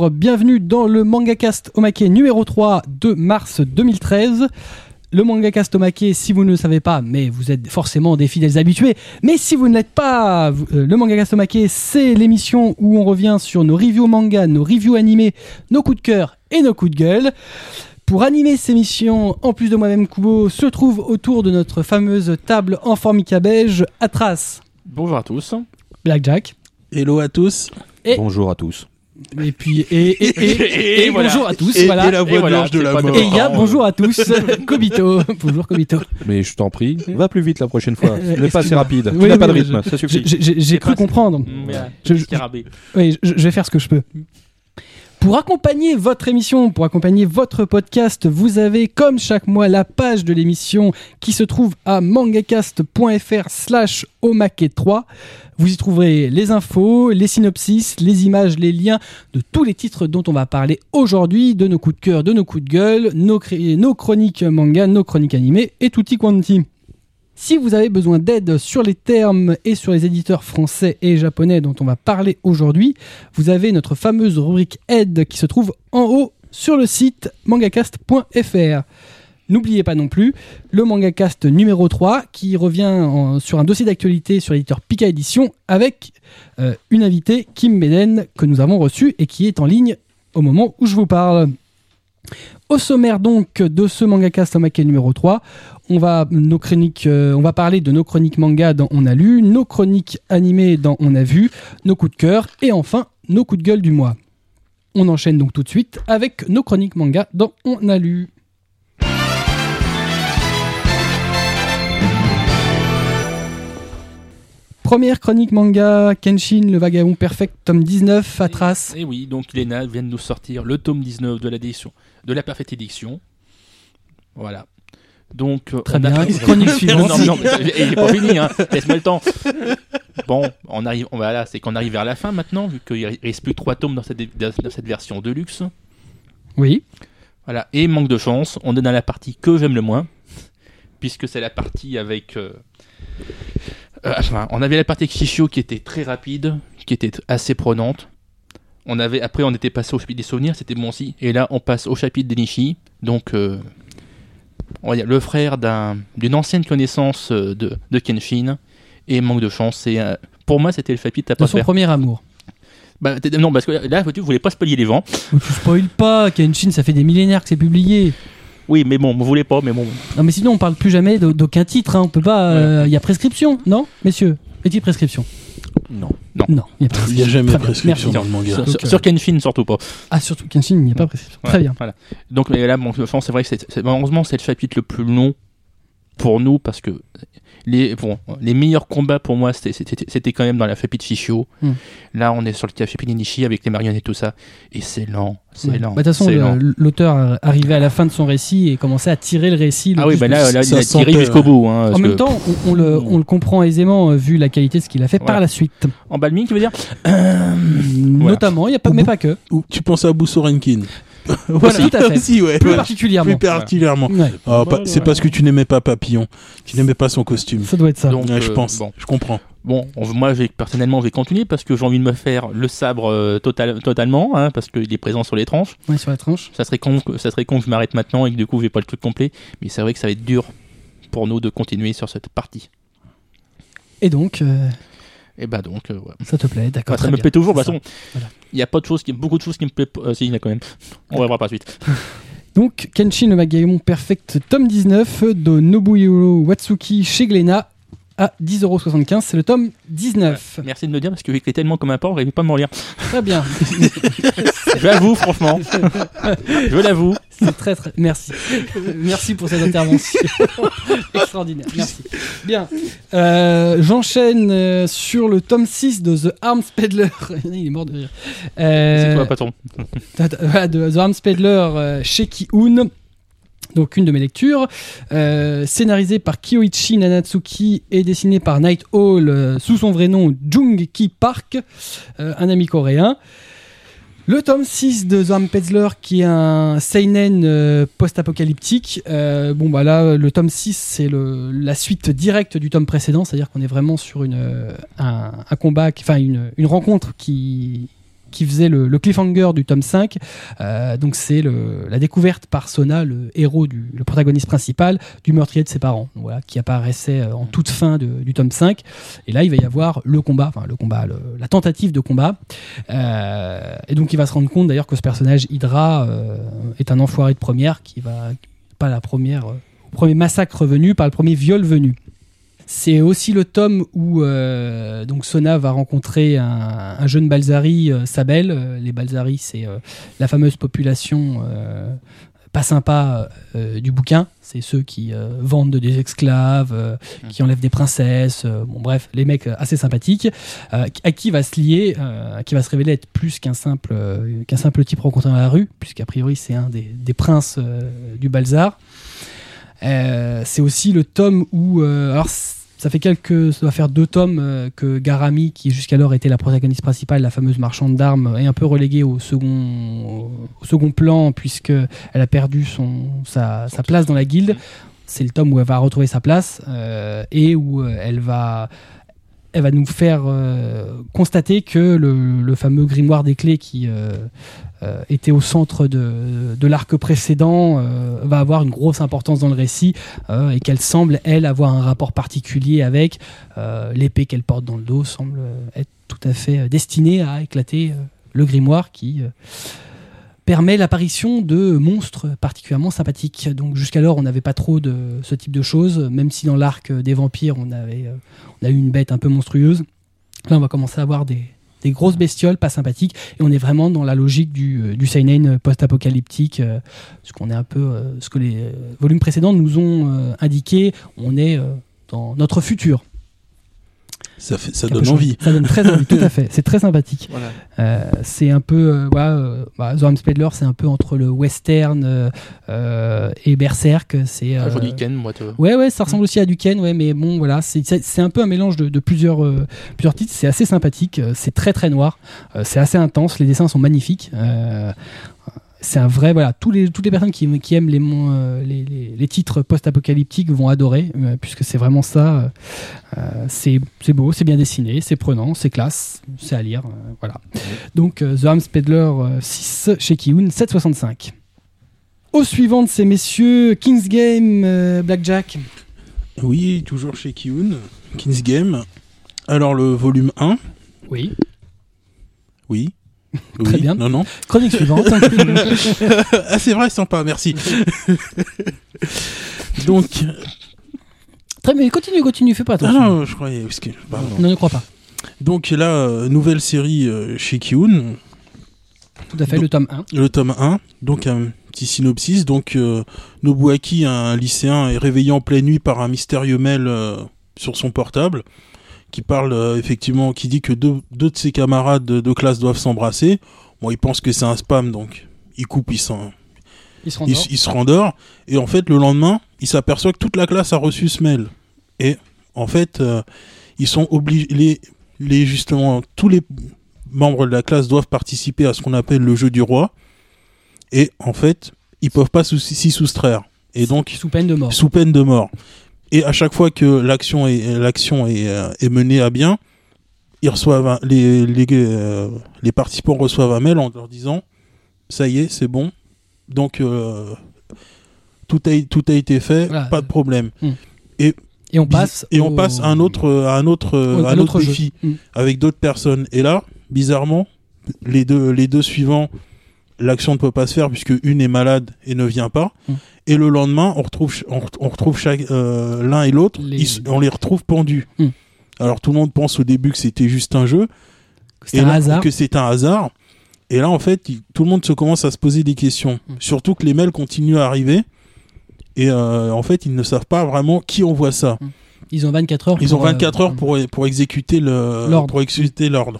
Bonjour, bienvenue dans le MangaCast Omake numéro 3 de mars 2013. Le MangaCast Omake, si vous ne le savez pas, mais vous êtes forcément des fidèles habitués, mais si vous ne l'êtes pas, euh, le MangaCast Omake, c'est l'émission où on revient sur nos reviews manga, nos reviews animés, nos coups de cœur et nos coups de gueule. Pour animer ces missions, en plus de moi-même Kubo, se trouve autour de notre fameuse table en formica beige, Atras, Bonjour à tous. Blackjack, Hello à tous. Et- Bonjour à tous. Et puis et, et, et, et- et voilà. bonjour à tous, Et, voilà. et la voix Et voilà, blanche de la mort. Et il y a bonjour à tous, Kobito. bonjour Kobito. Mais je t'en prie, va plus vite la prochaine fois. Euh, Ne pas assez rapide. Oui, tu n'as oui, pas de rythme, ça suffit. J'ai- cru pas- comprendre. Je- je- Scarabée. Oui, je, je vais faire ce que je peux. Pour accompagner votre émission, pour accompagner votre podcast, vous avez comme chaque mois la page de l'émission qui se trouve à mangacast.fr slash omake3. Vous y trouverez les infos, les synopsis, les images, les liens de tous les titres dont on va parler aujourd'hui, de nos coups de cœur, de nos coups de gueule, nos, chroniques manga, nos chroniques animées et tutti quanti. Si vous avez besoin d'aide sur les termes et sur les éditeurs français et japonais dont on va parler aujourd'hui, vous avez notre fameuse rubrique aide qui se trouve en haut sur le site mangacast.fr. N'oubliez pas non plus le mangacast numéro 3 qui revient en- sur un dossier d'actualité sur l'éditeur Pika Édition avec euh, une invitée, Kim Meden, que nous avons reçue et qui est en ligne au moment où je vous parle. Au sommaire donc de ce mangacast Omake numéro 3, on va, nos chroniques, euh, on va parler de nos chroniques manga dans On a lu, nos chroniques animées dans On a vu, nos coups de cœur et enfin nos coups de gueule du mois. On enchaîne donc tout de suite avec nos chroniques manga dans On a lu. Première chronique manga, Kenshin, le vagabond perfect, tome 19, Atras. Et oui, donc Lena vient de nous sortir le tome 19 de l'édition, de la parfaite édition. Voilà. Donc, euh, Très bien, chronique non, suivante. non, non, mais il est pas fini, hein. laisse-moi le temps. Bon, on arrive, on, voilà, c'est qu'on arrive vers la fin maintenant, vu qu'il ne reste plus que 3 tomes dans cette, dans cette version de luxe. Oui, Voilà, et manque de chance, on est dans la partie que j'aime le moins, puisque c'est la partie avec. euh, euh, enfin, on avait la partie avec Shishio qui était très rapide, qui était assez prenante. On avait, après, on était passé au chapitre des souvenirs, c'était bon aussi. Et là, on passe au chapitre des Nishi, donc. euh, on va dire le frère d'un- d'une ancienne connaissance euh, de, de Kenshin, et manque de chance. C'est, euh, pour moi, c'était le chapitre à de pas son faire. premier amour. Bah, non, parce que là, tu voulais pas spoiler les vents. Mais tu spoil pas, Kenshin, ça fait des millénaires que c'est publié. Oui, mais bon, vous voulez pas, mais bon. Non, mais sinon, on parle plus jamais d'au- d'aucun titre. hein. On peut pas. Il y a prescription, non, messieurs? Est-il prescription? Non. Non, il n'y a pas Il n'y a jamais de prescription dans le manga. Sur, Donc, sur- sur Kenshin, surtout pas. Ah, surtout Kenshin, il n'y a pas prescription. Très bien. Voilà. Donc mais là, bon, je pense c'est vrai que c'est, c'est- malheureusement c'est le chapitre le plus long pour nous parce que les, bon, les meilleurs combats pour moi c'était, quand même dans la chapitre Shishio. Hmm. Là on est sur le chapitre Nishi avec les marionnettes et tout ça et c'est lent, c'est Ouais. lent. Bah, De toute façon, c'est l'auteur arrivait à la fin de son récit et commençait à tirer le récit. le Ah oui, bah là, il a tiré jusqu'au bout. Hein, En parce même que- temps, on, on le, on le comprend aisément euh, vu la qualité de ce qu'il a fait par Voilà. la suite. En balming, tu veux dire Notamment, il y a pas, mais pas que. Ou tu penses à Busorenkin Voilà, tout à fait. Aussi, ouais. Plus Ouais. particulièrement. Plus particulièrement. Ouais, Ah, c'est parce que tu n'aimais pas Papillon. Tu n'aimais pas son costume. ça doit être ça. Donc, Ouais, je euh, pense. bon. Je comprends. Bon, on- moi, personnellement, je vais continuer parce que j'ai envie de me faire le sabre euh, total, totalement, hein, parce qu'il est présent sur les tranches. Ouais, sur la tranche. Ça serait con, que- ça serait con que je m'arrête maintenant et que du coup, j'ai pas le truc complet. Mais c'est vrai que ça va être dur pour nous de continuer sur cette partie. Et donc, euh, Et bah donc, euh, ouais. ça te plaît, d'accord. Ça me bien. plaît toujours. De C'est toute façon, il y a pas de choses qui, beaucoup de choses qui me plaisent. pas- euh, si, il y en a quand même. On va voir par la suite. Donc, Kenshin le Vagabond Perfect, tome 19 de Nobuyuro Watsuki chez Glénat à 10,75€. C'est le tome 19. Merci de me le dire parce que j'écris tellement comme un porc, j'arrive pas à me relire. Très bien. Je l'avoue, franchement. Je l'avoue. C'est très très. Merci. Merci pour cette intervention. Extraordinaire. Merci. Bien. Euh, J'enchaîne euh, sur le tome 6 de The Arms Peddler. Il est mort de rire. Euh, C'est toi, patron. de The Arms Peddler chez Ki-un. Donc une de mes lectures, euh, scénarisée par Kyoichi Nanatsuki et dessinée par Night Hall euh, sous son vrai nom Jung Ki Park, euh, un ami coréen. Le tome 6 de The Arms Peddler qui est un seinen euh, post-apocalyptique. Bon bah là le tome 6 c'est la suite directe du tome précédent, c'est-à-dire qu'on est vraiment sur un, combat, enfin une rencontre qui qui faisait le, le cliffhanger du tome 5. Euh, donc c'est la découverte par Sona, le héros, du, le protagoniste principal, du meurtrier de ses parents, voilà, qui apparaissait euh, en toute fin de- du tome 5. Et là, il va y avoir le combat, enfin le combat, le- la tentative de combat. Euh, et donc il va se rendre compte d'ailleurs que ce personnage Hydra euh, est un enfoiré de première, qui va pas la première, au premier massacre venu, par le premier viol venu. C'est aussi le tome où euh, donc Sona va rencontrer un, un jeune Balzari, euh, Sabel. Euh, les Balzari, c'est euh, la fameuse population pas sympa euh, du bouquin. C'est ceux qui euh, vendent des esclaves, euh, qui enlèvent des princesses. bon, bref, les mecs assez sympathiques, à qui va se lier, à qui va se révéler être plus qu'un simple, qu'un simple type rencontré dans la rue, puisqu'a priori c'est un des, des princes du Balzar. C'est aussi le tome où. alors, ça fait quelques. Ça doit faire deux tomes euh, que Garami, qui jusqu'alors était la protagoniste principale, la fameuse marchande d'armes, est un peu reléguée au second, au second plan, puisque elle a perdu son, sa, sa place dans la guilde. C'est le tome où elle va retrouver sa place euh, et où euh, elle va. Elle va nous faire euh, constater que le, fameux grimoire des clés qui euh, euh, était au centre de, de l'arc précédent va avoir une grosse importance dans le récit et qu'elle semble, elle, avoir un rapport particulier avec l'épée qu'elle porte dans le dos, semble être tout à fait destinée à éclater le grimoire qui permet l'apparition de monstres particulièrement sympathiques. Donc jusqu'alors, on n'avait pas trop de ce type de choses, même si dans l'arc des vampires, on, avait, euh, on a eu une bête un peu monstrueuse. Là, on va commencer à avoir des, grosses bestioles pas sympathiques et on est vraiment dans la logique du, euh, du seinen post-apocalyptique euh, ce qu'on est un peu ce que les volumes précédents nous ont indiqué on est dans notre futur Ça, fait, donne envie. ça donne très envie tout à fait c'est très sympathique Voilà. euh, c'est un peu, euh, euh, bah, Zoram Spedler, c'est un peu entre le western euh, euh, et Berserk. C'est Ah, dis Ken, moi. te- Ouais, ouais, ça ressemble aussi à du Ken, ouais, mais bon, voilà, c'est- c'est c'est un peu un mélange de, de plusieurs, euh, plusieurs titres. C'est assez sympathique, c'est très très noir, euh, c'est assez intense, les dessins sont magnifiques. C'est un vrai, voilà, tous les, toutes les personnes qui, qui aiment les, euh, les, les- les titres post-apocalyptiques vont adorer, euh, puisque c'est vraiment ça. euh, c'est beau, c'est bien dessiné, c'est prenant, c'est classe, c'est à lire, voilà. Donc, The Arms Peddler euh, 6 chez Kiun, 765. Au suivant de ces messieurs, King's Game, Blackjack. Oui, toujours chez Kiun, King's Game. Alors le volume 1, Oui. oui. Très Oui, bien. Non, non. Chronique suivante. ah, c'est vrai, sympa, merci. Donc, Très bien, continue, continue, fais pas ah attention. non, je croyais. parce que- pardon. non, ne crois pas. Donc là, euh, nouvelle série euh, chez Kiun, Tout à fait, le tome 1. le tome 1. Donc un petit synopsis. Donc euh, Nobuaki, un lycéen, est réveillé en pleine nuit par un mystérieux mail sur son portable qui parle euh, effectivement, qui dit que deux, deux de ses camarades de, de classe doivent s'embrasser. Bon, il pense que c'est un spam, donc il coupe, il s'en Il se rendort. il se rendort et en fait le lendemain il s'aperçoit que toute la classe a reçu ce mail et en fait euh, ils sont obligés les, les justement tous les membres de la classe doivent participer à ce qu'on appelle le jeu du roi et en fait ils peuvent pas s'y soustraire et donc Sous peine de mort. sous peine de mort et à chaque fois que l'action est l'action est, euh, est menée à bien ils reçoivent un- les les, euh, les participants reçoivent un mail en leur disant ça y est c'est bon donc euh, tout a tout a été fait Voilà. pas de problème Et on passe. et on passe à un autre à un autre au- à un autre défi Mm. avec d'autres personnes et là bizarrement les deux les deux suivants l'action ne peut pas se faire puisque une est malade et ne vient pas Mm. Et le lendemain on retrouve on, ret- on retrouve chaque euh, l'un et l'autre Les- on les retrouve pendus Mm. alors tout le monde pense au début que c'était juste un jeu et un là, hasard. que c'est un hasard et là en fait il- tout le monde se commence à se poser des questions Mm. surtout que les mails continuent à arriver et euh, en fait ils ne savent pas vraiment qui envoie ça Ils ont 24 heures. ils ont pour, euh, 24 heures pour, pour exécuter le L'ordre. pour exécuter l'ordre.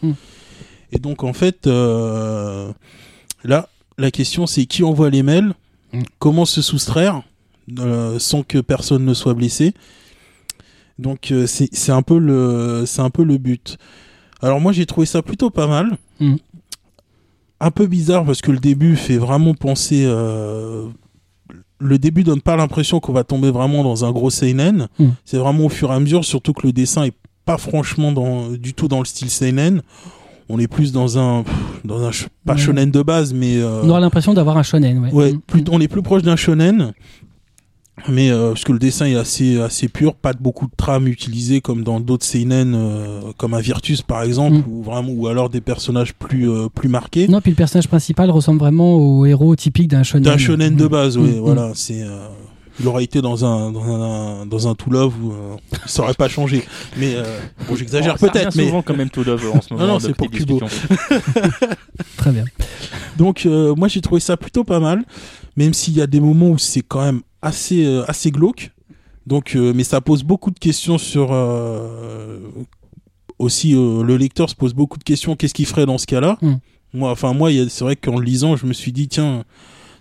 Et donc en fait euh, là la question c'est qui envoie les mails, Mm. comment se soustraire euh, sans que personne ne soit blessé. Donc euh, c'est un peu le c'est un peu le but. Alors moi j'ai trouvé ça plutôt pas mal. Mm. Un peu bizarre parce que le début fait vraiment penser euh, le début donne pas l'impression qu'on va tomber vraiment dans un gros seinen. Mm. C'est vraiment au fur et à mesure, surtout que le dessin est pas franchement dans, du tout dans le style seinen. On est plus dans un dans un pas shonen de base, mais euh, On aura l'impression d'avoir un shonen, ouais. ouais, Mm. plus- on est plus proche d'un shonen. Mais euh, parce que le dessin est assez assez pur, pas de beaucoup de trames utilisées comme dans d'autres seinen, euh, comme un Virtus par exemple, Mm. ou vraiment ou alors des personnages plus euh, plus marqués. Non, puis le personnage principal ressemble vraiment au héros typique d'un shonen. D'un shonen de Mm. base, oui, Mm, voilà. C'est, il aurait été dans un dans un dans un To Love où euh, ça aurait pas changé. Mais euh, bon, j'exagère Bon, ça peut-être, mais souvent quand même tout Love en ce moment. non, de c'est pour discussions. Très bien. donc euh, moi j'ai trouvé ça plutôt pas mal, même s'il y a des moments où c'est quand même assez euh, assez glauque. Donc, euh, mais ça pose beaucoup de questions sur euh, aussi euh, le lecteur se pose beaucoup de questions. Qu'est-ce qu'il ferait dans ce cas-là? Mm. Moi, enfin moi, c'est vrai qu'en le lisant, je me suis dit tiens.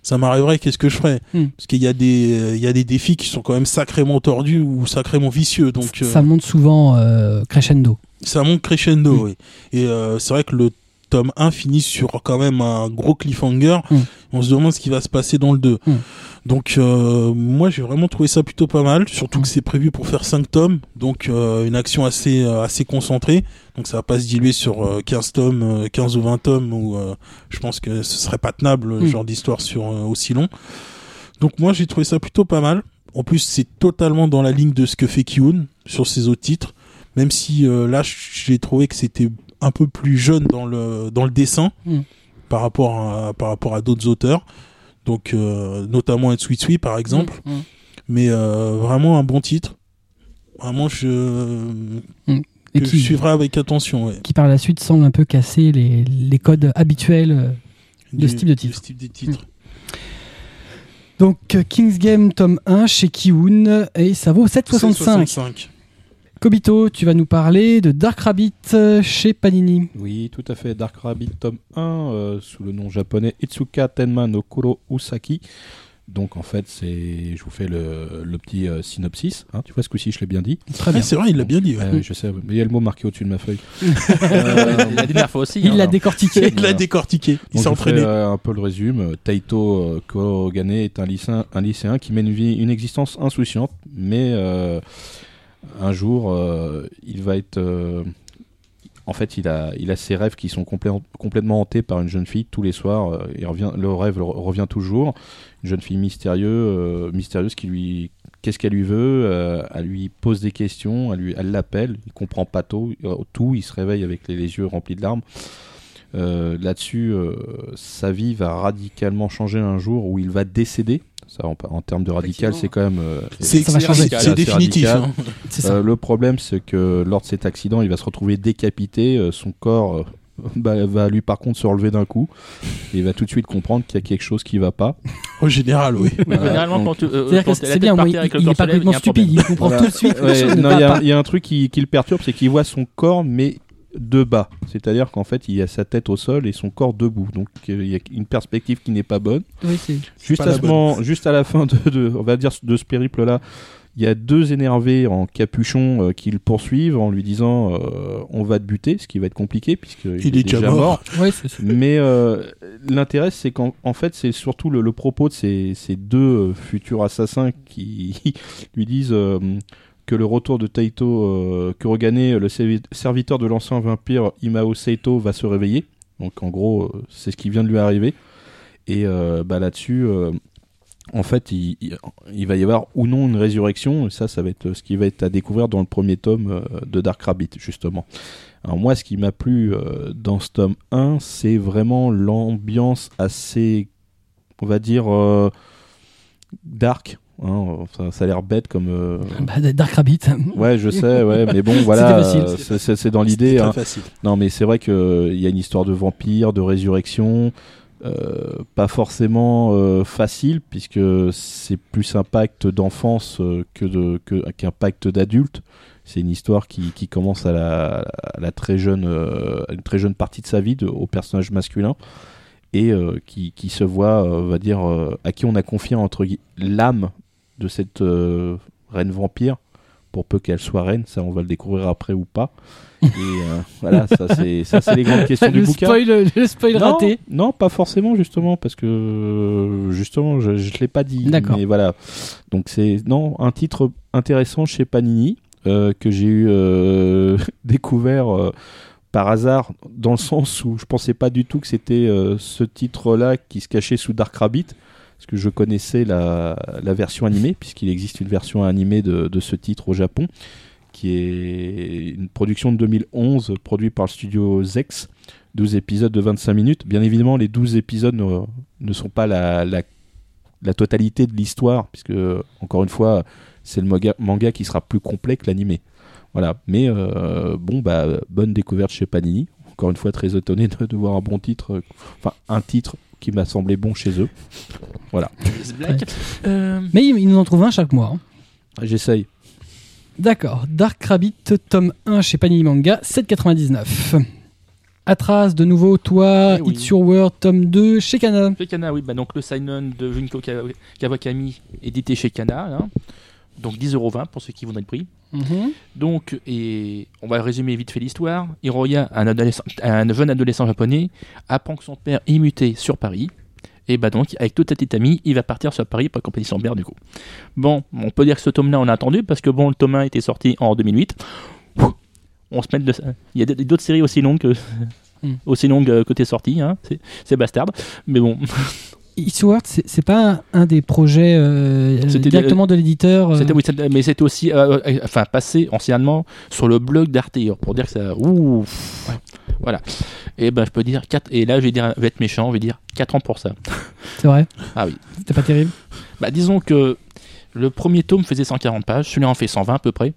Ça m'arriverait, qu'est-ce que je ferais Mm. Parce qu'il y a des, euh, il y a des défis qui sont quand même sacrément tordus ou sacrément vicieux. Donc, euh, Ça monte souvent euh, crescendo. ça monte crescendo, Mm. oui. Et euh, c'est vrai que le tome 1 finit sur quand même un gros cliffhanger. Mm. On se demande ce qui va se passer dans le 2. Mm. Donc euh, moi j'ai vraiment trouvé ça plutôt pas mal, surtout Mm. que c'est prévu pour faire 5 tomes, donc euh, une action assez euh, assez concentrée. Donc ça va pas se diluer sur euh, 15 tomes, euh, 15 ou 20 tomes où euh, je pense que ce serait pas tenable Mm. ce genre d'histoire sur aussi long. Donc moi j'ai trouvé ça plutôt pas mal. En plus c'est totalement dans la ligne de ce que fait Kiun sur ses autres titres, même si là j'ai trouvé que c'était un peu plus jeune dans le dans le dessin Mm. par rapport à par rapport à d'autres auteurs. Donc euh, notamment Sweet Sweet par exemple, Mm, mm. mais euh, vraiment un bon titre. Vraiment je Et que je qui, suivrai avec attention. ouais. qui par la suite semble un peu casser les, les codes habituels. euh. De ce type de titre. de titre. Donc King's Game tome 1 chez Kiun et ça vaut 7,65. 65. Kobito, tu vas nous parler de Dark Rabbit euh, chez Panini. Oui, tout à fait. Dark Rabbit tome 1 euh, sous le nom japonais Itsuka Tenma no Kuro Usaki. Donc en fait, c'est, je vous fais le, le petit euh, synopsis. hein. tu vois ce coup-ci, je l'ai bien dit? Très Ah, bien. c'est vrai, il l'a bien dit. ouais. Euh, je sais, mais il y a le mot marqué au-dessus de ma feuille. Euh, la dernière fois aussi. Il hein, l'a alors. décortiqué. Il l'a décortiqué. Il s'est entraîné. euh, un peu le résume. Taito euh, Kurogane est un lycéen, un lycéen qui mène une, vie, une existence insouciante, mais euh, un jour, euh, il va être. euh, en fait, il a, il a ses rêves qui sont complè- complètement hantés par une jeune fille tous les soirs. euh, et revient, le rêve revient toujours. Une jeune fille mystérieuse, mystérieuse qui lui. Qu'est-ce qu'elle lui veut Elle lui pose des questions, elle elle l'appelle, il comprend pas tout, il se réveille avec les, yeux remplis de larmes. Là-dessus, sa vie va radicalement changer un jour où il va décéder. Ça, en, en termes de radical, c'est quand même. euh, C'est Ça va changer. c'est- c'est assez définitif. hein. Ça. euh, le problème, c'est que lors de cet accident, il va se retrouver décapité. euh, son corps euh, bah, va lui, par contre, se relever d'un coup. Et il va tout de suite comprendre qu'il y a quelque chose qui va pas. Au général, oui. Voilà, Généralement, donc- quand euh, c'est bien, il, il est pas complètement stupide, il comprend Voilà. tout de suite Ouais, ne non, il y, a- y un truc qui, qui le perturbe, c'est qu'il voit son corps, mais de bas. C'est-à-dire qu'en fait, il a sa tête au sol et son corps debout. Donc, euh, il y a une perspective qui n'est pas bonne. Oui, Juste pas à, la ce moment- juste à la fin de, de- on va dire, de ce périple-là, il y a deux énervés en capuchon euh, qui le poursuivent en lui disant euh, on va te buter, ce qui va être compliqué puisqu'il Il est déjà mort. ouais, Mais euh, l'intérêt, c'est qu'en en fait, c'est surtout le, le propos de ces, ces deux euh, futurs assassins qui lui disent euh, que le retour de Taito euh, Kurogane, le servi- serviteur de l'ancien vampire Imao Seito, va se réveiller. Donc en gros, euh, c'est ce qui vient de lui arriver. Et euh, bah, là-dessus, euh, en fait, il, va y avoir ou non une résurrection. Ça, ça va être ce qui va être à découvrir dans le premier tome de Dark Rabbit, justement. Alors moi, ce qui m'a plu dans ce tome 1, c'est vraiment l'ambiance assez, on va dire, dark. Hein. Ça a l'air bête comme... euh, Bah, Dark Rabbit. Ouais, je sais, ouais, mais bon, voilà, euh, c'est- dans l'idée. très hein. facile. Non, mais c'est vrai qu'il y a une histoire de vampire, de résurrection, euh, pas forcément euh, facile, puisque c'est plus un pacte d'enfance euh, que de- que- qu'un pacte d'adulte. C'est une histoire qui, qui commence à la, à la très jeune, euh, à une très jeune partie de sa vie, de- au personnage masculin, et euh, qui, qui se voit, euh, on va dire, euh, à qui on a confié entre gui- l'âme de cette euh, reine vampire, pour peu qu'elle soit reine, ça on va le découvrir après ou pas. Et euh, voilà, ça c'est ça c'est les grandes questions du bouquin. spoil, le spoil non, raté. non, pas forcément justement parce que euh, justement je, je l'ai pas dit. D'accord. Mais voilà, donc c'est non un titre intéressant chez Panini euh, que j'ai eu euh, découvert euh, par hasard, dans le sens où je pensais pas du tout que c'était euh, ce titre-là qui se cachait sous Dark Rabbit, parce que je connaissais la, version animée, puisqu'il existe une version animée de, ce titre au Japon, qui est une production de 2011, produite par le studio Zex, 12 épisodes de 25 minutes. Bien évidemment, les 12 épisodes ne, sont pas la, totalité de l'histoire, puisque, encore une fois, c'est le manga, qui sera plus complet que l'animé. Voilà, mais euh, bon, bah, bonne découverte chez Panini. Encore une fois, très étonné de, voir un bon titre, enfin un titre qui m'a semblé bon chez eux. Voilà, Black. Euh, Mais ils, ils nous en trouvent un chaque mois. hein. j'essaye. D'accord. Dark Rabbit, tome 1 chez Panini Manga, 7,99. Atras, de nouveau, toi, Eh oui. It's Your World, tome 2 chez Kana. Chez Kana, oui, bah donc le sign-on de Junko Ka- Kawakami, édité chez Kana. hein. Donc 10,20€ pour ceux qui voudraient le prix. Mhm. Donc, et on va résumer vite fait l'histoire. Hiroya, un, adolescent, un jeune adolescent japonais, apprend que son père est muté sur Paris. Et bah donc, avec toute sa petite amie, il va partir sur Paris pour accompagner son père du coup. Bon, on peut dire que ce tome-là, on a attendu parce que bon, le tome 1 était sorti en 2008. On se met de... Il y a d'autres séries aussi longues que... Hmm. aussi longues euh, côté sortie, hein. c'est bastard. Mais bon, World, c'est pas un, un des projets euh, directement de l'éditeur. euh, oui, mais c'était aussi, euh, enfin, passé anciennement sur le blog d'Arte pour dire que ça, ouh, voilà. Et ben, je peux dire 4 et là, je vais dire, je vais être méchant, je vais dire 4 ans pour ça. C'est vrai? Ah oui. C'était pas terrible? Bah, disons que le premier tome faisait 140 pages, celui-là en fait 120 à peu près.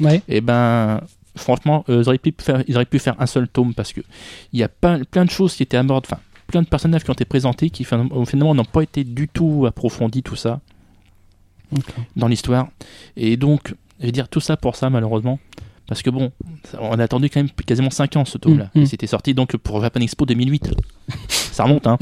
Ouais. Et ben, franchement, ils, auraient pu faire, ils auraient pu faire un seul tome parce que il y a plein, plein de choses qui étaient abordées, enfin, plein de personnages qui ont été présentés qui fin- finalement n'ont pas été du tout approfondis, tout ça. Dans l'histoire. Et donc, je vais dire tout ça pour ça, malheureusement. Parce que bon, on a attendu quand même quasiment 5 ans ce tome-là. Mm, mm. C'était sorti donc pour Japan Expo 2008. ça remonte, hein.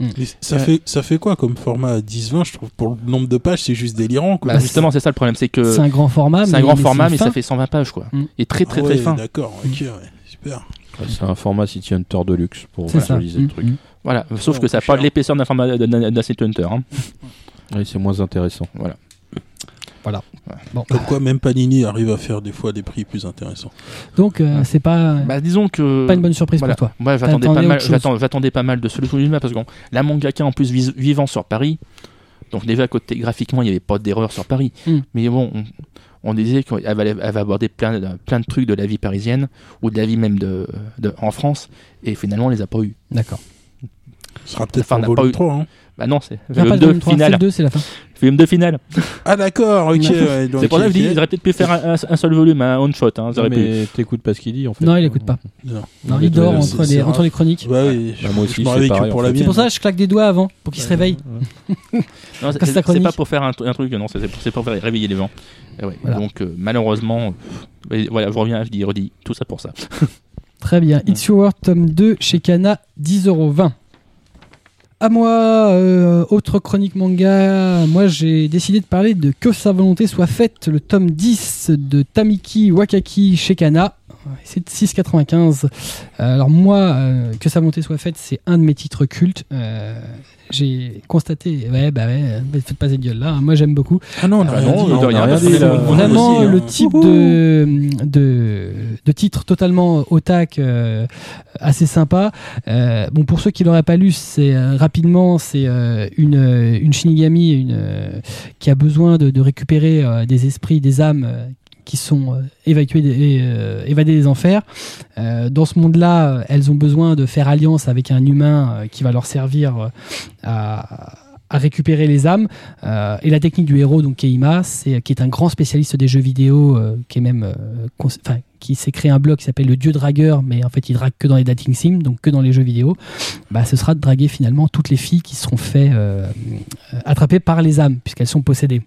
Mais ça, Euh, fait, ça fait quoi comme format? 10-20 Je trouve pour le nombre de pages, c'est juste délirant. Quoi. Bah, justement, c'est ça le problème, c'est que C'est un grand format. c'est un mais- grand mais format, mais ça fait 120 pages, quoi. Mm. Et très très Ah très fin. D'accord, ok, ouais, super. C'est un format City Hunter de luxe pour visualiser le Mm, truc. mm. Voilà, sauf que ça pas cher. l'épaisseur d'un format d'un- d'un City Hunter. hein. Oui, c'est moins intéressant. Bon. Comme quoi, même Panini arrive à faire des fois des prix plus intéressants. Donc, euh, Ouais. c'est pas, Bah, disons que. pas une bonne surprise Voilà. pour toi. Moi, j'attendais pas mal, j'attendais pas mal de parce que bon, la mangaka en plus vivant sur Paris. Donc déjà côté graphiquement, il n'y avait pas d'erreur sur Paris. Mm. Mais bon, on, on disait qu'elle va, elle va aborder plein, de- plein de trucs de la vie parisienne ou de la vie même de, de- en France. Et finalement, on les a pas eu. D'accord. Ce sera peut-être Enfin, on pour n'a pas volume eu- 3. Hein. Bah non, c'est Il y a pas film de 2 volume 3, c'est final. le 2, c'est la fin. Film 2 final. Ah d'accord, ok. ouais, donc, C'est pour ça que je dis, ils auraient peut-être pu faire un, seul volume, un one shot. Hein, pu. mais t'écoutes pas ce qu'il dit en fait. Non, il écoute pas. Non. Non, il dort entre les, entre les chroniques. Ouais, Bah, moi je aussi, réveille pareil, pour en la. C'est pour ça que je claque des doigts avant, pour qu'il se réveille. Non, c'est- pas pour faire un, un truc, non, c'est c'est pour, faire réveiller les gens. Voilà. Donc euh, malheureusement, euh, voilà, je reviens, je dis, redis, tout ça pour ça. Très bien. It's Your World, tome 2 chez Kana, 10,20€. À moi, euh, autre chronique manga, moi j'ai décidé de parler de Que sa volonté soit faite, le tome 10 de Tamiki Wakaki chez Kana. C'est 6,95. Euh, alors moi, euh, Que sa volonté soit faite, c'est un de mes titres cultes. Euh, j'ai constaté, ouais, bah ouais, mais faites pas cette gueule là, moi j'aime beaucoup. Ah non, on a Ah rien non, dit. on a rien euh, Vraiment hein. le type de, de, de titre totalement otak, euh, assez sympa. Euh, bon, pour ceux qui l'auraient pas lu, c'est euh, rapidement, c'est euh, une, une Shinigami une, euh, qui a besoin de, de récupérer euh, des esprits, des âmes. Qui sont euh, évacuées et, euh, évadées des enfers. Euh, dans ce monde-là, elles ont besoin de faire alliance avec un humain euh, qui va leur servir à, récupérer les âmes. Et la technique du héros, donc Keima, qui est un grand spécialiste des jeux vidéo, qui est même, euh, qui s'est créé un blog qui s'appelle le Dieu Dragueur, mais en fait il drague que dans les dating sims, donc que dans les jeux vidéo. Bah, ce sera de draguer finalement toutes les filles qui seront fait euh, attraper par les âmes, puisqu'elles sont possédées.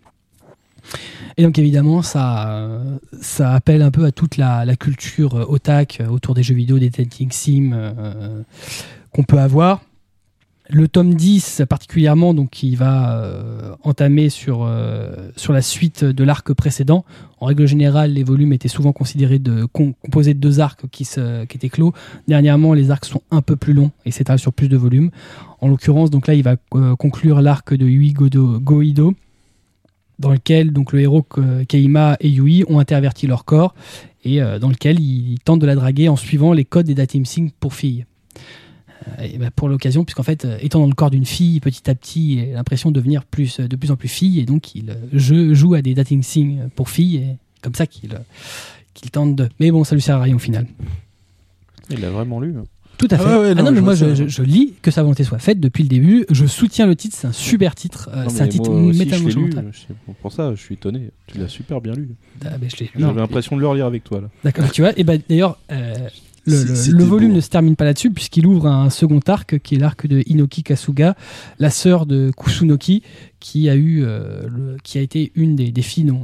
Et donc évidemment, ça, ça appelle un peu à toute la, la culture euh, otak euh, autour des jeux vidéo, des dating sims euh, qu'on peut avoir. Le tome 10 particulièrement, donc qui va euh, entamer sur, sur la suite de l'arc précédent. En règle générale, les volumes étaient souvent considérés de, com- composés de deux arcs qui, se, qui étaient clos. Dernièrement, les arcs sont un peu plus longs et s'étalent sur plus de volumes. En l'occurrence, donc là, il va conclure l'arc de Yui Godo- Goido. Dans lequel donc le héros Keima et Yui ont interverti leur corps et euh, dans lequel ils tentent de la draguer en suivant les codes des dating sims pour filles. Euh, ben, pour l'occasion, puisqu'en fait, euh, étant dans le corps d'une fille, petit à petit, il a l'impression de devenir plus, de plus en plus fille, et donc il joue à des dating sims pour filles, et comme ça qu'il qu'il tente de. Mais bon, ça lui sert à rien au final. Il l'a vraiment lu. hein. Tout à Ah fait. ouais, ah non, mais je moi, je, ça. je- je lis que sa volonté soit faite depuis le début. Je soutiens le titre, c'est un super titre. Euh, c'est un titre. C'est pour- ça, je suis étonné. Tu l'as super bien lu. Ah, J'avais l'impression de le relire avec toi là. D'accord, tu vois. Et ben d'ailleurs, euh, le, volume beau. ne se termine pas là-dessus puisqu'il ouvre un second arc qui est l'arc de Inoki Kasuga, la sœur de Kusunoki, qui a eu, euh, le- qui a été une des, des filles non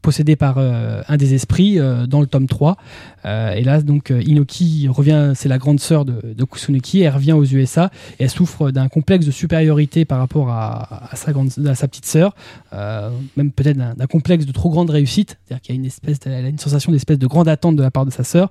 possédée par euh, un des esprits euh, dans le tome 3. Euh, et là, donc, Inoki revient, c'est la grande sœur de, de Kusunoki, elle revient aux USA et elle souffre d'un complexe de supériorité par rapport à, sa, grande, à sa petite sœur, même peut-être d'un complexe de trop grande réussite, c'est-à-dire qu'il y a une espèce, elle a une sensation d'espèce de grande attente de la part de sa sœur.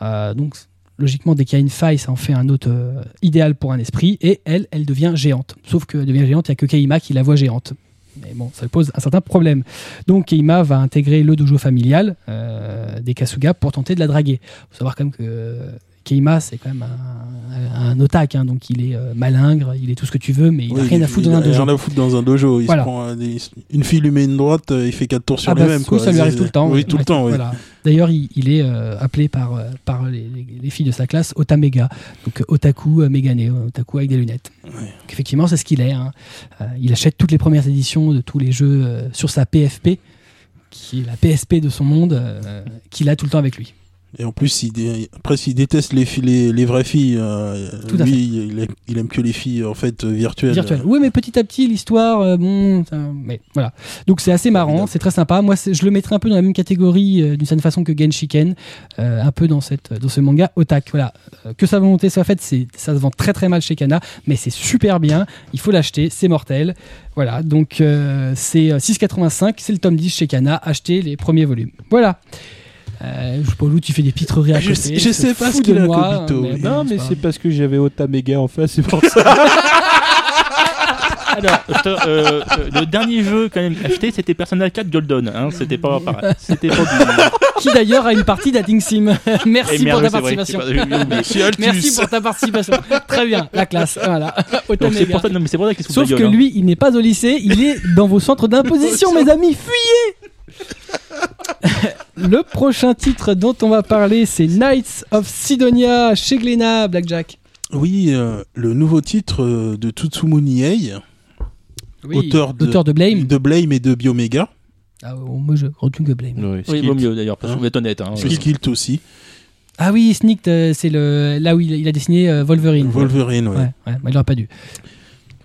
Donc, logiquement, dès qu'il y a une faille, ça en fait un euh, idéal pour un esprit. Et elle, elle devient géante. Sauf qu'elle devient géante, il n'y a que Keima qui la voit géante. Mais bon, ça pose un certain problème. Donc Keima va intégrer le dojo familial euh, des Kasuga pour tenter de la draguer. faut savoir quand même que Keima, c'est quand même un, un otak, hein, donc il est euh, malingre, il est tout ce que tu veux, mais il n'a Oui, rien à foutre il dans un dojo. Rien à foutre dans un dojo. Il se prend, euh, des- une fille lui met une droite, euh, il fait quatre tours sur Ah bah, lui-même. oui, ça lui arrive tout le temps. Oui, tout le temps. voilà. D'ailleurs, il, il est euh, appelé par, par les, les- les filles de sa classe Otamega, donc otaku mégané, euh, otaku avec des lunettes. Donc, effectivement, c'est ce qu'il est. hein. Euh, il achète toutes les premières éditions de tous les jeux sur sa PFP, qui est la PSP de son monde, qu'il a tout le temps avec lui. Et en plus, il dé- après, s'il déteste les, filles- les, les vraies filles, euh, lui, il aime, il aime que les filles en fait euh, virtuelles. Virtuel. Oui, mais petit à petit, l'histoire, euh, bon, ça- mais voilà. Donc c'est assez marrant, c'est très sympa. Moi, je le mettrais un peu dans la même catégorie, euh, d'une certaine façon que Genshiken, un peu dans cette, dans ce manga otak. Voilà, que sa volonté soit faite, c'est, ça se vend très très mal chez Kana, mais c'est super bien. Il faut l'acheter, c'est mortel. Voilà, donc c'est euh, 6,85, c'est le tome 10 chez Kana. Achetez les premiers volumes. Voilà. Euh, je sais pas où tu fais des pitreries à Je côté. je sais pas ce qu'il a, moi, Kobito. mais bon, Non, mais c'est parce que j'avais Otamega en face, c'est pour ça. Alors, euh, euh, le dernier jeu quand même acheté, c'était Persona 4 Golden. Hein, c'était pas pareil. C'était pas du. qui d'ailleurs a une partie d'Adding Sim. Merci pour ta vrai, participation. Merci pour ta participation. Très bien, la classe. Voilà. Donc, c'est pour ça, non, mais c'est pour ça Sauf que gueule, hein. lui, il n'est pas au lycée, il est dans vos centres d'imposition, mes amis. Fuyez Le prochain titre dont on va parler, c'est Knights of Sidonia chez Glénat, Blackjack. Oui, euh, le nouveau titre euh, de Tutsumuni Ei, auteur de, Blame. de Blame et de Biomega, Ah, oh, moi, je retiens que Blame. Oui, il vaut mieux d'ailleurs, parce Hein qu'on va être honnête. Hein, Skilt aussi, Ah oui, Sneaked, euh, c'est le là où il, il a dessiné Wolverine. Wolverine, ouais, Ouais, ouais, mais il aurait pas dû.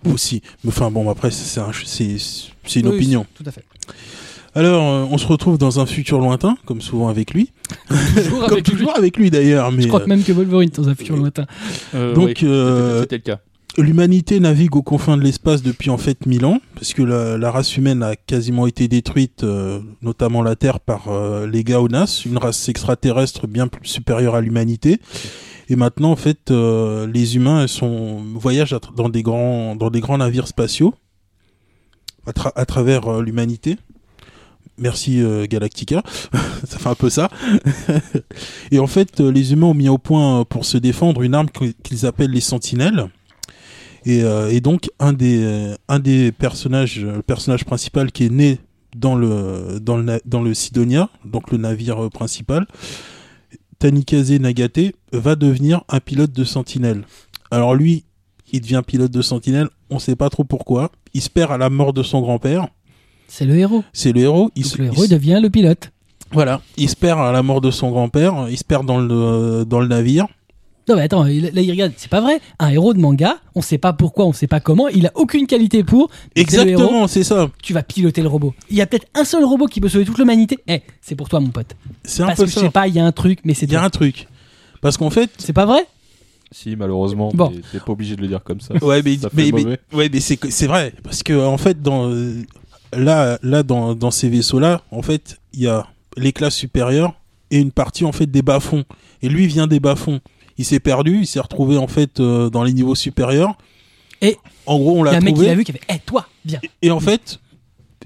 aussi. Mais enfin bon, après c'est un- c'est c'est une Oui, opinion. Tout à fait. Alors, euh, on se retrouve dans un futur lointain, comme souvent avec lui, Toujours comme avec lui. toujours avec lui d'ailleurs. Mais Je crois euh, que même que Wolverine dans un futur lointain. Euh, Donc, oui, c'était- euh, c'était le cas. L'humanité navigue aux confins de l'espace depuis en fait mille ans, parce que la, la race humaine a quasiment été détruite, euh, notamment la Terre, par euh, les Gaonas, une race extraterrestre bien plus supérieure à l'humanité. Et maintenant, en fait, euh, les humains sont, voyagent dans des grands, dans des grands navires spatiaux à, tra- à travers euh, l'humanité. Merci euh, Galactica, ça fait un peu ça. Et en fait, euh, les humains ont mis au point euh, pour se défendre une arme qu- qu'ils appellent les sentinelles. Et, donc un des personnages, le personnage principal qui est né dans le dans le Sidonia, donc le navire principal, Tanikaze Nagate va devenir un pilote de sentinelle. Alors lui, il devient pilote de sentinelle, on sait pas trop pourquoi. Il se perd à la mort de son grand-père. C'est le héros. C'est le héros. Il Donc se- le il héros se- devient le pilote. voilà, il se perd à la mort de son grand-père. Il se perd dans le dans le navire. Non mais attends, là il regarde, c'est pas vrai. Un héros de manga, on sait pas pourquoi, on sait pas comment, il a aucune qualité pour. Exactement, c'est ça. tu vas piloter le robot. Il y a peut-être un seul robot qui peut sauver toute l'humanité. Eh, c'est pour toi mon pote. C'est un Parce peu que je sais pas, il y a un truc, mais c'est Il y a un truc. Parce qu'en fait, C'est pas vrai si, malheureusement, Bon. mais t'es pas obligé de le dire comme ça. ouais, mais, mais, ouais, mais c'est c'est vrai parce que en fait dans euh, là là dans dans ces vaisseaux là, en fait, il y a les classes supérieures et une partie en fait des bas-fonds. Et lui vient des bas-fonds. Il s'est perdu, il s'est retrouvé en fait euh, dans les niveaux supérieurs. Et en gros, on Il y a l'a un mec qui trouvé. l'a vu qui a fait Eh, toi, viens. Et en fait,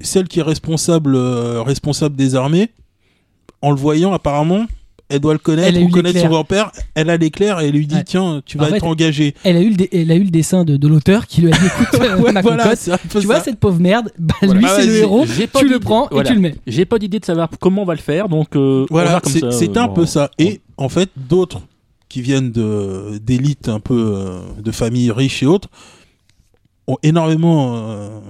celle qui est responsable, euh, responsable des armées, en le voyant, apparemment, elle doit le connaître, Elle ou connaître l'éclair. son grand-père. Elle a l'éclair et elle lui dit Ouais. Tiens, tu En vas fait, être engagé. Elle a eu le, dé- elle a eu le dessin de, de l'auteur qui lui a dit écoute, euh, Ouais, ma voilà, cocotte, c'est un peu tu vois ça. cette pauvre merde, bah, Voilà. lui Ah, c'est le héros, j'ai pas tu le d'idée. prends Voilà. et tu le mets. J'ai pas d'idée de savoir comment on va le faire, donc euh, Voilà, c'était un bon. peu ça. Et en fait, d'autres qui viennent de d'élites un peu euh, de familles riches et autres ont énormément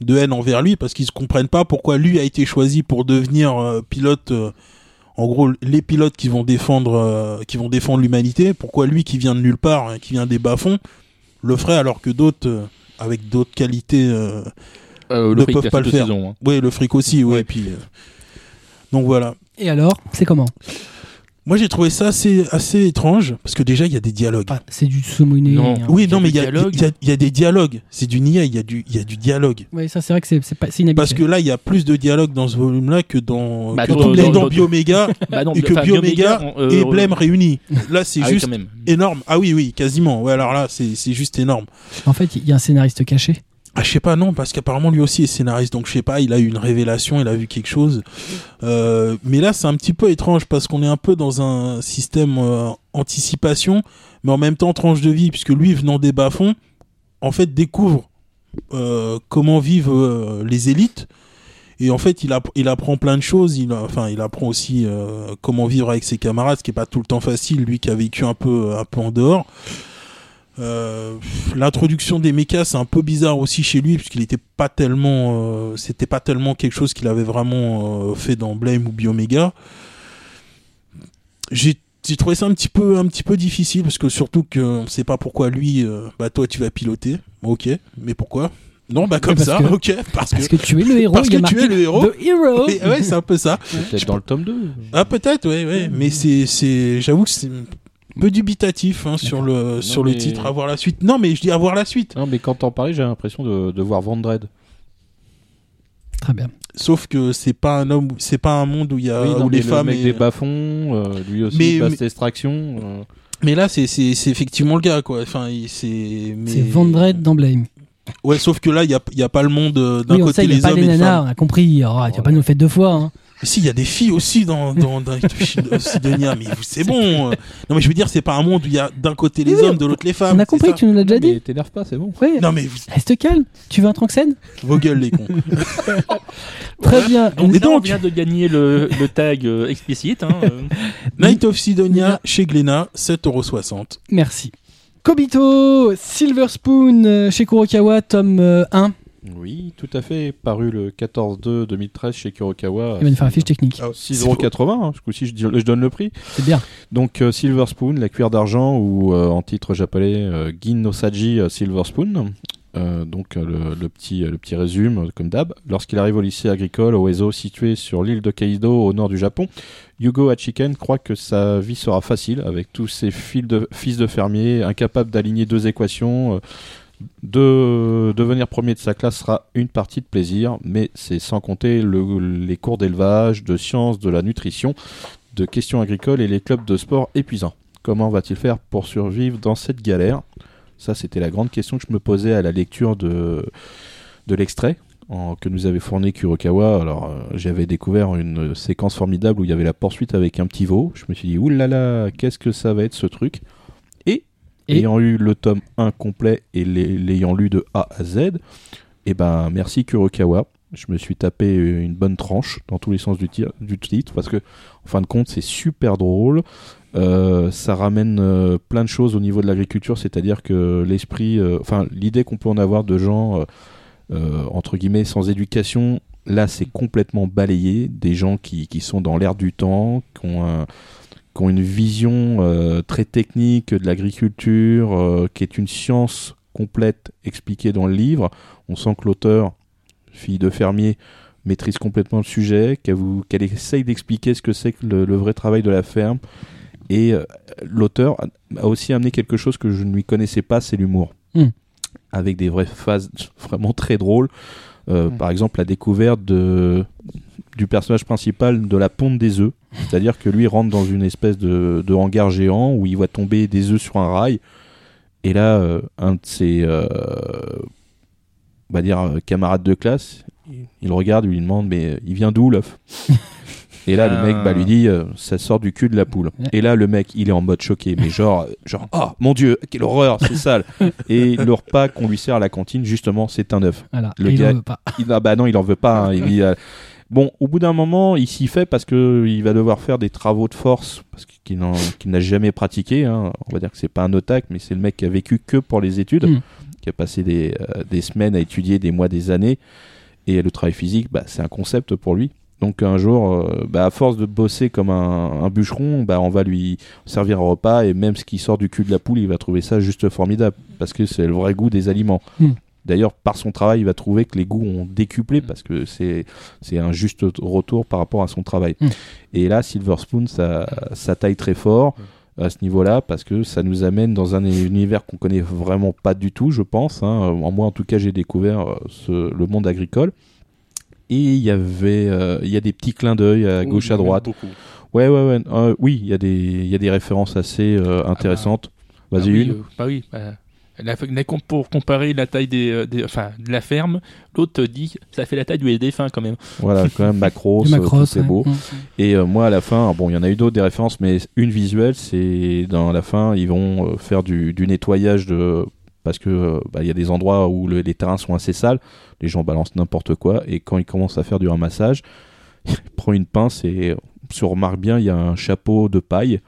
de haine envers lui parce qu'ils ne comprennent pas pourquoi lui a été choisi pour devenir euh, pilote. En gros, les pilotes qui vont défendre, euh, qui vont défendre l'humanité, pourquoi lui qui vient de nulle part, hein, qui vient des bas-fonds, le ferait alors que d'autres, euh, avec d'autres qualités, euh, Euh, ne fric, peuvent pas le faire. hein. ouais, le fric aussi, ouais, et puis. euh, donc voilà. Et alors, c'est comment? Moi j'ai trouvé ça assez, assez étrange parce que déjà il y a des dialogues. Enfin, C'est du saumoné. Non. hein. oui, non, mais il y a, dialogues. il y y a des dialogues. C'est du nia, il y, a du- il y a du dialogue. Ouais, ça c'est vrai que c'est c'est pas c'est inhabituel. Parce que là, il y a plus de dialogue dans ce volume-là que dans, Bah, que dans- dans, dans- dans dans- Bioméga Bah non, et que Bioméga euh, et Blême réunis. Là, c'est ah oui, juste énorme. Ah oui, oui, quasiment. Ouais, alors là, c'est c'est juste énorme. En fait, il y a un scénariste caché. Ah, je sais pas, non, parce qu'apparemment lui aussi est scénariste, donc je sais pas, il a eu une révélation, il a vu quelque chose. Euh, mais là, c'est un petit peu étrange parce qu'on est un peu dans un système euh, anticipation, mais en même temps tranche de vie, puisque lui, venant des bas-fonds, en fait, découvre euh, comment vivent les élites. Et en fait, il, app- il apprend plein de choses. Il, enfin, il apprend aussi comment vivre avec ses camarades, ce qui est pas tout le temps facile. Lui qui a vécu un peu, un peu en dehors. Euh, L'introduction des mechas, c'est un peu bizarre aussi chez lui, puisqu'il était pas tellement, euh, c'était pas tellement quelque chose qu'il avait vraiment euh, fait dans Blame ou Bioméga. J'ai j'ai trouvé ça un petit peu, un petit peu difficile, parce que surtout que on sait pas pourquoi lui, euh, bah toi tu vas piloter. Ok, mais pourquoi? Non, bah comme ça. que- Ok, parce que. Parce que tu es le héros, Parce il y a que tu es le héros. The Hero. Et- ouais, c'est un peu ça. Peut-être dans le tome 2. Ah peut-être, ouais, ouais. Mais c'est, c'est, j'avoue que c'est peu dubitatif hein, sur le, sur le mais- titre. Avoir la suite. Non, mais je dis avoir la suite. Non, mais quand t'en parlais, j'ai l'impression de, de voir Vandred. Très bien. Sauf que c'est pas un homme, c'est pas un monde où il y a oui, non, où mais les le femmes. mec et- des bas-fonds, euh, lui aussi, Mais- passe mais- l'extraction. euh. Mais là, c'est, c'est, c'est effectivement le gars, quoi. Enfin, il- c'est. mais- C'est Vendred dans Blame. Ouais, sauf que là, il y a, il y a pas le monde euh, d'un Oui, on côté sait, n'y a les pas hommes les et les femmes. on a compris. Oh, tu vas pas nous le faire deux fois. Hein. Mais si, il y a des filles aussi dans dans, dans Sidonia, mais c'est bon. euh. Non, mais je veux dire, c'est pas un monde où il y a d'un côté les Oui, hommes, de l'autre les femmes. on a compris, tu nous l'as déjà mais dit. t'énerve pas, c'est bon. Oui. Non, mais vous- Reste calme. Tu veux un Tranxène? Vos gueules, les cons. Très bien. Donc, Et on vient de gagner le, le tag euh, explicite. Hein, euh. Night of Sidonia chez Glénat, 7,60€. Merci. Kobito, Silver Spoon euh, chez Kurokawa, tome euh, 1. Oui, tout à fait. Paru le 14-2-2013 chez Kurokawa. Il va nous faire la fiche technique. Ah, 6,80€, hein, ce coup-ci je, je donne le prix. C'est bien. Donc euh, Silver Spoon, la cuillère d'argent, ou euh, en titre japonais euh, Gin no Saji euh, Silver Spoon. Euh, donc le, le petit, le petit résume, comme d'hab. Lorsqu'il arrive au lycée agricole Oezo, situé sur l'île de Kaido au nord du Japon, Yugo Hachiken croit que sa vie sera facile avec tous ses fils de, fils de fermiers, incapables d'aligner deux équations. De devenir premier de sa classe sera une partie de plaisir, mais c'est sans compter le- les cours d'élevage, de sciences, de la nutrition, de questions agricoles et les clubs de sport épuisants. Comment va-t-il faire pour survivre dans cette galère? Ça, c'était la grande question que je me posais à la lecture de, l'extrait que nous avait fourni Kurokawa. Alors, euh, j'avais découvert une séquence formidable où il y avait la poursuite avec un petit veau. Je me suis dit, oulala, qu'est-ce que ça va être ce truc? Ayant eu le tome 1 complet et l'ay- l'ayant lu de A à Z, eh ben, merci Kurokawa. Je me suis tapé une bonne tranche dans tous les sens du, tir- du titre parce que, en fin de compte, c'est super drôle. Euh, ça ramène euh, plein de choses au niveau de l'agriculture, c'est-à-dire que l'esprit, euh, enfin l'idée qu'on peut en avoir de gens entre guillemets sans éducation, là c'est complètement balayé. Des gens qui, qui sont dans l'air du temps, qui ont, un- qui ont une vision euh, très technique de l'agriculture, euh, qui est une science complète expliquée dans le livre. On sent que l'auteur, fille de fermier, maîtrise complètement le sujet, qu'elle essaye d'expliquer ce que c'est que le, le vrai travail de la ferme. Et euh, l'auteur a- aussi amené quelque chose que je ne lui connaissais pas, c'est l'humour. Hmm. Avec des vraies phases vraiment très drôles. Euh, Hmm. Par exemple, la découverte de, du personnage principal de la ponte des œufs. C'est-à-dire que lui rentre dans une espèce de, de hangar géant où il voit tomber des œufs sur un rail. Et là, euh, un de ses euh, on va dire, euh, camarades de classe il regarde, il lui demande mais il vient d'où l'œuf? Et là, le mec bah, lui dit euh, ça sort du cul de la poule. Et là, le mec, il est en mode choqué, mais genre, genre, oh mon dieu, quelle horreur, c'est sale. Et le repas qu'on lui sert à la cantine, justement, c'est un œuf. Voilà. Le Et il en gars- veut pas. Il, ah bah non, il en veut pas. hein. Il dit, euh, bon, au bout d'un moment, il s'y fait parce que il va devoir faire des travaux de force parce qu'il n'a jamais pratiqué. hein. On va dire que c'est pas un otac, mais c'est le mec qui a vécu que pour les études, Mm. qui a passé des, euh, des semaines à étudier, des mois, des années. Et le travail physique, bah, c'est un concept pour lui. Donc un jour, euh, bah, à force de bosser comme un, un bûcheron, bah, on va lui servir un repas et même ce qui sort du cul de la poule, il va trouver ça juste formidable parce que c'est le vrai goût des aliments. Mm. D'ailleurs, par son travail, il va trouver que les goûts ont décuplé parce que c'est c'est un juste retour par rapport à son travail. Mm. Et là, Silver Spoon, ça, ça taille très fort à ce niveau-là parce que ça nous amène dans un univers qu'on connaît vraiment pas du tout, je pense. hein. En moi, en tout cas, j'ai découvert euh, ce- le monde agricole. Et il y avait, euh, il y a des petits clins d'œil à gauche, à droite. Beaucoup. Ouais, ouais, ouais. Euh, oui, il y a des, il y a des références assez euh, intéressantes. Vas-y Ah oui, une. bah oui. bah, la- pour comparer la taille des, euh, des- enfin, de la ferme, l'autre dit ça fait la taille du défunt quand même. Voilà, quand même macros, c'est ouais. beau. Et euh, moi, à la fin, bon, il y en a eu d'autres des références, mais une visuelle, c'est dans la fin, ils vont euh, faire du, du nettoyage de parce que euh, bah, y a des endroits où le- les terrains sont assez sales, les gens balancent n'importe quoi, et quand ils commencent à faire du ramassage, il prend une pince et si on remarque bien, il y a un chapeau de paille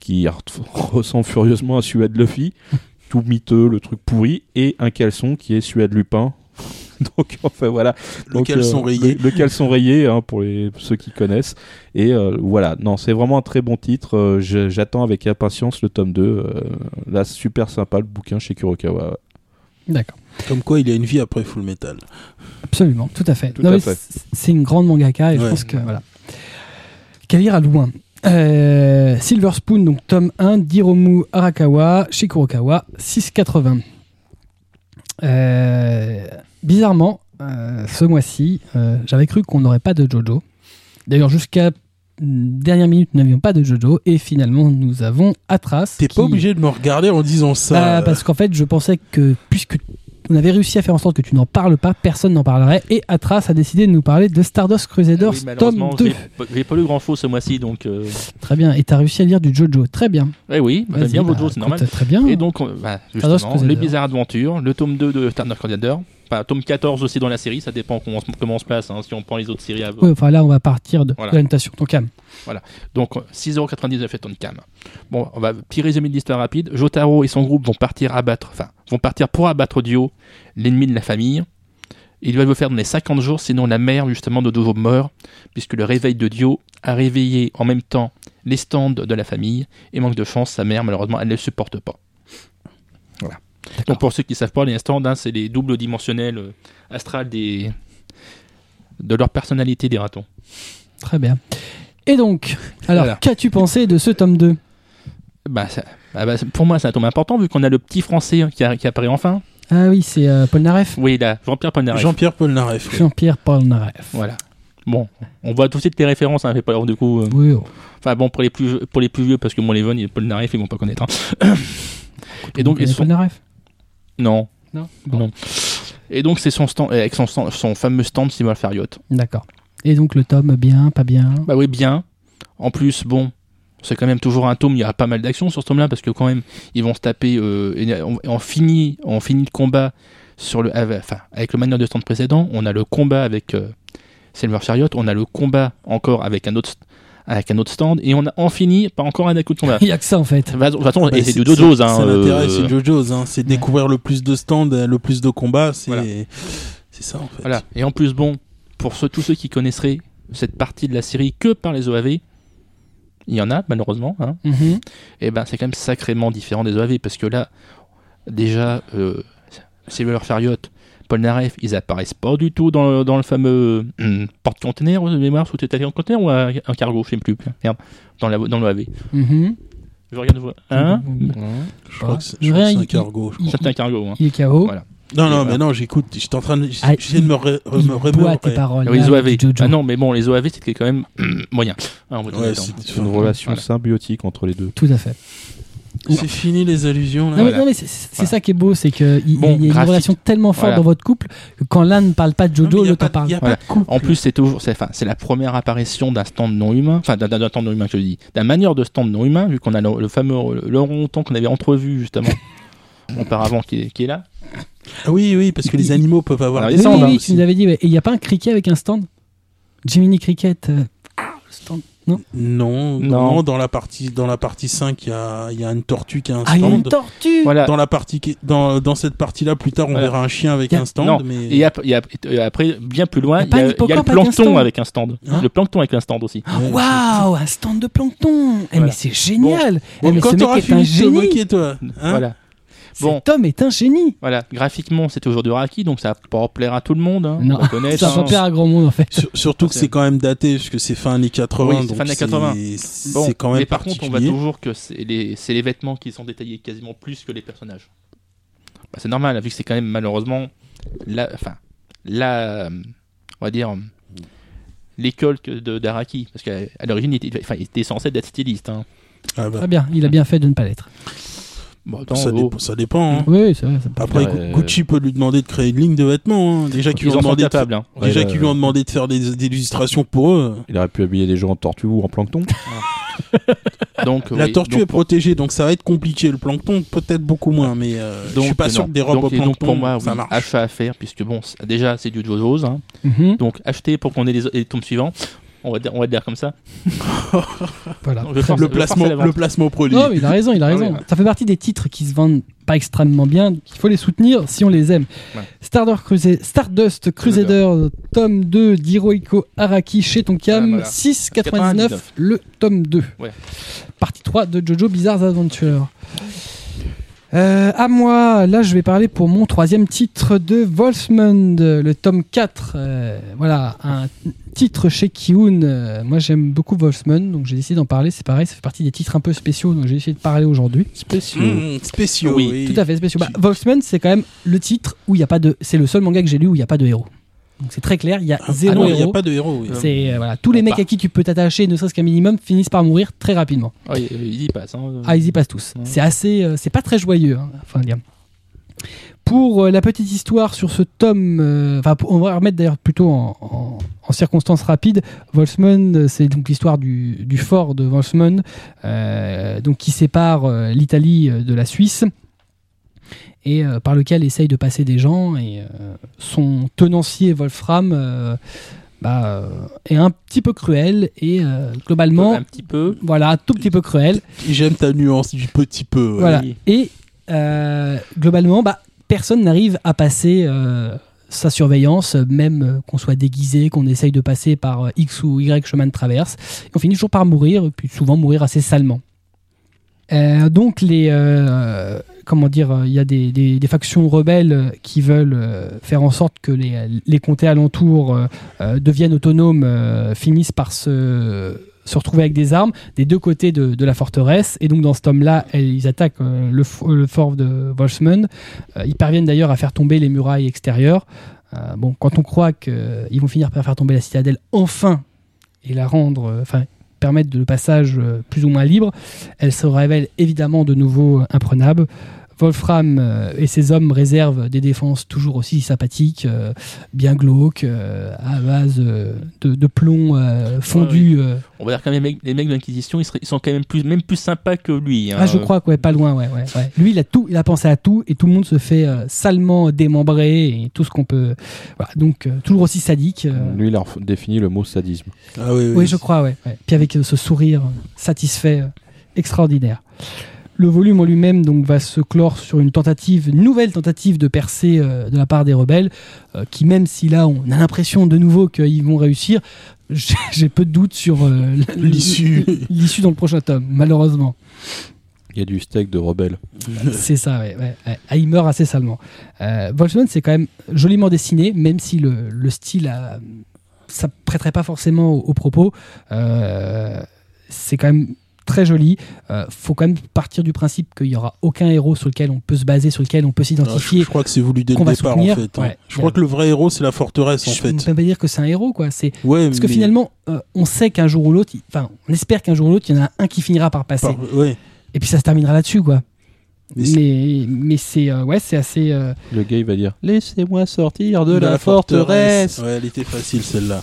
qui re- ressemble furieusement à Suède Luffy, tout miteux, le truc pourri, et un caleçon qui est Suède Lupin. Donc enfin voilà, Le donc, caleçon euh, rayé. Le, le caleçon rayé, hein, pour les, ceux qui connaissent. Et euh, voilà, non, c'est vraiment un très bon titre. Euh, J'attends avec impatience le tome 2. Euh, là, super sympa le bouquin chez Kurokawa. D'accord. Comme quoi, il y a une vie après Full Metal. Absolument, tout à fait. À C'est une grande mangaka et je pense que voilà. Qu'elle ira loin. Euh, Silver Spoon, donc tome 1, d'Hiromu Arakawa, chez Kurokawa, 6,80. Euh, bizarrement, euh, ce mois-ci, euh, j'avais cru qu'on n'aurait pas de Jojo. D'ailleurs, jusqu'à dernière minute, nous n'avions pas de Jojo. Et finalement, nous avons Atras. T'es qui- pas obligé de me regarder en disant ça. Bah, parce qu'en fait, je pensais que puisque on avait réussi à faire en sorte que tu n'en parles pas, personne n'en parlerait. Et Atras a décidé de nous parler de Stardust Crusaders Ah oui, tome 2. j'ai pas- lu grand chose ce mois-ci, donc. euh, Très bien. Et tu as réussi à lire du Jojo. Très bien. ouais, oui, bah, bien bah, votre c'est normal. Très bien. Et donc, on- bah, Stardust justement, les Bizarres Adventures, le tome 2 de Stardust Crusader, enfin, tome 14 aussi dans la série, ça dépend comment on, se- comment on se place, hein, si on prend les autres séries avant. Oui, enfin là, on va partir de Voilà. l'orientation. Donc, calme. Donc 6,99€ est on cam. Bon, on va petit résumé de l'histoire rapide. Jotaro et son groupe vont partir abattre, enfin, vont partir pour abattre Dio, l'ennemi de la famille. Ils doivent le faire dans les 50 jours, sinon la mère justement de Dojo meurt, puisque le réveil de Dio a réveillé en même temps les stands de la famille, et manque de chance, sa mère malheureusement elle ne le supporte pas. Donc pour ceux qui ne savent pas, les stands, hein, c'est les doubles dimensionnels euh, astrales des de leur personnalité des ratons. Très bien. Et donc, alors, Voilà. qu'as-tu pensé de ce tome 2 Bah, ça- ah bah, pour moi, c'est un tome important vu qu'on a le petit français qui, a- qui apparaît enfin. Ah oui, c'est euh, Paul Naref. Oui, là, Jean-Pierre Polnareff. Jean-Pierre Polnareff. quoi. Jean-Pierre Paul Naref. Voilà. Bon, on voit tout de suite les références, hein, fait pas du coup. euh, Oui, oh. Enfin bon, pour les plus pour les plus vieux, parce que moi les Von, Polnareff, ils vont pas connaître. hein. Et donc, ils sont... Paul Naref non, Non non. Et donc c'est son stand, avec son, stand- son fameux stand Silver Fariot. D'accord. Et donc, le tome, bien, pas bien? Bah oui, bien. En plus, bon, c'est quand même toujours un tome. Il y a pas mal d'actions sur ce tome-là parce que quand même, ils vont se taper. Euh, et on, on finit, on finit le combat sur le, avec, enfin, avec le manière de stand précédent. On a le combat avec euh, Silver Chariot. On a le combat encore avec un autre, avec un autre stand. Et on a en fini par encore un coup de combat. Il n'y a que ça, en fait. Façon, Bah, et c'est du Jojo's. Hein, C'est l'intérêt, c'est Jojo's. Hein. C'est découvrir le plus de stands, le plus de combats. C'est Voilà. c'est ça en fait. Voilà. Et en plus, bon, pour ceux, tous ceux qui connaisseraient cette partie de la série que par les OAV, il y en a malheureusement. Hein, Mhm. et ben c'est quand même sacrément différent des OAV parce que là, déjà, euh, Silver Chariot, Paul Naref, ils apparaissent pas du tout dans, le- dans le fameux hum, porte-conteneur de mémoire, sous allé en conteneur ou un, un cargo, je sais plus. Merde, dans, la, dans l'OAV. Mhm. Je regarde, hein? Je crois que c'est je Rien, crois que c'est un cargo. je crois. C'est un cargo. Hein. Il est KO. Voilà. Non, non, mais non, j'écoute. J'étais en train de. Ah, J'essaie de me, remémorer. tes paroles. Ah les OAV. Ah non, mais bon, les OAV c'était quand même moyen. Ah, on va dire, Ouais, c'est C'est une relation Voilà. symbiotique entre les deux. Tout à fait. C'est fini les allusions là. Non, mais, Voilà. non, mais c'est Voilà. ça qui est beau, c'est qu'il Bon, y a une graphique. relation tellement forte Voilà. dans votre couple que quand l'un ne parle pas de Jojo, l'autre en parle. y a Voilà. pas de couple. En plus, c'est toujours, c'est, la première apparition d'un stand non humain, enfin d'un, stand non humain, je le dis, d'un manière de stand non humain, vu qu'on a le, le fameux le Ronton qu'on avait entrevu justement auparavant qui est, qui est là. Ah oui, oui, parce que les animaux peuvent avoir Alors, des les Oui, stands, oui, hein, tu nous avais dit. il n'y a pas un criquet avec un stand? Jiminy Cricket. euh, ah. Non, Non. non, dans la partie dans la partie 5, il y a, il y a une tortue qui a un Ah, il y a une stand. tortue Voilà. dans la partie qui- dans, dans cette partie là plus tard on Voilà. verra un chien avec a- un stand non, mais Et, ap- et ap- et après, bien plus loin, il pas y, un a- il y a le hippocampe avec un plancton stand avec un stand. Hein le plancton avec un stand aussi. Ouais, Waouh, un stand de plancton Eh, mais c'est génial Eh, Bon, mais quand ce t'auras mec est un fini de te génie moquer toi hein voilà. Bon. Cet homme est un génie Voilà, graphiquement, c'est toujours du Raki, donc ça va pas plaire à tout le monde. Hein, Non, on va connaître, ça va hein. pas plaire à grand monde en fait. Sur- surtout que C'est- quand même daté parce que c'est fin années 80 Oui, c'est fin années c'est- 80. c'est Bon, quand même mais par contre, on voit toujours que c'est les, vêtements qui sont détaillés quasiment plus que les personnages. Bah, c'est normal, vu que c'est quand même malheureusement la, enfin, la, on va dire, l'école d'Araki, parce qu'à l'origine, il était, enfin, il était censé être styliste. Hein. Ah bah, Très bien, il a bien fait de ne pas l'être. Bon, attends, ça, oh. dépend, ça dépend hein. Oui, c'est vrai. ça peut- Après. Gucci peut lui demander de créer une ligne de vêtements hein. déjà qu'ils ils lui ont demandé de-. Hein. déjà Ouais, qu'ils lui ont demandé de faire des, des illustrations pour eux Il aurait pu habiller des gens en tortue ou en plancton. Donc, la oui, tortue donc, est protégée donc ça va être compliqué le plancton peut-être beaucoup moins mais euh, je donc, suis pas sûr non. que des robes donc, au donc, plancton pour moi, ça oui, marche achat à faire, puisque bon, déjà, c'est du JoJo's. Hein. Mhm. Donc, acheter pour qu'on ait les, les tomes suivants. On va, dire, on va le dire comme ça. Voilà. Le placement le placement produit Non, mais il a raison, il a Ah raison. oui, ouais. Ça fait partie des titres qui se vendent pas extrêmement bien. Il faut les soutenir si on les aime. Ouais. Stardust, Crusade- Stardust Crusader, tome 2 d'Hirohiko Araki chez Tonkam, Ah, voilà. 6,99 99. le tome 2. Ouais. Partie 3 de Jojo Bizarre Adventure. Euh, à moi, là je vais parler pour mon troisième titre de Volsmund, le tome 4. Euh, voilà, un titre chez Kiun. Euh, moi j'aime beaucoup Volsmund, donc j'ai décidé d'en parler. C'est pareil, ça fait partie des titres un peu spéciaux, donc j'ai essayé de parler aujourd'hui. Spéciaux. Mmh, spéciaux Oui, oui. Tout à fait spéciaux. Bah, c'est quand même le titre où il y a pas de. C'est le seul manga que j'ai lu où il n'y a pas de héros. Donc c'est très clair, il y a Ah, zéro non, il n'y a héros. pas de héros oui. C'est euh, voilà, tous les mecs bah. à qui tu peux t'attacher, ne serait-ce qu'un minimum, finissent par mourir très rapidement. Ah, il, il y passe. Hein. Ah, ils y passent tous. Ouais. C'est assez, euh, c'est pas très joyeux, hein, enfin dire. Pour euh, la petite histoire sur ce tome, euh, enfin, on va remettre d'ailleurs plutôt en, en- en circonstances rapides. Volsmund, euh, c'est donc l'histoire du, du fort de Volsmund, euh, donc qui sépare euh, l'Italie euh, de la Suisse et euh, par lequel essayent de passer des gens. Et euh, son tenancier Wolfram euh, bah, euh, est un petit peu cruel et euh, globalement, Un petit peu. voilà, un tout petit peu cruel. j'aime ta nuance du petit peu ouais. Voilà. Et euh, globalement, bah, personne n'arrive à passer euh, sa surveillance, même qu'on soit déguisé, qu'on essaye de passer par X ou Y chemin de traverse. Et on finit toujours par mourir, et puis souvent mourir assez salement. Euh, donc les euh, comment dire, euh, il y a des, factions rebelles qui veulent faire en sorte que les, comtés alentours deviennent autonomes, finissent par se, retrouver avec des armes des deux côtés de, la forteresse. Et donc dans ce tome-là, ils attaquent le, fort de Volsmund. Euh, ils parviennent d'ailleurs à faire tomber les murailles extérieures. Bon, quand on croit qu'ils vont finir par faire tomber la citadelle enfin et la rendre, enfin permettre le passage euh, plus ou moins libre, elle se révèle évidemment de nouveau euh, imprenable. Wolfram euh, et ses hommes réservent des défenses toujours aussi sympathiques, euh, bien glauques, euh, à base euh, de, de plomb euh, fondu. euh, On va dire quand même les mecs, les mecs de l'Inquisition, ils, sont quand même plus, même plus sympas que lui. hein. Ah, je crois que ouais, pas loin, ouais, ouais, ouais. Lui, il a tout, il a pensé à tout, et tout le monde se fait euh, salement démembrer et tout ce qu'on peut. Voilà, donc euh, toujours aussi sadique. euh. Lui, il a défini le mot sadisme. Ah oui, oui. Oui, je crois, ouais. ouais. Puis avec euh, ce sourire satisfait, euh, extraordinaire. Le volume en lui-même donc va se clore sur une tentative, une nouvelle tentative de percée euh, de la part des rebelles, euh, qui même si là on a l'impression de nouveau qu'ils vont réussir, j'ai j'ai peu de doutes sur euh, L'issue. l'issue dans le prochain tome, malheureusement. Il y a du steak de rebelle. C'est ça, ouais, ouais, ouais. Ah, il meurt assez salement. Euh, Volkswagen, c'est quand même joliment dessiné, même si le, le style, a- ça prêterait pas forcément au, au propos. Euh, c'est quand même très joli. Euh, faut quand même partir du principe qu'il y aura aucun héros sur lequel on peut se baser, sur lequel on peut Ah, je, s'identifier. je crois que c'est voulu dès le départ soutenir. en fait. hein. Ouais. Je crois que le vrai héros c'est la forteresse en Je ne fait. peux pas dire que c'est un héros, quoi. C'est Ouais, parce que mais- finalement, euh, on sait qu'un jour ou l'autre, il- enfin, on espère qu'un jour ou l'autre, il y en a un qui finira par passer. par- ouais. Et puis ça se terminera là-dessus, quoi. Mais c'est- Mais, mais c'est euh, ouais, c'est assez. euh, Le gars, il va dire Laissez-moi sortir de, De la, forteresse. Ouais, elle était facile celle-là.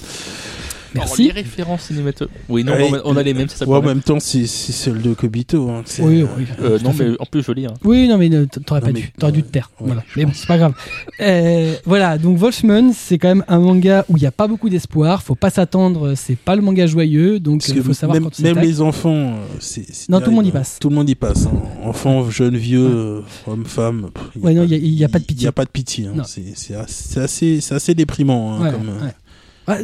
Merci. les références cinématographiques. Oui, non, Ouais, on a- on a les mêmes, c'est ça. Ouais, en même temps, c'est c'est celle de Kobito. hein, Oui, oui. Euh, Tout non, à fait. mais en plus joli. Hein. Oui, non, mais euh, t'aurais Non, pas mais- dû. T'aurais dû te taire. ouais, voilà. Mais bon, c'est pas grave. Euh, voilà, donc Wolfman, c'est quand même un manga où il n'y a pas beaucoup d'espoir. Faut pas s'attendre. C'est pas le manga joyeux. Donc, il faut savoir même, quand même les enfants, euh, c'est c'est Non, tout le monde y hein. passe. Tout le monde y passe. hein. Enfants, jeunes, vieux, euh, hommes, femmes. non, il y a- pas de pitié. Il n'y a pas de pitié. hein. Non. C'est c'est assez, c'est assez, c'est assez déprimant. hein, Ouais, comme, euh,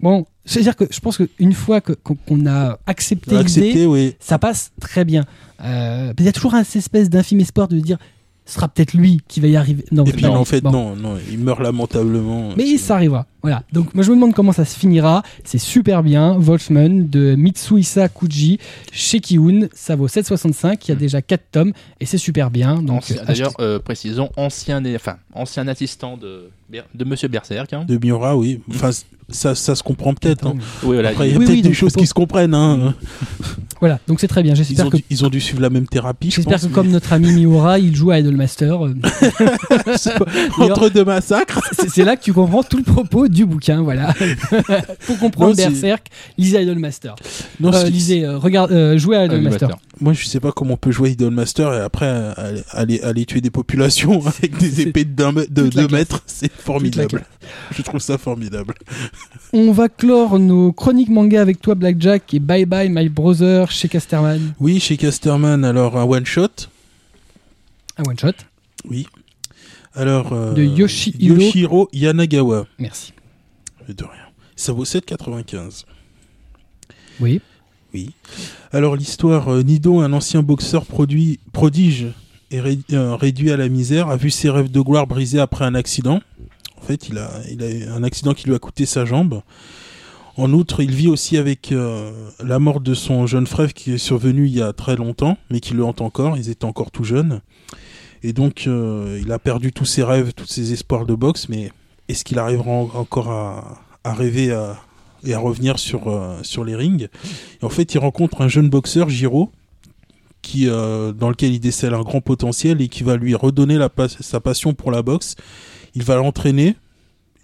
bon, c'est-à-dire que je pense qu'une fois qu'on a accepté Accepté, oui. ça passe très bien. Euh, Il y a toujours un espèce d'infime espoir de dire ce sera peut-être lui qui va y arriver. Non, Et puis non, en fait, bon. non, non, il meurt lamentablement. Mais ça arrivera. Voilà. Donc moi je me demande comment ça se finira. C'est super bien. Wolfman de Mitsuhisa Kuji chez Kiun. Ça vaut 7,65. Il y a déjà 4 tomes et c'est super bien. Donc euh, D'ailleurs, achetez. euh, précisons, ancien, enfin, ancien assistant de, de Monsieur Berserk. Hein. De Miura, oui. Enfin, ça, ça se comprend peut-être. hein. Oui, voilà. Après, il y a Oui, peut-être oui, des choses qui se comprennent. Hein. Voilà. Donc c'est très bien. Ils, J'espère ont que dû, ils ont dû suivre la même thérapie, je J'espère pense. que comme notre ami Miura, il joue à Idolmaster. euh, Entre deux massacres. c'est c'est là que tu comprends tout le propos du bouquin, voilà. Pour comprendre Non, Berserk, lisez Idolmaster. Non, Euh, lisez, euh, regarde, euh, jouez à Idolmaster. Master. Moi, je sais pas comment on peut jouer Idolmaster et après aller, aller, aller tuer des populations avec des épées de 2 de, toute la deux classe. mètres. C'est formidable. Je trouve ça formidable. On va clore nos chroniques manga avec toi, Blackjack, et Bye Bye My Brother chez Casterman. Oui, chez Casterman, alors un one-shot. Un one shot. Oui. Alors. euh, De Yoshihiro. Yoshiro Yanagawa. Merci. De rien. Ça vaut 7,95. Oui. Oui. Alors l'histoire, euh, Nido, un ancien boxeur produit, prodige et ré- euh, réduit à la misère, a vu ses rêves de gloire brisés après un accident. En fait, il a, eu un accident qui lui a coûté sa jambe. En outre, il vit aussi avec euh, la mort de son jeune frère qui est survenu il y a très longtemps, mais qui le hante encore. Ils étaient encore tout jeunes. Et donc, euh, il a perdu tous ses rêves, tous ses espoirs de boxe, mais est-ce qu'il arrivera en- encore à, rêver et à revenir sur, euh, les rings? En fait, il rencontre un jeune boxeur, Giro, dans lequel il décèle un grand potentiel et qui va lui redonner sa passion pour la boxe. Il va l'entraîner.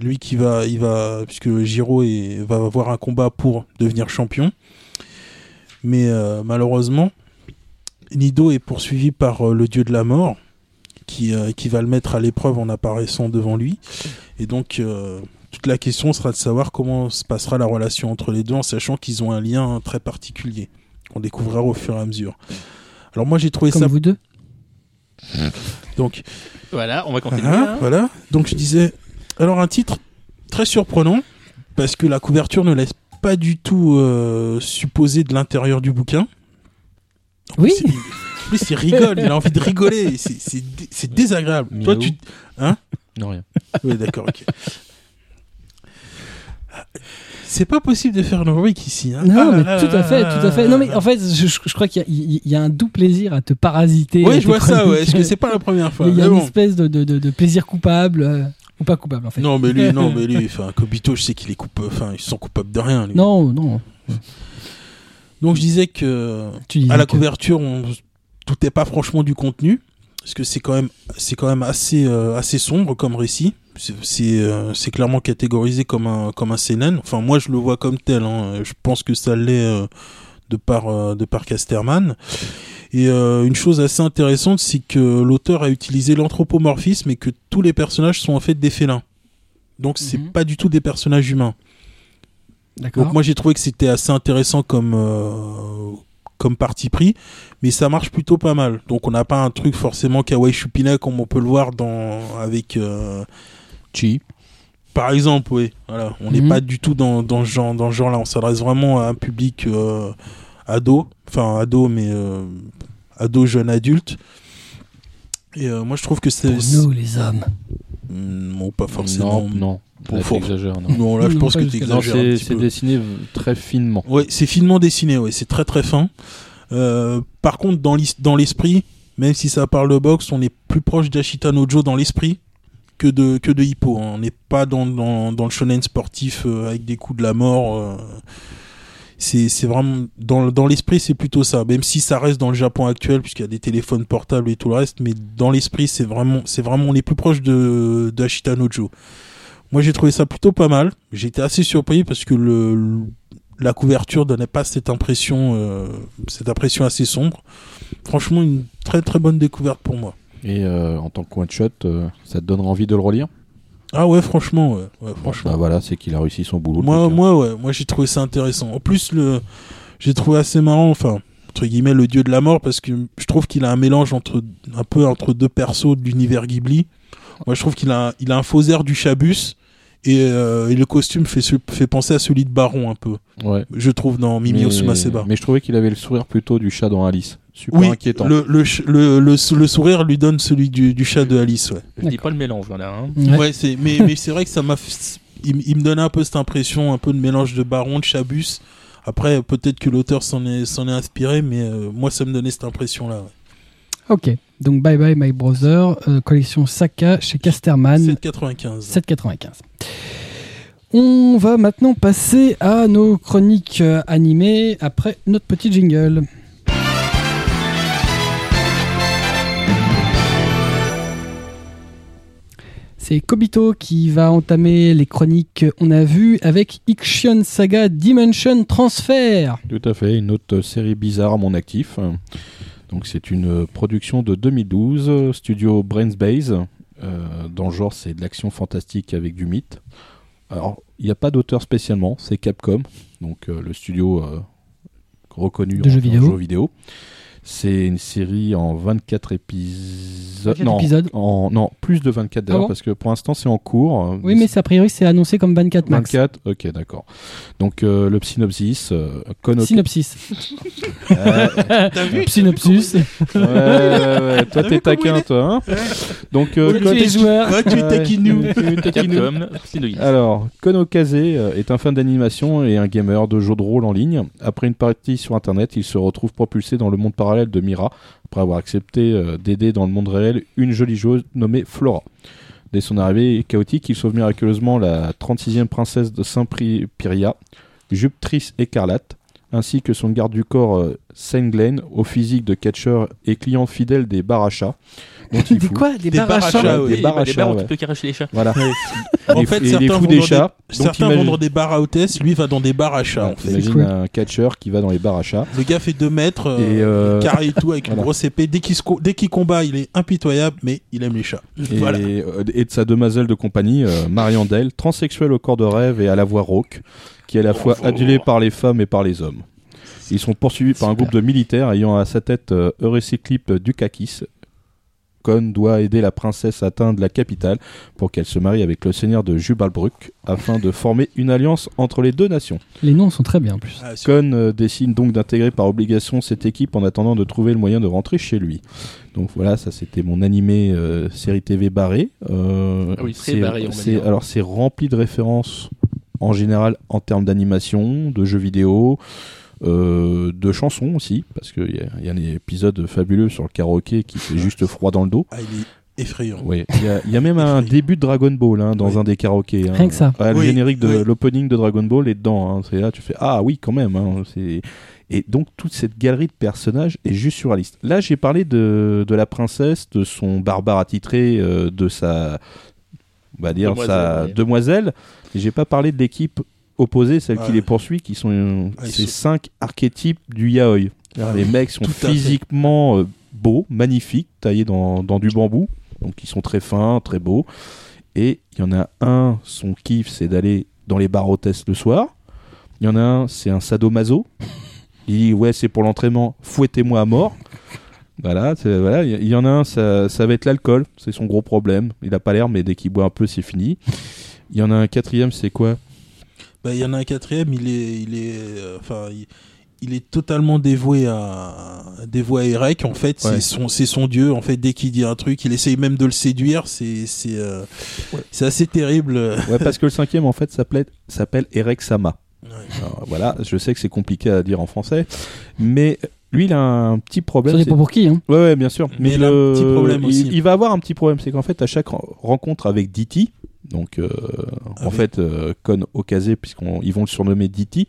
Lui qui va, il va, puisque Giro est- va avoir un combat pour devenir champion. Mais euh, malheureusement, Nido est poursuivi par euh, le dieu de la mort, qui, euh, qui va le mettre à l'épreuve en apparaissant devant lui. Et donc, toute la question sera de savoir comment se passera la relation entre les deux, en sachant qu'ils ont un lien très particulier, qu'on découvrira au fur et à mesure. Alors moi j'ai trouvé Comme ça vous deux. Donc Voilà, on va continuer. Hein, hein. voilà. Donc je disais, alors un titre très surprenant parce que la couverture ne laisse pas du tout euh, supposer de l'intérieur du bouquin. En Oui. plus, il- En plus, il rigole, il a envie de rigoler. C'est- C'est dé- c'est désagréable. Toi, tu. Non, rien. Oui, d'accord, ok. C'est pas possible de faire une rubrique ici. Hein. Non, Ah mais là là tout à fait, tout à fait. Non, mais en fait, je, crois qu'il y, a- y un doux plaisir à te parasiter. Oui, tes je vois ça, ouais. Parce que c'est pas la première fois. Il y a Mais une bon. espèce de, de, de- de plaisir coupable, euh, ou pas coupable en fait. Non, mais lui, non, mais lui, enfin, Kobito, je sais qu'il est coupable, enfin, ils sont coupables de rien. lui. non, non. Donc je disais que Tu à la que- couverture, on doutait pas franchement du contenu, parce que c'est quand même, c'est quand même assez, euh, assez sombre comme récit. C'est, euh, c'est clairement catégorisé comme un, comme un seinen. Enfin, moi, je le vois comme tel. hein. Je pense que ça l'est euh, de par, de par Casterman. Et une chose assez intéressante, c'est que l'auteur a utilisé l'anthropomorphisme et que tous les personnages sont en fait des félins. Donc c'est Mhm. pas du tout des personnages humains. Donc moi j'ai trouvé que c'était assez intéressant comme comme parti pris, mais ça marche plutôt pas mal. Donc on n'a pas un truc forcément kawaii chupina comme on peut le voir dans avec euh, Chi. par exemple, oui. Voilà, on n'est Mhm. pas du tout dans dans ce genre dans ce genre-là. On s'adresse vraiment à un public euh, ado, enfin ado mais euh, ado jeune adulte. Et moi je trouve que c'est nous, les hommes. Hmm, bon, pas forcément. Non, non. Pour Là, for- non. Non, là je Non, pense que tu. Non, exagères c'est dessiné très finement. Ouais, c'est finement dessiné, ouais, c'est très très fin. Euh, par contre, dans l'esprit, même si ça parle de boxe, on est plus proche d'Ashita Nojo dans l'esprit que de, que de Hippo. hein. On n'est pas dans, dans, dans le shonen sportif euh, avec des coups de la mort. euh. C'est vraiment dans dans l'esprit c'est plutôt ça. Même si ça reste dans le Japon actuel puisqu'il y a des téléphones portables et tout le reste mais dans l'esprit c'est vraiment c'est vraiment on plus proche de d'Ashita Nojo. Moi j'ai trouvé ça plutôt pas mal. J'étais assez surpris parce que le, le- la couverture donnait pas cette impression euh, cette impression assez sombre. Franchement une très très bonne découverte pour moi. Et euh, en tant que one shot, euh, ça te donnera envie de le relire? Ah ouais franchement ouais, ouais franchement Bah voilà, c'est qu'il a réussi son boulot. Moi, hein. moi, ouais, moi j'ai trouvé ça intéressant. En plus, le, j'ai trouvé assez marrant, enfin, entre guillemets, le dieu de la mort, parce que je trouve qu'il a un mélange entre, un peu entre deux persos de l'univers Ghibli. Moi, je trouve qu'il a, il a un faux air du Chabus, et, euh, et le costume fait, fait penser à celui de Baron un peu. Ouais. Je trouve dans Mimio Sumaseba. mais je trouvais qu'il avait le sourire plutôt du chat dans Alice. Super Oui, inquiétant. le, le, ch- le, le, le sourire lui donne celui du, du chat de Alice, ouais. Je dis pas le mélange, voilà. hein. Ouais. Ouais, c'est mais mais c'est vrai que ça m'a il, me donnait un peu cette impression un peu de mélange de Baron de Chabus. Après peut-être que l'auteur s'en est s'en est inspiré mais euh, moi ça me donnait cette impression là. Ok, donc Bye Bye My Brother, euh, collection Saka chez Casterman, 795. 7,95. On va maintenant passer à nos chroniques euh, animées après notre petit jingle. C'est Kobito qui va entamer les chroniques on a vu avec Ixion Saga Dimension Transfer. Tout à fait, une autre série bizarre à mon actif. Donc c'est une production de 2012, euh, studio Brainsbase. Euh, dans le genre, c'est de l'action fantastique avec du mythe. Alors, il n'y a pas d'auteur spécialement, c'est Capcom, donc euh, le studio euh, reconnu De en- jeux vidéo. jeux vidéo. C'est une série en 24 épisodes. 24 non, épisodes en- non, plus de 24 d'ailleurs, Ah bon parce que pour l'instant c'est en cours. Oui, mais c'est- a priori c'est annoncé comme 24 max. 24, ok, d'accord. Donc euh, le synopsis, euh, Kono- Synopsis. Euh, T'as vu Synopsis. Ouais, ouais, ouais. Toi, t'es taquin, toi. Hein Donc, euh, tu es joueur. Tu es taquinou. Alors, Kono Kaze euh, est un fan d'animation et un gamer de jeux de rôle en ligne. Après une partie sur internet, il se retrouve propulsé dans le monde parallèle de Mira, après avoir accepté euh, d'aider dans le monde réel une jolie joueuse nommée Flora. Dès son arrivée chaotique, il sauve miraculeusement la 36e princesse de Saint-Pyria, Juptrice écarlate, ainsi que son garde du corps euh, Saint Glenn, au physique de catcheur et client fidèle des barachas. Des fout. quoi Des, Des barachas barachas, ouais. Des barres à des barres où ouais. tu peux caresser les chats. Voilà. En Il fait, certains vont des chats. Certains imagine- vont dans des bars à hôtesse, lui va dans des bars à chats. Cool. un catcheur qui va dans les bars à chats. Le gars fait 2 mètres, euh, Et, euh, carré et tout, avec une grosse épée. Dès qu'il se co- dès qu'il combat, il est impitoyable, mais il aime les chats. Et, Voilà. euh, et de sa demoiselle de compagnie, euh, Marianne Dell, transsexuelle au corps de rêve et à la voix rauque, qui est à la fois adulée par les femmes et par les hommes. Ils sont poursuivis par un groupe de militaires ayant à sa tête euh, Eurycyclipe Dukakis. Kon doit aider la princesse à atteindre la capitale pour qu'elle se marie avec le seigneur de Jubalbrück afin de former une alliance entre les deux nations. Les noms sont très bien en plus. Ah, euh, décide donc d'intégrer par obligation cette équipe en attendant de trouver le moyen de rentrer chez lui. Donc voilà, ça c'était mon animé euh, série TV barré. Euh, Ah oui, très c'est- barré, on va c'est- dire. Alors c'est rempli de références en général en termes d'animation, de jeux vidéo, euh, de chansons aussi, parce qu'il y, a- il y a un épisode fabuleux sur le karaoké qui fait juste froid dans le dos. Ah, il est effrayant. Oui, il y, a- il y a même un début de Dragon Ball hein, dans Oui. un des karaokés. hein. Rien que ça. Ouais, le Oui, générique de oui. l'opening de Dragon Ball est dedans. hein. C'est là, tu fais ah oui quand même. hein. C'est et donc toute cette galerie de personnages est juste surréaliste. Là, j'ai parlé de, de la princesse, de son barbare attitré, euh, de sa on va dire Demoiselle, sa ouais. demoiselle. Et j'ai pas parlé de l'équipe opposée, celle qui les poursuit, qui sont euh, Ah, ces sont- cinq archétypes du yaoi. Ah, les mecs sont tout physiquement euh, beaux, magnifiques, taillés dans, dans du bambou. Donc ils sont très fins, très beaux. Et il y en a un, son kiff, c'est d'aller dans les bars hôtesses le soir. Il y en a un, c'est un sadomaso. Il dit ouais, c'est pour l'entraînement, fouettez-moi à mort. Voilà, voilà. Il y- en a un, ça, ça va être l'alcool, c'est son gros problème. Il a pas l'air, mais dès qu'il boit un peu, c'est fini. Il y en a un quatrième, c'est quoi? Bah, il y en a un quatrième, il est, il est, euh, il, il est totalement dévoué à, dévoué à Erek. En fait, Ouais. c'est son, c'est son dieu. En fait, dès qu'il dit un truc, il essaye même de le séduire. C'est, c'est, euh, c'est assez terrible. Ouais, parce que le cinquième, en fait, s'appelait- s'appelle Erek Sama. Ouais. Alors, voilà, je sais que c'est compliqué à dire en français, mais lui, il a un petit problème. Ça c'est- dépend pour qui. Hein. Ouais, ouais, bien sûr. Mais il a un petit problème il, aussi. il va avoir un petit problème, c'est qu'en fait, à chaque ren- rencontre avec Diti, donc euh, en fait, euh, Kon Okaze, puisqu'ils vont le surnommer Diti,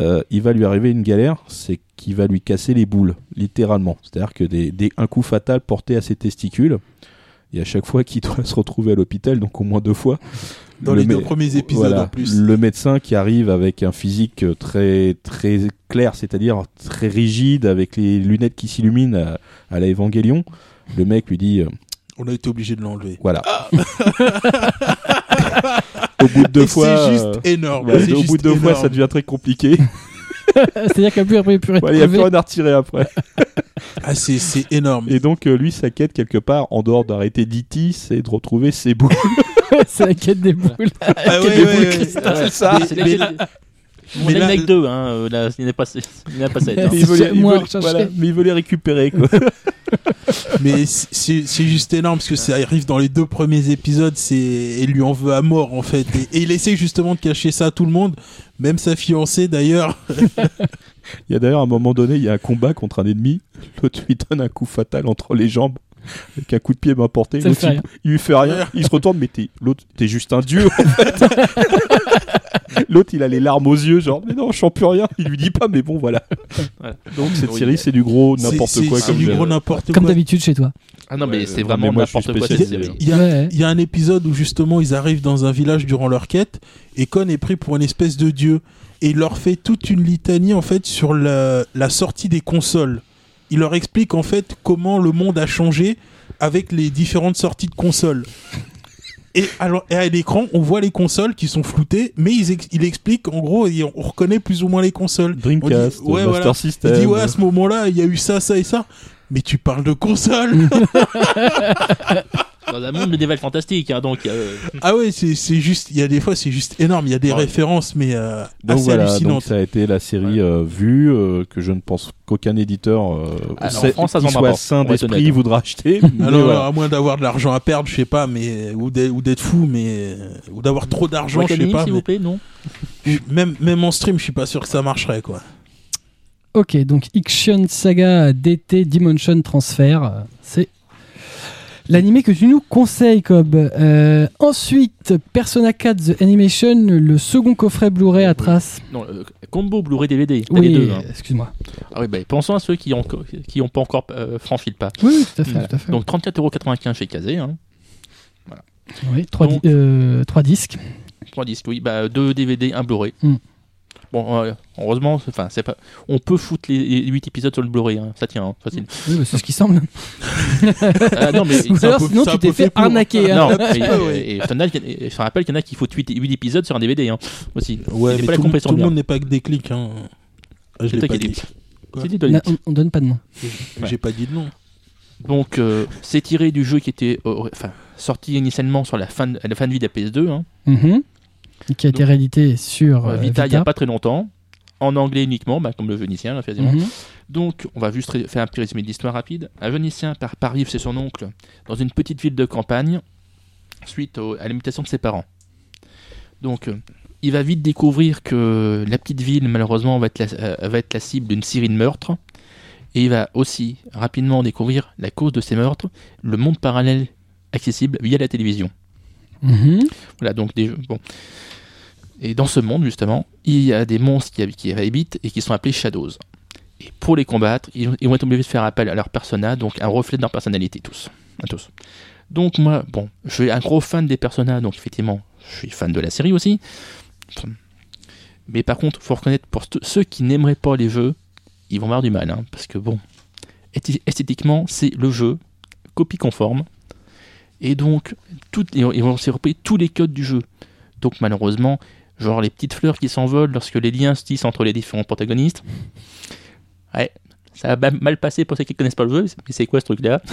euh, il va lui arriver une galère, c'est qu'il va lui casser les boules, littéralement. C'est-à-dire que des, des- un coup fatal porté à ses testicules. Et à chaque fois qu'il doit se retrouver à l'hôpital, donc au moins deux fois. Dans le les deux premiers épisodes voilà, en plus. Le médecin qui arrive avec un physique euh, très très clair, c'est-à-dire très rigide, avec les lunettes qui s'illuminent à, à la Evangelion. Le mec lui dit euh, On a été obligé de l'enlever. voilà. au bout de deux Et fois, c'est juste euh, énorme. ouais, au bout de deux fois, ça devient très compliqué. C'est-à-dire qu'il n'y a plus, plus, plus Il n'y a plus rien à retirer après. Ah, c'est c'est énorme. Et donc, euh, lui, sa quête, quelque part, en dehors d'arrêter Diti, c'est de retrouver ses boules. C'est la quête des boules. Ah ouais, des ouais, boules ouais. cristal. Mais- C'est la mais- quête- On là- avec deux, hein. euh, Là, il n'y en a pas, il n'y en a pas sept. hein. Il veut les, il moi veut- rechercher. voilà, mais il veut les récupérer, quoi. Mais c'est juste énorme parce que ça arrive dans les deux premiers épisodes. C'est et lui en veut à mort en fait. Et, et il essaie justement de cacher ça à tout le monde, même sa fiancée d'ailleurs. Il y a d'ailleurs un moment donné, il y a un combat contre un ennemi. L'autre lui donne un coup fatal entre les jambes. Avec un coup de pied L'autre, fait il, lui fait rien. Il se retourne, mais t'es, l'autre, t'es juste un dieu, en fait. L'autre, il a les larmes aux yeux, genre, mais non, je sens plus rien. Il lui dit pas, mais bon, voilà. Voilà. Donc, cette Oui, série, c'est du gros n'importe quoi. C'est comme du je- gros n'importe Comme d'habitude chez toi. Ah non, mais Ouais, c'est vraiment n'importe quoi spécialiste. cette série. Il y, a, Ouais. il y a un épisode où justement ils arrivent dans un village durant leur quête et Con est pris pour une espèce de dieu et il leur fait toute une litanie en fait sur la, la sortie des consoles. Il leur explique en fait comment le monde a changé avec les différentes sorties de consoles. Et, alors, et à l'écran, on voit les consoles qui sont floutées, mais ex- il explique en gros, et on on reconnaît plus ou moins les consoles. Dreamcast, On dit- ouais, Master voilà. System. Il dit ouais à ce moment-là, il y a eu ça, ça et ça. Mais tu parles de consoles Dans un monde médiéval fantastique, hein, donc. euh, Ah ouais, c'est c'est juste, il y a des fois c'est juste énorme, il y a des Ouais. références mais euh, Donc assez voilà, donc hallucinantes. ça a été la série euh, vue euh, que je ne pense qu'aucun éditeur euh, Ah, en France, ça qui soit sain d'esprit honnête. voudra acheter. Voilà. à moins d'avoir de l'argent à perdre, je sais pas, mais ou d'être ou d'être fou, mais ou d'avoir trop d'argent, je sais pas. s'il mais- vous plaît, non Même même en stream, je suis pas sûr que ça marcherait quoi. Ok, donc Ixion Saga DT Dimension Transfer, c'est l'animé que tu nous conseilles, Cobb. Euh, ensuite, Persona 4 The Animation, le second coffret Blu-ray à traces. Non, euh, combo Blu-ray DVD. t'as les Oui, deux. hein. excuse-moi. Ah oui, bah, pensons à ceux qui ont qui ont pas encore euh, franchi le pas. Oui, oui, tout à fait. Voilà. Tout à fait. Donc 34,95€ chez Kazé. Hein. oui, trois, donc- di- euh, trois disques. 3 disques, oui. Bah, 2 DVD, 1 Blu-ray. Hmm. Bon, euh, heureusement, enfin, c'est pas. On peut foutre les 8 épisodes sur le Blu-ray, hein. ça tient, hein, facile. Oui, bah, c'est ce qui semble. Ah, non, mais. Alors, peu- sinon, tu t'es fait fait pour. arnaquer. hein. non, petit et, et, et Fnac, et je rappelle qu'il y en a qui faut 8, 8 épisodes sur un DVD hein, aussi. Ouais, mais pas tout, le monde n'est pas que des clics. Hein. Ah, je l'ai pas dit. dit on, on donne pas de nom. J'ai pas dit de nom. Donc, euh, c'est tiré du jeu qui était euh, enfin, sorti initialement sur la fin de, la fin de vie de la PS2, hein, Mhm. Qui a été réédité sur euh, Vita il n'y a pas très longtemps, en anglais uniquement, bah, comme le Vénitien, là. Mhm. Donc, on va juste faire un petit résumé de l'histoire rapide. Un Vénitien par Rive, c'est son oncle, dans une petite ville de campagne, suite au- à l'imitation de ses parents. Donc, euh, il va vite découvrir que la petite ville, malheureusement, va être la, euh, va être la cible d'une série de meurtres. Et il va aussi rapidement découvrir la cause de ces meurtres, le monde parallèle accessible via la télévision. Mhm. Voilà, donc des bon. Et dans ce monde, justement, il y a des monstres qui, qui habitent et qui sont appelés Shadows. Et pour les combattre, ils, ils vont être obligés de faire appel à leur persona, donc un reflet de leur personnalité, tous. Tous. Donc moi, bon, je suis un gros fan des personnages, donc effectivement, je suis fan de la série aussi. Mais par contre, faut reconnaître, pour ceux qui n'aimeraient pas les jeux, ils vont avoir du mal, hein, parce que bon, esthétiquement, c'est le jeu, copie conforme, et donc, tout, ils ils vont se repris tous les codes du jeu. Donc malheureusement, genre les petites fleurs qui s'envolent lorsque les liens se tissent entre les différents protagonistes. Ouais, ça va mal- passer pour ceux qui connaissent pas le jeu, mais c'est quoi ce truc-là?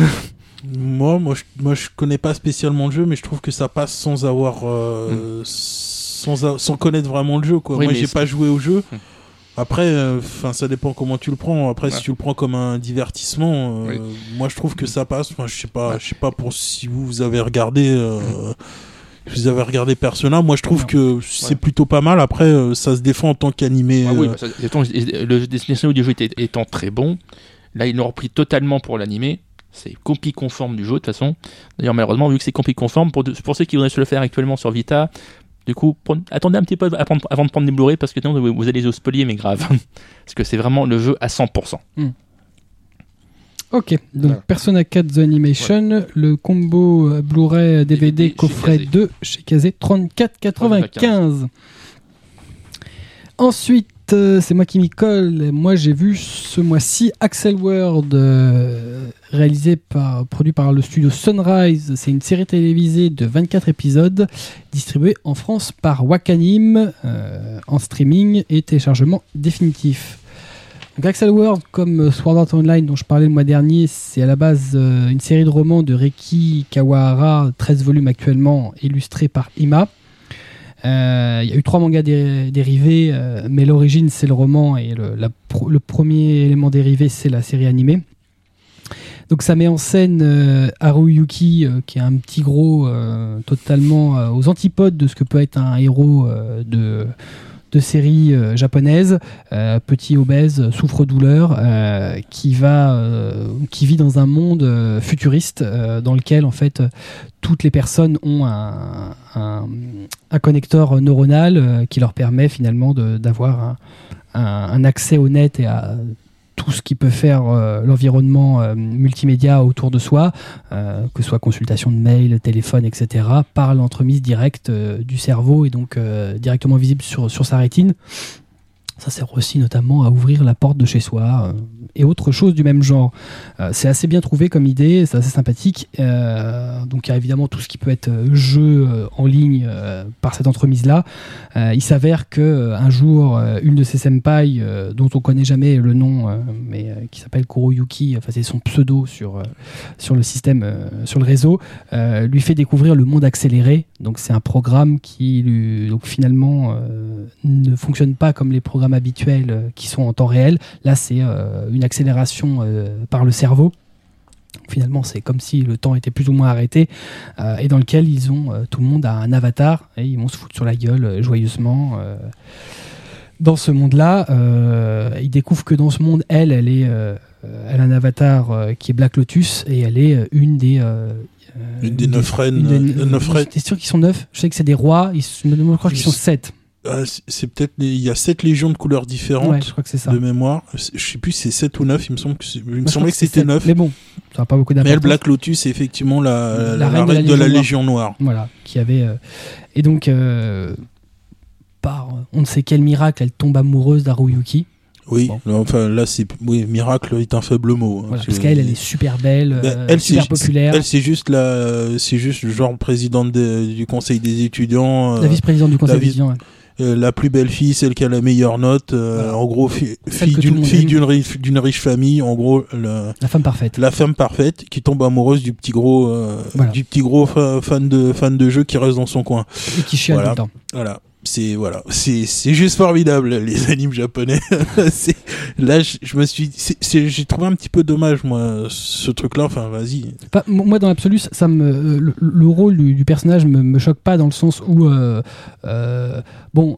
Moi, moi, je, moi, je connais pas spécialement le jeu, mais je trouve que ça passe sans avoir, euh, sans, a- sans connaître vraiment le jeu, quoi. Hmm. Oui, moi, mais j'ai pas joué au jeu. Hmm. Après, enfin, ça dépend comment tu le prends. Après, si tu le prends comme un divertissement, euh, Oui. moi, je trouve que ça passe. Enfin, je sais pas, Ouais. je sais pas pour si vous, vous avez regardé. euh, si Vous avez regardé Persona, moi je trouve Non. que c'est Ouais. plutôt pas mal. Après, euh, ça se défend en tant qu'animé. Ah oui, euh, bah, ça- étant- le destination du jeu était- étant très bon, là ils l'ont repris totalement pour l'animé. C'est copie conforme du jeu de toute façon. D'ailleurs, malheureusement, vu que c'est copie conforme, pour, de- pour ceux qui voudraient se le faire actuellement sur Vita, Du coup, prenez- attendez un petit peu avant avant de prendre des Blu-ray parce que sinon vous, vous allez les spolier, mais grave. parce que c'est vraiment le jeu à 100%. Ok, donc Voilà. Persona 4 The Animation, le combo euh, Blu-ray DVD coffret Kazé. 2 chez Kazé 34,95. Ensuite, c'est moi qui m'y colle. Moi, j'ai vu ce mois-ci Axel World, euh, réalisé par, produit par le studio Sunrise. C'est une série télévisée de 24 épisodes, distribuée en France par Wakanim, euh, en streaming et téléchargement définitif. Donc Axel World, comme Sword Art Online dont je parlais le mois dernier, c'est à la base euh, une série de romans de Reiki Kawahara, 13 volumes actuellement, illustrés par Ima. Euh, Il y a eu trois mangas dé- dérivés, euh, mais l'origine c'est le roman et le, premier élément dérivé c'est la série animée. Donc ça met en scène euh, Haruyuki, euh, qui est un petit gros euh, totalement euh, aux antipodes de ce que peut être un héros euh, de, de série euh, japonaise, euh, petit obèse, souffre-douleur, euh, qui va, qui vit dans un monde futuriste dans lequel en fait toutes les personnes ont un, connecteur neuronal qui leur permet finalement d'avoir un- un accès au net et à tout ce qui peut faire euh, l'environnement euh, multimédia autour de soi, euh, que ce soit consultation de mail, téléphone, etc., par l'entremise directe du cerveau et donc directement visible sur, sur sa rétine. Ça sert aussi notamment à ouvrir la porte de chez soi euh, et autre chose du même genre. Euh, c'est assez bien trouvé comme idée, c'est assez sympathique. Euh, donc il y a évidemment tout ce qui peut être jeu en ligne par cette entremise-là. Il s'avère que un jour, une de ces senpai, dont on connaît jamais le nom, mais qui s'appelle Kuroyuki, enfin c'est son pseudo sur, sur le système, sur le réseau, lui fait découvrir le monde accéléré. Donc c'est un programme qui lui, donc finalement ne fonctionne pas comme les programmes habituels euh, qui sont en temps réel. Là c'est euh, une accélération euh, par le cerveau. Finalement, c'est comme si le temps était plus ou moins arrêté euh, et dans lequel ils ont euh, tout le monde a un avatar et ils vont se foutre sur la gueule euh, joyeusement. Dans ce monde-là, euh, ils découvrent que dans ce monde, elle, elle est, elle a un avatar qui est Black Lotus et elle est une des Une des neuf reines, une des- neuf reines. T'es sûr qu'ils sont neuf? Je sais que c'est des rois. Ils, se- je crois qu'ils sont sept. Ah, c'est- peut-être il y a sept légions de couleurs différentes Ouais, je crois que c'est ça. de mémoire. Je sais plus si c'est 7 ou 9, il me semble que il me Moi, semblait que c'était sept. 9. Mais bon, ça n'a pas beaucoup Mais elle, d'importance. Black Lotus, c'est effectivement la, la, La reine de la reine de la Légion Légion Noire. Voilà, qui avait. euh, Et donc, euh, par on ne sait quel miracle, elle tombe amoureuse d'Haruyuki. Oui, Bon. là, enfin là, c'est oui, miracle est un faible mot. hein, Voilà, parce qu'elle, elle est super belle, Ben, euh, elle, super populaire. Elle, c'est juste la, c'est juste le genre présidente de- du conseil des étudiants, euh, la vice-présidente du conseil la vice- d'étudiants. ouais. Euh, la plus belle fille, celle qui a la meilleure note, euh, Voilà. en gros, fi- fille d'une fille d'une riche, d'une riche famille, en gros, le- La femme parfaite. la femme parfaite qui tombe amoureuse du petit gros, euh, Voilà. du petit gros fa- fan de fan de jeu qui reste dans son coin. Et qui chiale Voilà. tout le temps. Voilà. C'est voilà, c'est c'est juste formidable les animes japonais. là je, me suis j'ai trouvé un petit peu dommage moi ce truc là enfin vas-y. Moi, dans l'absolu, ça- me, euh, le, le rôle du, personnage me, me choque pas dans le sens où, euh, euh, bon,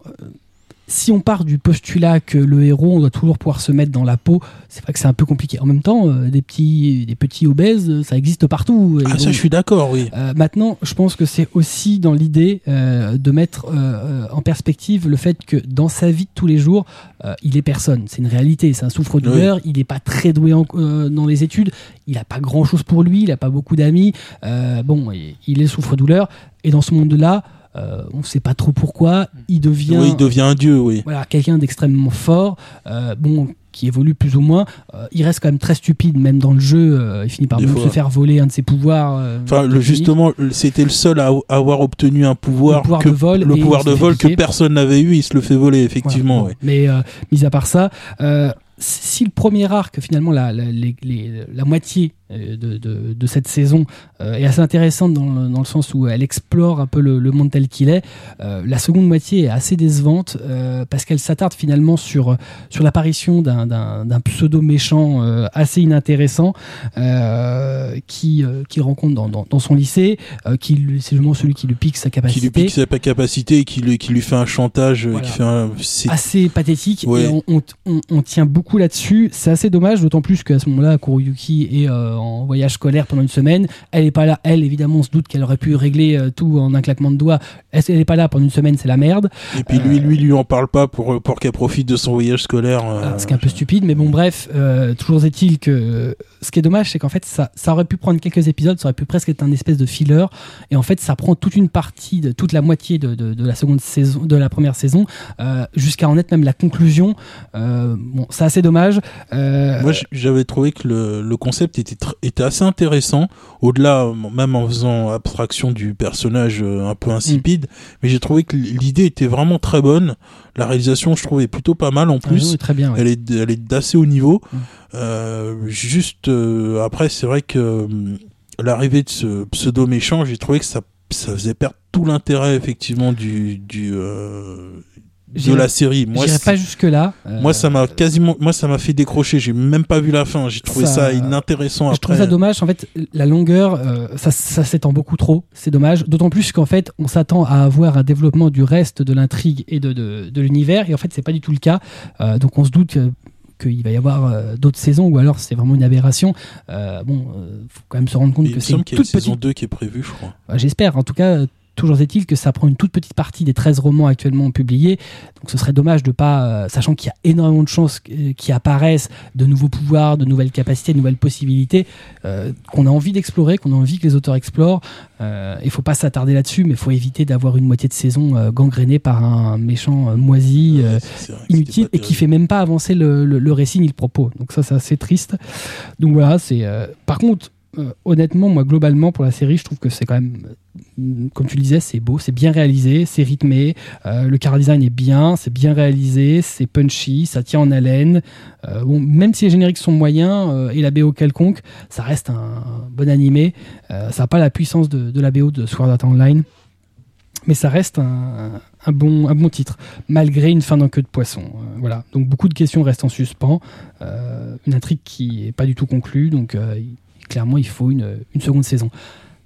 si on part du postulat que le héros, on doit toujours pouvoir se mettre dans la peau, c'est vrai que c'est un peu compliqué. En même temps, euh, des petits, des petits obèses, euh, ça existe partout. Et Ah ça je suis d'accord oui. euh, maintenant, je pense que c'est aussi dans l'idée euh, de mettre euh, euh, en perspective le fait que dans sa vie de tous les jours, euh, il est personne. C'est une réalité. C'est un souffre-douleur. Il n'est pas très doué en- euh, dans les études. Il n'a pas grand-chose pour lui. Il n'a pas beaucoup d'amis. Euh, bon, il est souffre-douleur. Et dans ce monde-là, euh, on ne sait pas trop pourquoi. Il devient Oui, il devient un dieu oui. voilà, quelqu'un d'extrêmement fort, euh, bon, qui évolue plus ou moins. Euh, il reste quand même très stupide, même dans le jeu. il finit par même se faire voler un de ses pouvoirs. Enfin le, justement c'était le seul à avoir obtenu un pouvoir Le pouvoir que de vol le pouvoir de vol que personne n'avait eu, il se le fait voler effectivement Voilà. Mais mis à part ça, si le premier arc, finalement, la, la, les- les- la moitié de, de, de cette saison euh, est assez intéressante dans le, dans le sens où elle explore un peu le, le monde tel qu'il est, euh, la seconde moitié est assez décevante euh, parce qu'elle s'attarde finalement sur, sur l'apparition d'un- d'un d'un pseudo méchant euh, assez inintéressant euh, qui, euh, qu'il rencontre dans, dans, dans son lycée, euh, qui c'est justement celui qui lui pique sa Qui lui capacité. pique sa capacité et qui lui, qui lui fait un chantage, euh, Voilà. qui fait un, assez Ouais. pathétique et on, on- on- on tient beaucoup là-dessus. C'est assez dommage, d'autant plus qu'à ce moment-là, Kuroyuki est euh, euh, en voyage scolaire pendant une semaine. Elle est pas là. Elle, évidemment, on se doute qu'elle aurait pu régler euh, tout en un claquement de doigts. Elle, elle est pas là pendant une semaine, c'est la merde. Et puis lui, lui, lui en parle pas pour, pour qu'elle profite de son voyage scolaire. euh, Ah, ce qui est un peu stupide, mais bon, bref, euh, toujours est-il que ce qui est dommage, c'est qu'en fait, ça, ça aurait pu prendre quelques épisodes, ça aurait pu presque être un espèce de filler, et en fait, ça prend toute une partie, de, toute la moitié de, de, de la seconde saison, de la première saison, euh, jusqu'à en être même la conclusion. Euh, bon, c'est assez dommage. Euh, Moi, j'avais trouvé que le, le concept était, assez intéressant, au-delà, même en faisant abstraction du personnage un peu insipide, mais j'ai trouvé que l'idée était vraiment très bonne. La réalisation, je trouvais plutôt pas mal en ah, plus. oui, très bien. ouais. Elle est, elle est d'assez haut niveau. Mm. Euh, juste euh, après, c'est vrai que hum, l'arrivée de ce pseudo méchant, j'ai trouvé que ça, ça faisait perdre tout l'intérêt effectivement du, du euh, de la série. Moi, pas jusque là. Euh, moi, ça m'a quasiment, moi, ça m'a fait décrocher. J'ai même pas vu la fin. J'ai trouvé ça, Ça- inintéressant Je après. trouve ça dommage. En fait, la longueur, euh, ça, ça s'étend beaucoup trop. C'est dommage. D'autant plus qu'en fait, on s'attend à avoir un développement du reste de l'intrigue et de, de, de l'univers. Et en fait, c'est pas du tout le cas. Euh, donc, on se doute que- qu'il va y avoir euh, d'autres saisons ou alors c'est vraiment une aberration. Euh, bon, euh, faut quand même se rendre compte Mais que c'est une toute petite saison 2 qui est prévue, je crois. bah, J'espère. En tout cas, toujours est-il que ça prend une toute petite partie des 13 romans actuellement publiés. Donc ce serait dommage de pas, euh, sachant qu'il y a énormément de chances euh, qui apparaissent, de nouveaux pouvoirs, de nouvelles capacités, de nouvelles possibilités, euh, qu'on a envie d'explorer, qu'on a envie que les auteurs explorent. Euh, Il faut pas s'attarder là-dessus, mais il faut éviter d'avoir une moitié de saison euh, gangrénée par un méchant euh, moisi. euh, Ouais, inutile et qui fait même pas avancer le, le- le récit ni le propos. Donc ça, c'est assez triste. Donc voilà, c'est. euh, Par contre, euh, honnêtement, moi globalement pour la série, je trouve que c'est quand même, euh, comme tu le disais, c'est beau, c'est bien réalisé, c'est rythmé, euh, le car design est bien, c'est bien réalisé, c'est punchy, ça tient en haleine. Bon, même si les génériques sont moyens et la BO quelconque, ça reste un bon animé. Ça n'a pas la puissance de, la BO de Sword Art Online. Mais ça reste un, bon, un bon titre malgré une fin d'un queue de poisson. Voilà. Donc beaucoup de questions restent en suspens. Une intrigue qui est pas du tout conclue. Donc clairement, il faut une, une seconde saison.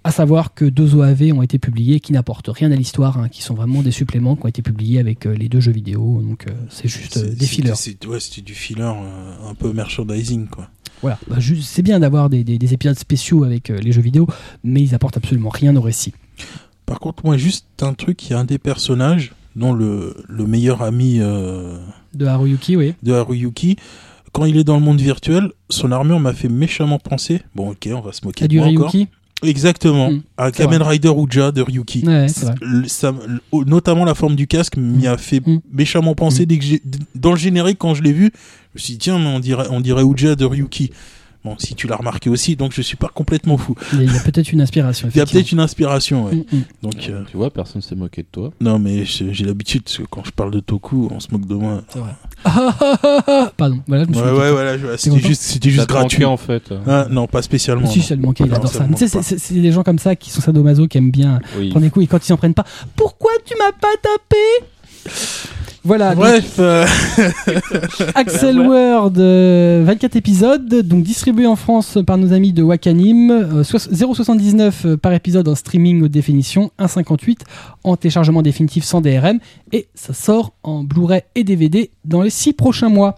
À savoir que deux OAV ont été publiés qui n'apportent rien à l'histoire, hein, qui sont vraiment des suppléments qui ont été publiés avec euh, les deux jeux vidéo. Donc euh, c'est juste euh, des fillers. c'est- Ouais, du filler un peu merchandising, quoi. Voilà. Bah, c'est bien d'avoir des, des- des épisodes spéciaux avec les jeux vidéo, mais ils apportent absolument rien au récit. Par contre, moi, juste un truc, il y a un des personnages, dont le, le meilleur ami De Haruyuki, oui. de Haruyuki, quand il est dans le monde virtuel, son armure m'a fait méchamment penser. Bon, ok, on va se moquer de du moi encore. Ryuki Exactement. Mm, à c'est Kamen vrai. Rider Uja de Ryuki. Ouais, ça- notamment la forme du casque m'y a fait Mm. méchamment penser Mm. dès que dans le générique quand je l'ai vu je me suis dit tiens mais on dirait on dirait Uja de Ryuki bon si tu l'as remarqué aussi donc je suis pas complètement fou Il y a, il y a peut-être une inspiration. il y a peut-être une inspiration ouais. Mm, mm. donc euh, Tu vois, personne s'est moqué de toi. non mais j'ai l'habitude parce que quand je parle de Toku on se moque de moi C'est vrai. Ah, ah, ah, ah, ah. Pardon, voilà, je me suis ouais ouais voilà je- c'était juste c'était juste gratuit en fait. Ah, non pas spécialement Si, non. ça le manquait, il adore ça tu sais, c'est des gens comme ça qui sont sadomaso, qui aiment bien Oui. prendre des coups et quand ils s'en prennent pas, pourquoi tu m'as pas tapé? Voilà, donc, bref euh, Axel Word, euh, 24 épisodes, donc distribué en France par nos amis de Wakanim, euh, soix- 0,79 euh, par épisode en streaming haute définition, 1,58 en téléchargement définitif sans DRM, et ça sort en Blu-ray et DVD dans les 6 prochains mois.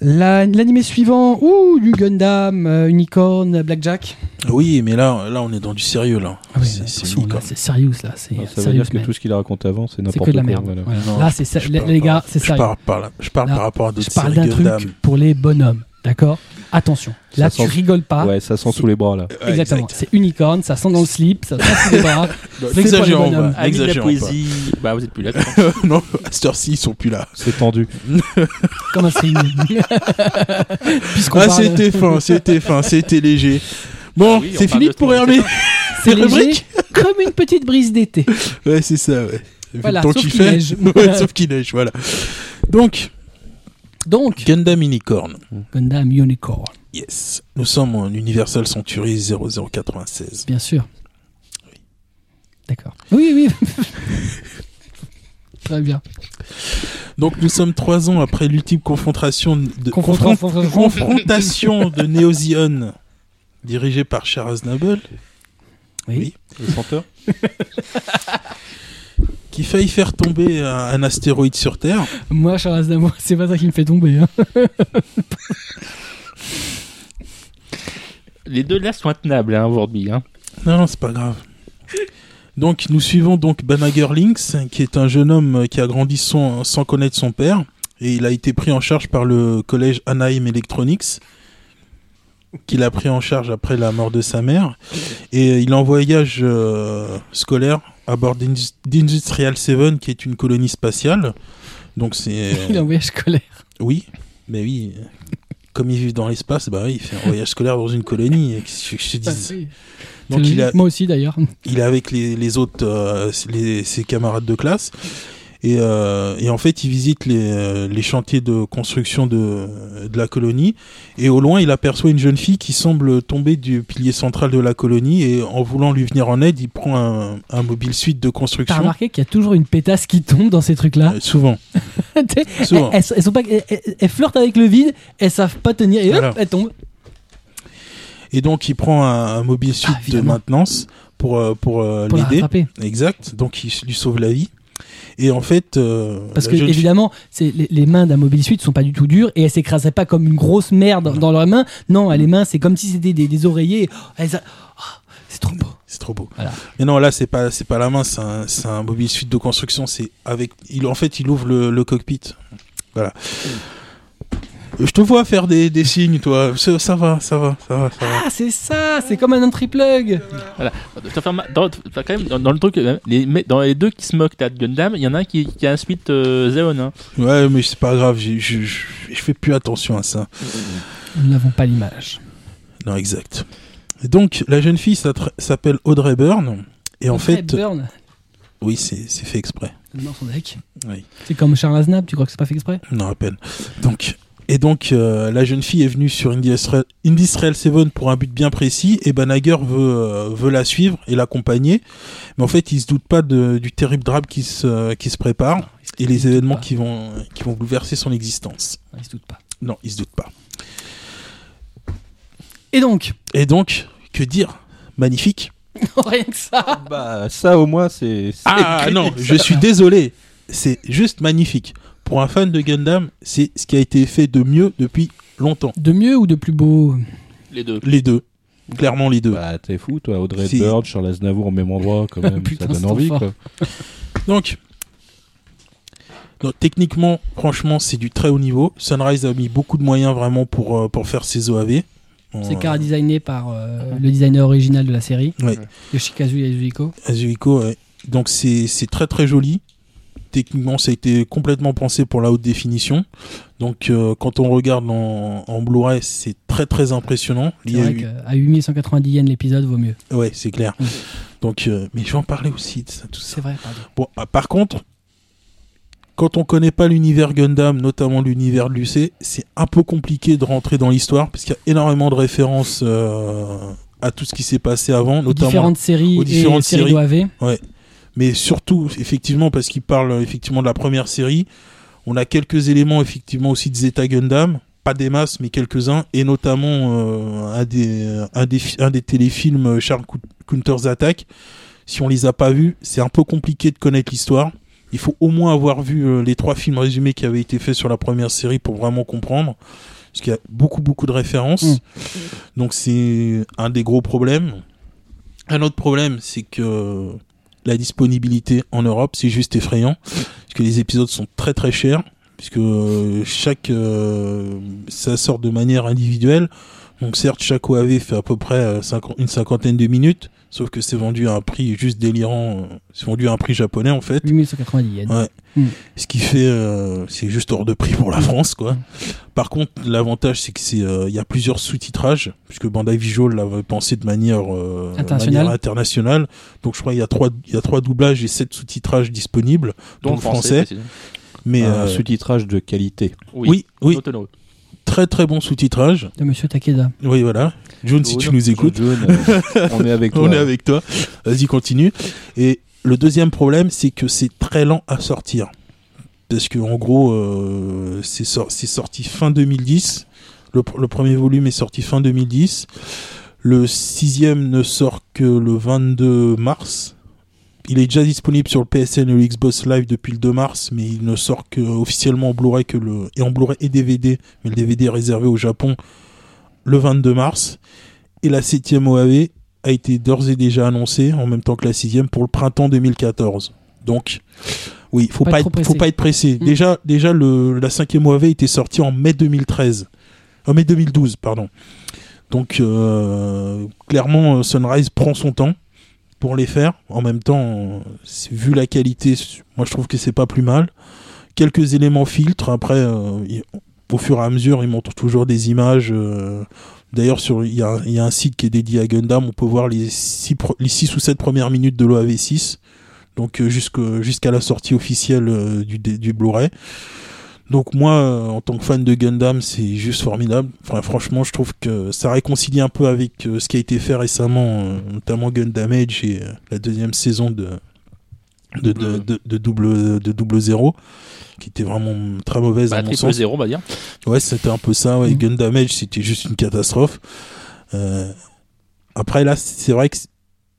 La- L'animé suivant, ouh, du Gundam, euh, Unicorn, Blackjack. oui mais là là on est dans du sérieux là Ah oui, c'est c'est c'est sérieux là, c'est Ah, ça veut sérieux, dire que man. tout ce qu'il a raconté avant, c'est c'est n'importe que de quoi. la merde. voilà. Voilà. Non, Là, c'est les, gars, c'est je sérieux. parle par là je parle Là, par rapport à d'autres Je parle d'un truc pour les bonhommes, d'accord Attention, là Ça tu sent- rigoles pas. Ouais, ça sent sous les bras là. Ouais, Exactement, exact. c'est unicorne, ça sent dans le slip, ça sent sous les bras. Bonhommes. pas, Amis de la n'exagérons pas. poésie. Bah, vous êtes plus là. non, à cette heure-ci, ils sont plus là. C'est tendu. Comme un. Puisqu'on Ah, parle- c'était fin, c'était fin, c'était léger. Bon, Ah oui, c'est fini pour Hermé. c'est léger, rubrique comme une petite brise d'été. Ouais, c'est ça, ouais. Voilà, le temps sauf qu'il qu'il fait. neige. Ouais, sauf qu'il neige, voilà. Donc, Donc, Gundam Unicorn. Gundam Unicorn, Yes. Nous sommes en Universal Century 0096. bien sûr. D'accord. Oui, oui. Très bien. Donc, nous sommes trois ans après l'ultime confrontation de, Confrontation- confront- confrontation de Neozion, dirigée par Charles Aznavour, Oui. Le senteur qui faillit faire tomber un, un astéroïde sur Terre. Moi, Charles Aznavour, c'est pas ça qui me fait tomber. hein. Les deux là sont intenables hein, aujourd'hui. Hein. Non, non, c'est pas grave. Donc, nous suivons donc Banager Lynx, qui est un jeune homme qui a grandi sans, sans connaître son père. Et il a été pris en charge par le collège Anaheim Electronics, qu'il a pris en charge après la mort de sa mère. Et il est en voyage euh, scolaire à bord d'Indus- d'Industrial 7, qui est une colonie spatiale. Donc, c'est. Il est en voyage scolaire. Oui, mais oui. Comme ils vivent dans l'espace, bah oui, il fait un voyage scolaire dans une colonie. je te dise Oui. Donc il a. Moi aussi d'ailleurs. il est avec les, les autres, euh, les, ses camarades de classe. Et, euh, et en fait, il visite les, euh, les chantiers de construction de, de la colonie. Et au loin, il aperçoit une jeune fille qui semble tomber du pilier central de la colonie. Et en voulant lui venir en aide, il prend un, un mobile suite de T'as construction. remarqué qu'il y a toujours une pétasse qui tombe dans ces trucs-là Euh, souvent. Souvent. elles, elles sont pas, elles, elles- elles flirtent avec le vide, elles savent pas tenir et hop, Voilà. elles tombent. Et donc, il prend un, un mobile suite de Ah, évidemment. maintenance pour, pour, Pour la l'aider. Exact. Donc, il lui sauve la vie. Et en fait, euh, Parce que fille- évidemment, les, les mains d'un mobile suite sont pas du tout dures et elles s'écraseraient pas comme une grosse merde dans leurs mains. Non, les mains c'est comme si c'était des, des oreillers. Oh, elles a- oh, c'est trop beau. C'est trop beau. Voilà. Mais non, là, c'est pas, c'est pas la main, c'est un, un mobile suite de construction. C'est avec, il, en fait, il ouvre le, le cockpit. Voilà. Je te vois faire des, des signes, toi. Ça, ça va, ça va, ça va, ça va. Ah, c'est ça, c'est comme un entry plug. Voilà. Ça fait ma- Dans, quand même, dans, dans le truc, euh, les, dans les deux qui se moquent là, de Gundam, il y en a un qui, qui a un suite euh. Hein. Ouais, mais c'est pas grave. Je, je, je fais plus attention à ça. Nous n'avons pas l'image. Non, exact. Et donc, la jeune fille s'appelle Audrey Byrne. Et en fait, Burn oui, c'est fait exprès. dans son deck. Oui. C'est comme Charles Aznavour, tu crois que c'est pas fait exprès? Non, à peine. Donc, et donc, euh, la jeune fille est venue sur Industrial, Industrial 7 pour un but bien précis, et Banager veut, euh, veut la suivre et l'accompagner. Mais en fait, il se doute pas de- du terrible drame qui se, qui se prépare et les événements pas. qui vont, qui vont bouleverser son existence. Il se doute pas. Non, il se doute pas. Et donc, Et donc, que dire? Magnifique. rien que ça. Bah, ça au moins, c'est. Ah non, je suis désolé. C'est juste magnifique. Pour un fan de Gundam, c'est ce qui a été fait de mieux depuis longtemps. De mieux ou de plus beau Les deux. Les deux. Clairement les deux. Bah, t'es fou, toi, Audrey Si. Bird, Charles Aznavour au même endroit, quand même, Putain, ça donne envie, quoi. Donc, donc, techniquement, franchement, c'est du très haut niveau. Sunrise a mis beaucoup de moyens vraiment pour, euh, pour faire ses OAV. C'est Euh, cara designé par euh, le designer original de la série, Ouais, Yoshikazu Yazuhiko. Azuiko, ouais. Donc c'est c'est très très joli. Techniquement, ça a été complètement pensé pour la haute définition. Donc euh, quand on regarde en, en Blu-ray, c'est très très impressionnant. C'est Il y a vrai eu- qu'à 8190 yens l'épisode vaut mieux. Ouais, c'est clair. Donc, euh, mais je vais en parler aussi de ça, tout ça. C'est vrai, pardon. Bon, ah, par contre, quand on connaît pas l'univers Gundam, notamment l'univers de l'UC, c'est un peu compliqué de rentrer dans l'histoire parce qu'il y a énormément de références euh, à tout ce qui s'est passé avant, Aux notamment. différentes séries aux différentes et séries séries. d'OAV. Mais surtout, effectivement, parce qu'il parle effectivement de la première série, on a quelques éléments effectivement aussi de Zeta Gundam, pas des masses, mais quelques-uns, et notamment euh, un, des, un, des, fi- un des téléfilms euh, Charles Cou- Counter's Attack. Si on les a pas vus, c'est un peu compliqué de connaître l'histoire. Il faut au moins avoir vu euh, les trois films résumés qui avaient été faits sur la première série pour vraiment comprendre. Parce qu'il y a beaucoup, beaucoup de références. Mm. Donc c'est un des gros problèmes. Un autre problème, c'est que la disponibilité en Europe, c'est juste effrayant. Parce que les épisodes sont très très chers. Puisque euh, chaque. euh, ça sort de manière individuelle. Donc certes, chaque OAV fait à peu près euh, une cinquantaine de minutes. Sauf que c'est vendu à un prix juste délirant. euh, C'est vendu à un prix japonais en fait. 8190 yens. Ouais. Mm. Ce qui fait, euh, c'est juste hors de prix pour la France, quoi. Par contre, l'avantage, c'est que c'est, euh, il y a plusieurs sous-titrages, puisque Bandai Visual l'avait pensé de manière, euh, Internationale. manière internationale. Donc, je crois qu'il y a trois, il y a trois doublages et sept sous-titrages disponibles, dont le français. précisément. Mais un euh, sous-titrage de qualité. Oui, oui, oui, très très bon sous-titrage. De Monsieur Takeda. Oui, voilà. June, si tu nous écoutes. John, euh, on est avec toi. On est avec toi. Vas-y, continue. Et le deuxième problème, c'est que c'est très lent à sortir. Parce que, en gros, euh, c'est sor- c'est sorti fin 2010. Le, pr- le premier volume est sorti fin 2010. Le sixième ne sort que le 22 mars. Il est déjà disponible sur le PSN et le Xbox Live depuis le 2 mars, mais il ne sort que officiellement en Blu-ray que le et en Blu-ray et DVD, mais le DVD est réservé au Japon le 22 mars. Et la septième OAV a été d'ores et déjà annoncée en même temps que la sixième pour le printemps 2014. Donc, oui, faut Pas pas, être être, trop faut pas être pressé. Mm. Déjà, déjà le, la cinquième OAV était sortie en mai 2013. En mai 2012, pardon. Donc, euh, clairement, euh, Sunrise prend son temps pour les faire. En même temps, euh, vu la qualité, moi je trouve que c'est pas plus mal. Quelques éléments filtres. Après, euh, au fur et à mesure, ils montrent toujours des images. euh, D'ailleurs, il y, a, un site qui est dédié à Gundam. On peut voir les 6 les six ou 7 premières minutes de l'OAV6. Donc euh, jusqu'à la sortie officielle euh, du, Blu-ray. Donc moi, en tant que fan de Gundam, c'est juste formidable. Franchement, je trouve que ça réconcilie un peu avec ce qui a été fait récemment, notamment Gundam Age et la deuxième saison de de, de, de, de double de double zéro, qui était vraiment très mauvaise Bah, à mon sens. zéro, on va dire. Ouais, c'était un peu ça. Ouais. Mhm. Gundam Age, c'était juste une catastrophe. Euh, après, là, c'est vrai que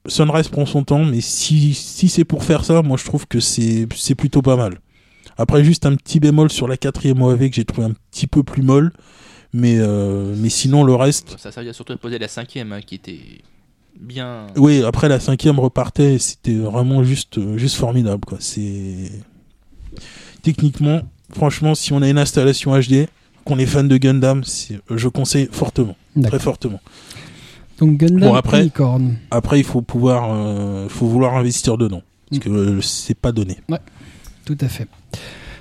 Sunrise prend son temps, mais si, si c'est pour faire ça, moi, je trouve que c'est c'est plutôt pas mal. Après, juste un petit bémol sur la quatrième OAV que j'ai trouvé un petit peu plus molle. Mais, euh, mais sinon, le reste. Ça servait surtout à poser la cinquième, hein, qui était bien. Oui, après, la cinquième repartait. et C'était vraiment juste, euh, juste formidable. Quoi. C'est. Techniquement, franchement, si on a une installation HD, qu'on est fan de Gundam, c'est- je conseille fortement. Très fortement. Donc Gundam Bon, après- Unicorn. Après, il faut pouvoir, euh, faut vouloir investir dedans. Parce Mm. que euh, c'est pas donné. Tout à fait.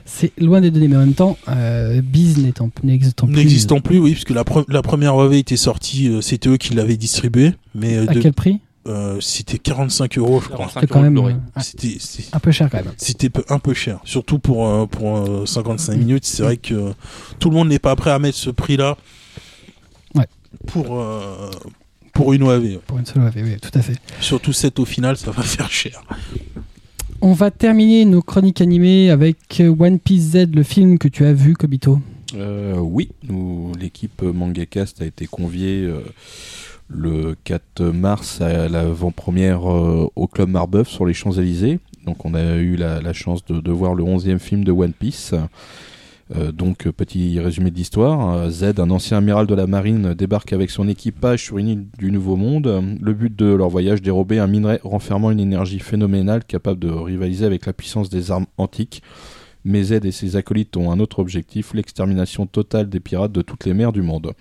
C'est loin des données, mais en même temps, euh, Biz n'existant plus. N'existant plus, oui, puisque la, pre- la première OAV était sortie, euh, c'était eux qui l'avaient distribuée. Mais euh, À de- quel prix? Euh, c'était 45 euros, je crois. 45 C'est quand même euh, ouais, C'était un peu cher quand même. c'était un peu cher. Surtout pour, euh, pour euh, 55 Mm. minutes. C'est vrai que euh, tout le monde n'est pas prêt à mettre ce prix-là Ouais. pour, euh, pour une OAV. Pour une seule OAV, oui, tout à fait. Surtout cette au final, ça va faire cher. On va terminer nos chroniques animées avec One Piece Z, le film que tu as vu, Kobito. Euh, oui, l'équipe Mangacast a été conviée euh, le 4 mars à l'avant-première euh, au Club Marbeuf sur les Champs-Élysées. Donc on a eu la, la chance de, de voir le 11e film de One Piece. Euh, donc petit résumé de l'histoire. Euh, Z, un ancien amiral de la marine, débarque avec son équipage sur une île du Nouveau Monde. Le but de leur voyage, dérober un minerai renfermant une énergie phénoménale capable de rivaliser avec la puissance des armes antiques. Mais Z et ses acolytes ont un autre objectif, l'extermination totale des pirates de toutes les mers du monde.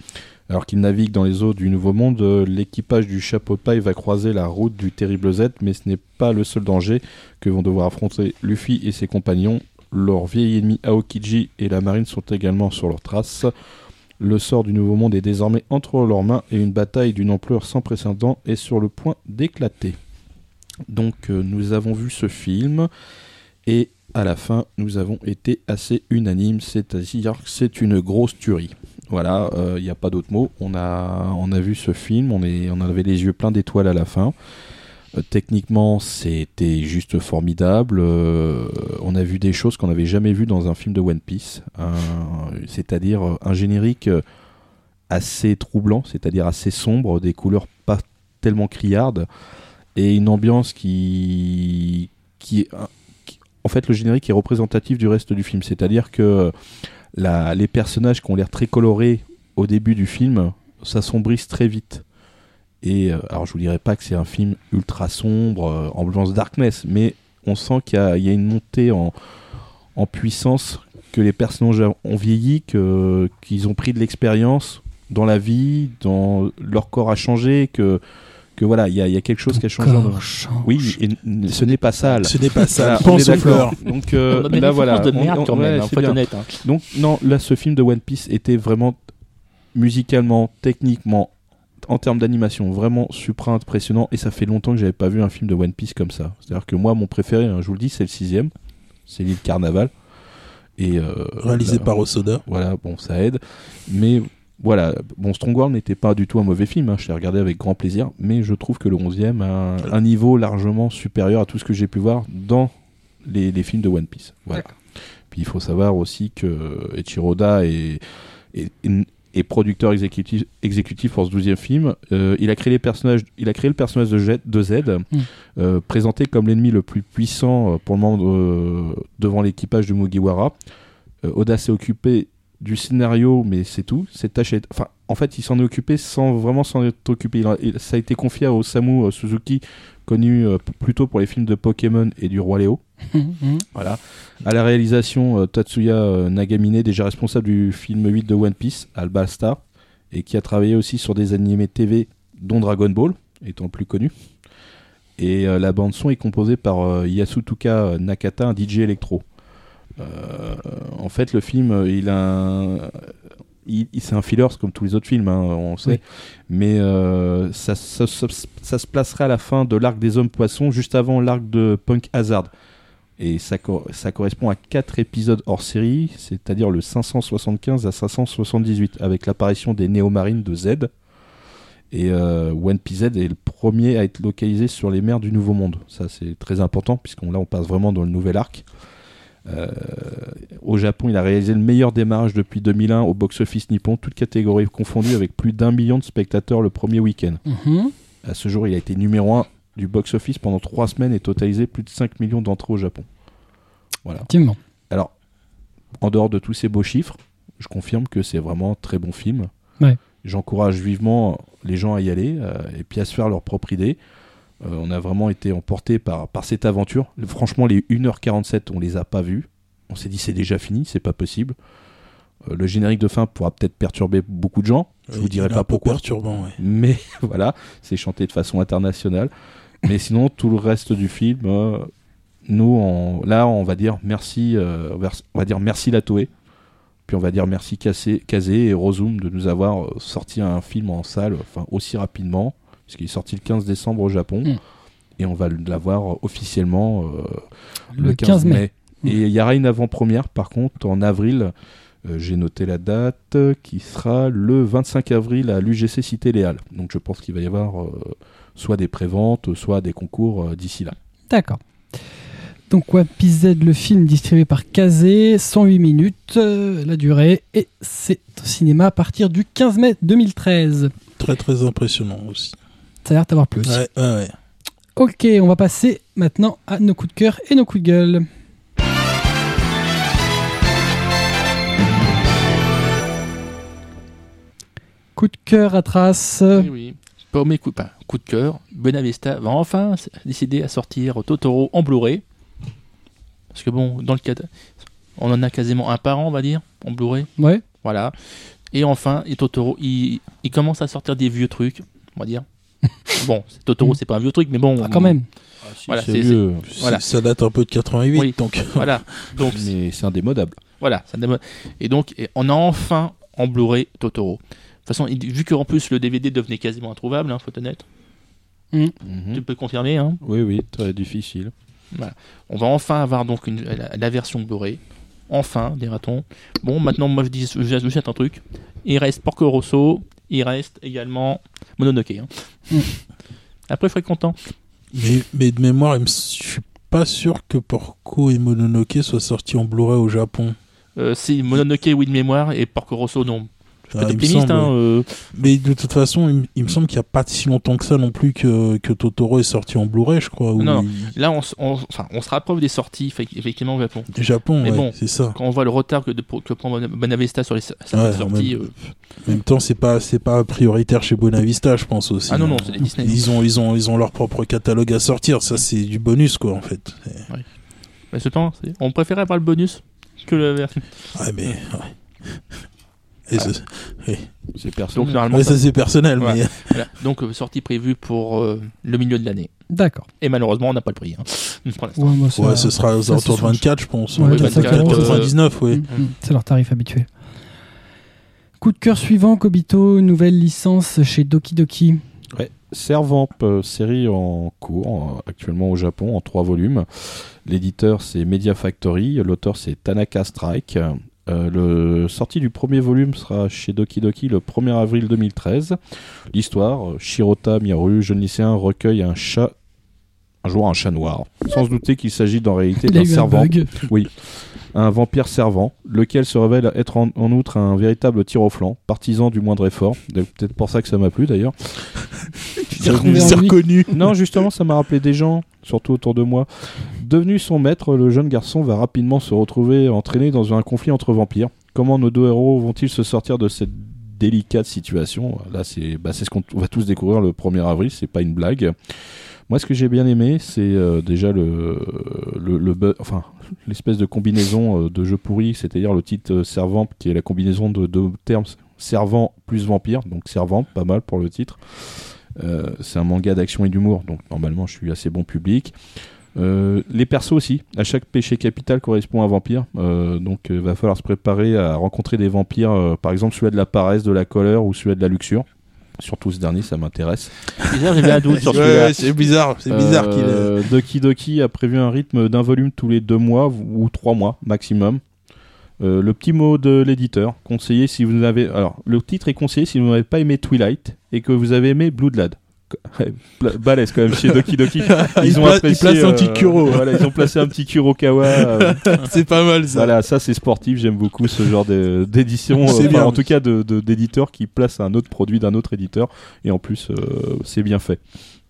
Alors qu'ils naviguent dans les eaux du Nouveau Monde, euh, l'équipage du chapeau paille va croiser la route du terrible Z, mais ce n'est pas le seul danger que vont devoir affronter Luffy et ses compagnons. Leur vieil ennemi Aokiji et la marine sont également sur leurs traces. Le sort du Nouveau Monde est désormais entre leurs mains et une bataille d'une ampleur sans précédent est sur le point d'éclater. Donc euh, nous avons vu ce film et à la fin nous avons été assez unanimes, c'est-à-dire que c'est une grosse tuerie. Voilà, il n'y a pas d'autre mot. On a, on a vu ce film, on, est, on avait les yeux pleins d'étoiles à la fin. Euh, techniquement, c'était juste formidable. Euh, on a vu des choses qu'on n'avait jamais vues dans un film de One Piece. C'est-à-dire euh, un générique assez troublant, c'est-à-dire assez sombre, des couleurs pas tellement criardes, et une ambiance qui, En fait, le générique est représentatif du reste du film. C'est-à-dire que les personnages qui ont l'air très colorés au début du film s'assombrissent très vite. Et euh, alors, je vous dirais pas que c'est un film ultra sombre, euh, ambiance darkness, mais on sent qu'il y, a- il y a une montée en, en puissance, que les personnages ont vieilli, qu'ils ont pris de l'expérience dans la vie, dans leur corps a changé, que, que voilà, il y a, il y a quelque chose qui a changé. change. Oui, et ce n'est pas sale. Ce n'est pas on Pense aux fleurs. Donc euh, On a des là voilà, de On- merde on- quand même, ouais, hein, faut être honnête. hein. Donc non, là ce film de One Piece était vraiment musicalement, techniquement, en termes d'animation, vraiment supra impressionnant et ça fait longtemps que j'avais pas vu un film de One Piece comme ça. C'est-à-dire que moi mon préféré, hein, je vous le dis, c'est le sixième, c'est l'île Carnaval et euh, Réalisé là, par Osoda. voilà, bon, ça aide. Mais voilà, bon, Strong World n'était pas du tout un mauvais film, hein, je l'ai regardé avec grand plaisir, mais je trouve que le 11e a un, un niveau largement supérieur à tout ce que j'ai pu voir dans les, les films de One Piece. Voilà. Puis il faut savoir aussi que Eiichiro Oda est, est, est producteur exécutif, exécutif pour ce 12e film. Euh, il, a créé les personnages, il a créé le personnage de, Jet- de Z, euh, présenté comme l'ennemi le plus puissant euh, pour le moment devant l'équipage de Mugiwara. Oda s'est occupé du scénario, mais c'est tout. Cette tâche est... enfin, en fait, il s'en est occupé sans vraiment s'en être occupé. Il a- ça a été confié à Osamu euh, Suzuki, connu euh, plutôt pour les films de Pokémon et du Roi Léo. Mhm. Voilà. À la réalisation, euh, Tatsuya Nagamine, déjà responsable du film 8 de One Piece, Alba Star, et qui a travaillé aussi sur des animés TV, dont Dragon Ball, étant le plus connu. Et euh, la bande son est composée par Yasutuka Nakata, un DJ électro. Euh, en fait, le film, euh, il a un- il- il- c'est un filler comme tous les autres films, hein, on sait. Oui. Mais euh, ça, ça- ça- ça se placerait à la fin de l'arc des hommes poissons, juste avant l'arc de Punk Hazard. Et ça, co- ça correspond à 4 épisodes hors série, c'est-à-dire le 575 à 578, avec l'apparition des néomarines de Z. Et euh, One Piece Z est le premier à être localisé sur les mers du Nouveau Monde. Ça, c'est très important, puisqu'on là, on passe vraiment dans le nouvel arc. Euh, au Japon, il a réalisé le meilleur démarrage depuis 2001 au box-office nippon, toutes catégories confondues, avec plus d'un million de spectateurs le premier week-end. Mhm. À ce jour, il a été numéro 1 du box-office pendant 3 semaines et totalisé plus de 5 millions d'entrées au Japon. Voilà. Effectivement. Alors, en dehors de tous ces beaux chiffres, je confirme que c'est vraiment un très bon film. Ouais. J'encourage vivement les gens à y aller euh, et puis à se faire leur propre idée. Euh, on a vraiment été emporté par, par cette aventure. Franchement, les 1h47, on les a pas vus. On s'est dit c'est déjà fini, c'est pas possible. Euh, le générique de fin pourra peut-être perturber beaucoup de gens. Je vous dirai pas pourquoi. perturbant, ouais. Mais voilà, c'est chanté de façon internationale. Mais sinon, tout le reste du film, euh, nous, on- là, on va dire merci, euh, on va dire merci la Toei. Puis on va dire merci Kazé et Rosum de nous avoir sorti un film en salle enfin, aussi rapidement, puisqu'il est sorti le 15 décembre au Japon. Mm. Et on va l'avoir officiellement euh, Le 15 mai. Et il y aura une avant-première, par contre, en avril. Euh, J'ai noté la date euh, qui sera le 25 avril à l'UGC Cité Léal. Donc je pense qu'il va y avoir euh, soit des préventes, soit des concours euh, d'ici là. D'accord. Donc One Piece Z, le film distribué par Kazé, 108 minutes, euh, la durée, et c'est au cinéma à partir du 15 mai 2013. Très très impressionnant aussi. Ça a l'air d'avoir plu aussi. Ouais, ouais, ouais. Ok, on va passer maintenant à nos coups de cœur et nos coups de gueule. Coup de cœur à trace. Oui, oui. Pour mes coups, pas, coup de cœur, Benavista va enfin décider à sortir Totoro en Blu-ray. Parce que bon, dans le cas, de- on en a quasiment un par an, on va dire, en Blu-ray. Ouais. Voilà. Et enfin, et Totoro, il, il commence à sortir des vieux trucs, on va dire. bon, c'est- Totoro, c'est pas un vieux truc, mais bon. Ah, quand même. Voilà, C'est c'est- vieux, Voilà. Ça date un peu de 88, Oui. donc. Voilà. Donc, mais c'est indémodable. Voilà, ça démo- et donc et on a enfin en Blu-ray Totoro. De toute façon, vu qu'en plus le DVD devenait quasiment introuvable, hein, faut être honnête, Mhm. tu peux confirmer, hein, Oui, oui, très difficile. on va enfin avoir donc une, la, la version Blu-ray. Enfin, dira-t-on. Bon, maintenant, moi je dis, jette un truc. Il reste Porco Rosso, il reste également Mononoke. hein. Mm. Après, je serai content. Mais, mais de mémoire, il je suis pas sûr que Porco et Mononoke soient sortis en Blu-ray au Japon. Euh, si Mononoke, oui, de mémoire, et Porco Rosso, non. Je Ah, suis optimiste, semble, hein. euh, Mais de toute façon, il, me- il me semble qu'il n'y a pas si longtemps que ça non plus que, que Totoro est sorti en Blu-ray, je crois. Non, il- Là, on, on- enfin, on se rapproche des sorties, effectivement, au Japon. Japon, Mais ouais, bon. c'est ça. quand on voit le retard que, de- que prend Bona- Bonavista sur les Ouais, sorties, même- euh, En même temps, c'est pas c'est pas prioritaire chez Bonavista, je pense aussi. Ah non, non, hein. c'est Disney. Ils ont ils ont ils ont leur propre catalogue à sortir. Ça, c'est du bonus, quoi, en fait. Mais ce temps, on préférait avoir le bonus que la version. Ouais, mais c'est- C'est personnel. Donc normalement, ouais, ça- c'est personnel, Ouais. mais voilà. donc euh, sortie prévue pour euh, le milieu de l'année. D'accord. Et malheureusement, on n'a pas le prix. hein, pour l'instant. Ouais, moi, ça- ouais, ce sera aux alentours de c'est 24, je pense. Ouais, 24, 24, 99, oui. Mm, mm, C'est leur tarif habituel. Coup de cœur suivant, Kobito, nouvelle licence chez Doki Doki. Ouais. Servamp, euh, série en cours euh, actuellement au Japon en trois volumes. L'éditeur c'est Media Factory, l'auteur c'est Tanaka Strike. Euh, le sortie du premier volume sera chez Doki Doki le 1er avril 2013. L'histoire, Shirota Miyaru, jeune lycéen, recueille un chat, un jour un chat noir, sans se douter qu'il s'agit en réalité d'un un servant bug. un vampire servant, lequel se révèle être en, en outre un véritable tir au flanc, partisan du moindre effort. C'est Peut-être pour ça que ça m'a plu d'ailleurs. reconnu. Non, justement, ça m'a rappelé des gens, surtout autour de moi. Devenu son maître, le jeune garçon va rapidement se retrouver entraîné dans un conflit entre vampires. comment nos deux héros vont-ils se sortir de cette délicate situation? Là, c'est bah, c'est ce qu'on on va tous découvrir le 1er avril, c'est pas une blague. Moi, ce que j'ai bien aimé, c'est euh, déjà l'espèce de combinaison euh, de jeu pourri, c'est-à-dire le titre euh, servant, qui est la combinaison de deux termes servant plus vampire, donc servant, pas mal pour le titre. C'est un manga d'action et d'humour, donc normalement, je suis assez bon public. Euh, les persos aussi. À chaque péché capital correspond à un vampire. Euh, donc, il va falloir se préparer à rencontrer des vampires. euh, par exemple, celui de la paresse, de la colère ou celui de la luxure. Surtout ce dernier, ça m'intéresse. Bizarre, j'avais un doute sur celui-là. ouais, c'est bizarre, c'est bizarre qu'il Euh, Doki Doki a prévu un rythme d'un volume tous les deux mois ou trois mois maximum. Euh, le petit mot de l'éditeur, conseillé si vous avez. Alors, le titre est conseillé si vous n'avez pas aimé Twilight et que vous avez aimé Bloodlad. Balèze quand même chez Doki Doki. Il pla- il place un petit. Voilà, ils ont placé un petit Kurokawa. euh, c'est pas mal ça. voilà, ça c'est sportif. J'aime beaucoup ce genre d'édition. Euh, en tout cas, de de- d'éditeur qui place un autre produit d'un autre éditeur. Et en plus, euh, c'est bien fait.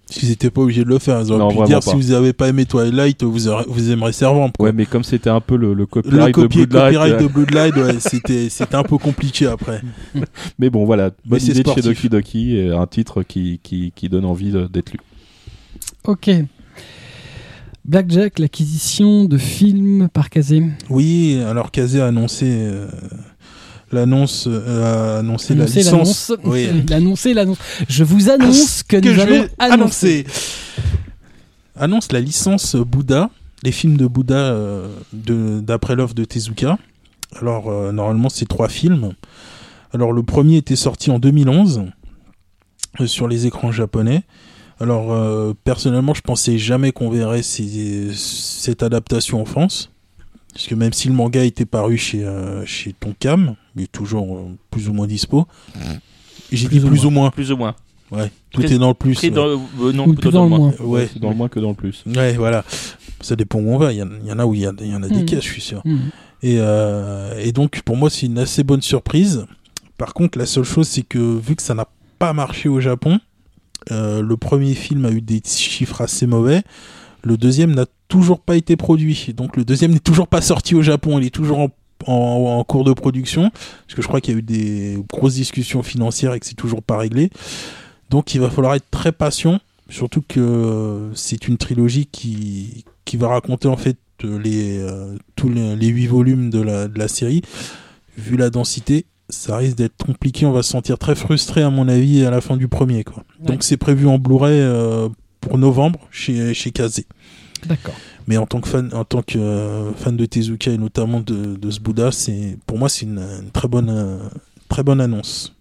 S'ils étaient pas obligés de le faire, ils auraient Non, pu dire pas. si vous avez pas aimé Twilight, vous, aurez- vous aimerez Servant. quoi. Ouais, mais comme c'était un peu le, le Le copyright copier de Bloodlight, copyright euh, de Bloodlight, ouais, c'était c'était un peu compliqué après. Mais bon, voilà, bonne c'est idée de chez. Doki Doki et un titre qui, qui, qui donne envie d'être lu. Ok. Blackjack, l'acquisition de films par Kazé. Oui, alors Kazé a annoncé euh, l'annonce, euh, a annoncé la Annoncer licence. l'annonce. Oui. L'annonce. Je vous annonce que, que nous je allons vais annoncer. annoncer. Annonce la licence Bouddha, les films de Bouddha euh, de- d'après l'offre de Tezuka. Alors, euh, normalement, c'est trois films. Alors, le premier était sorti en 2011 euh, sur les écrans japonais. Alors, personnellement, je pensais jamais qu'on verrait ces- cette adaptation en France. Parce que même si le manga était paru chez, euh, chez Tonkam, il est toujours plus ou moins dispo. J'ai dit Plus ou plus ou moins. Plus ou moins. Ouais, tout est dans le plus. Ouais. dans, euh, non, Ou plutôt plus dans le moins. moins. Ouais. C'est dans le moins que dans le plus. Ouais, voilà. Ça dépend où on va. Il y en, il y en a où il y, en a des Mhm. caisses, je suis sûr. Et, euh, et donc, pour moi, c'est une assez bonne surprise. Par contre, la seule chose, c'est que vu que ça n'a pas marché au Japon, euh, le premier film a eu des chiffres assez mauvais. Le deuxième n'a toujours pas été produit. Donc, le deuxième n'est toujours pas sorti au Japon. Il est toujours en, en- en cours de production. Parce que je crois qu'il y a eu des grosses discussions financières et que c'est toujours pas réglé. Donc, il va falloir être très patient. Surtout que euh, c'est une trilogie qui, qui va raconter en fait les, euh, tous les, les huit volumes de la, de la série. Vu la densité, ça risque d'être compliqué. On va se sentir très frustré, à mon avis, à la fin du premier. Quoi. Ouais. Donc, c'est prévu en Blu-ray euh, pour novembre chez, chez Kazé. D'accord. Mais en tant que fan, en tant que euh, fan de Tezuka et notamment de, de ce Bouddha, c'est pour moi c'est une, très bonne euh, très bonne annonce.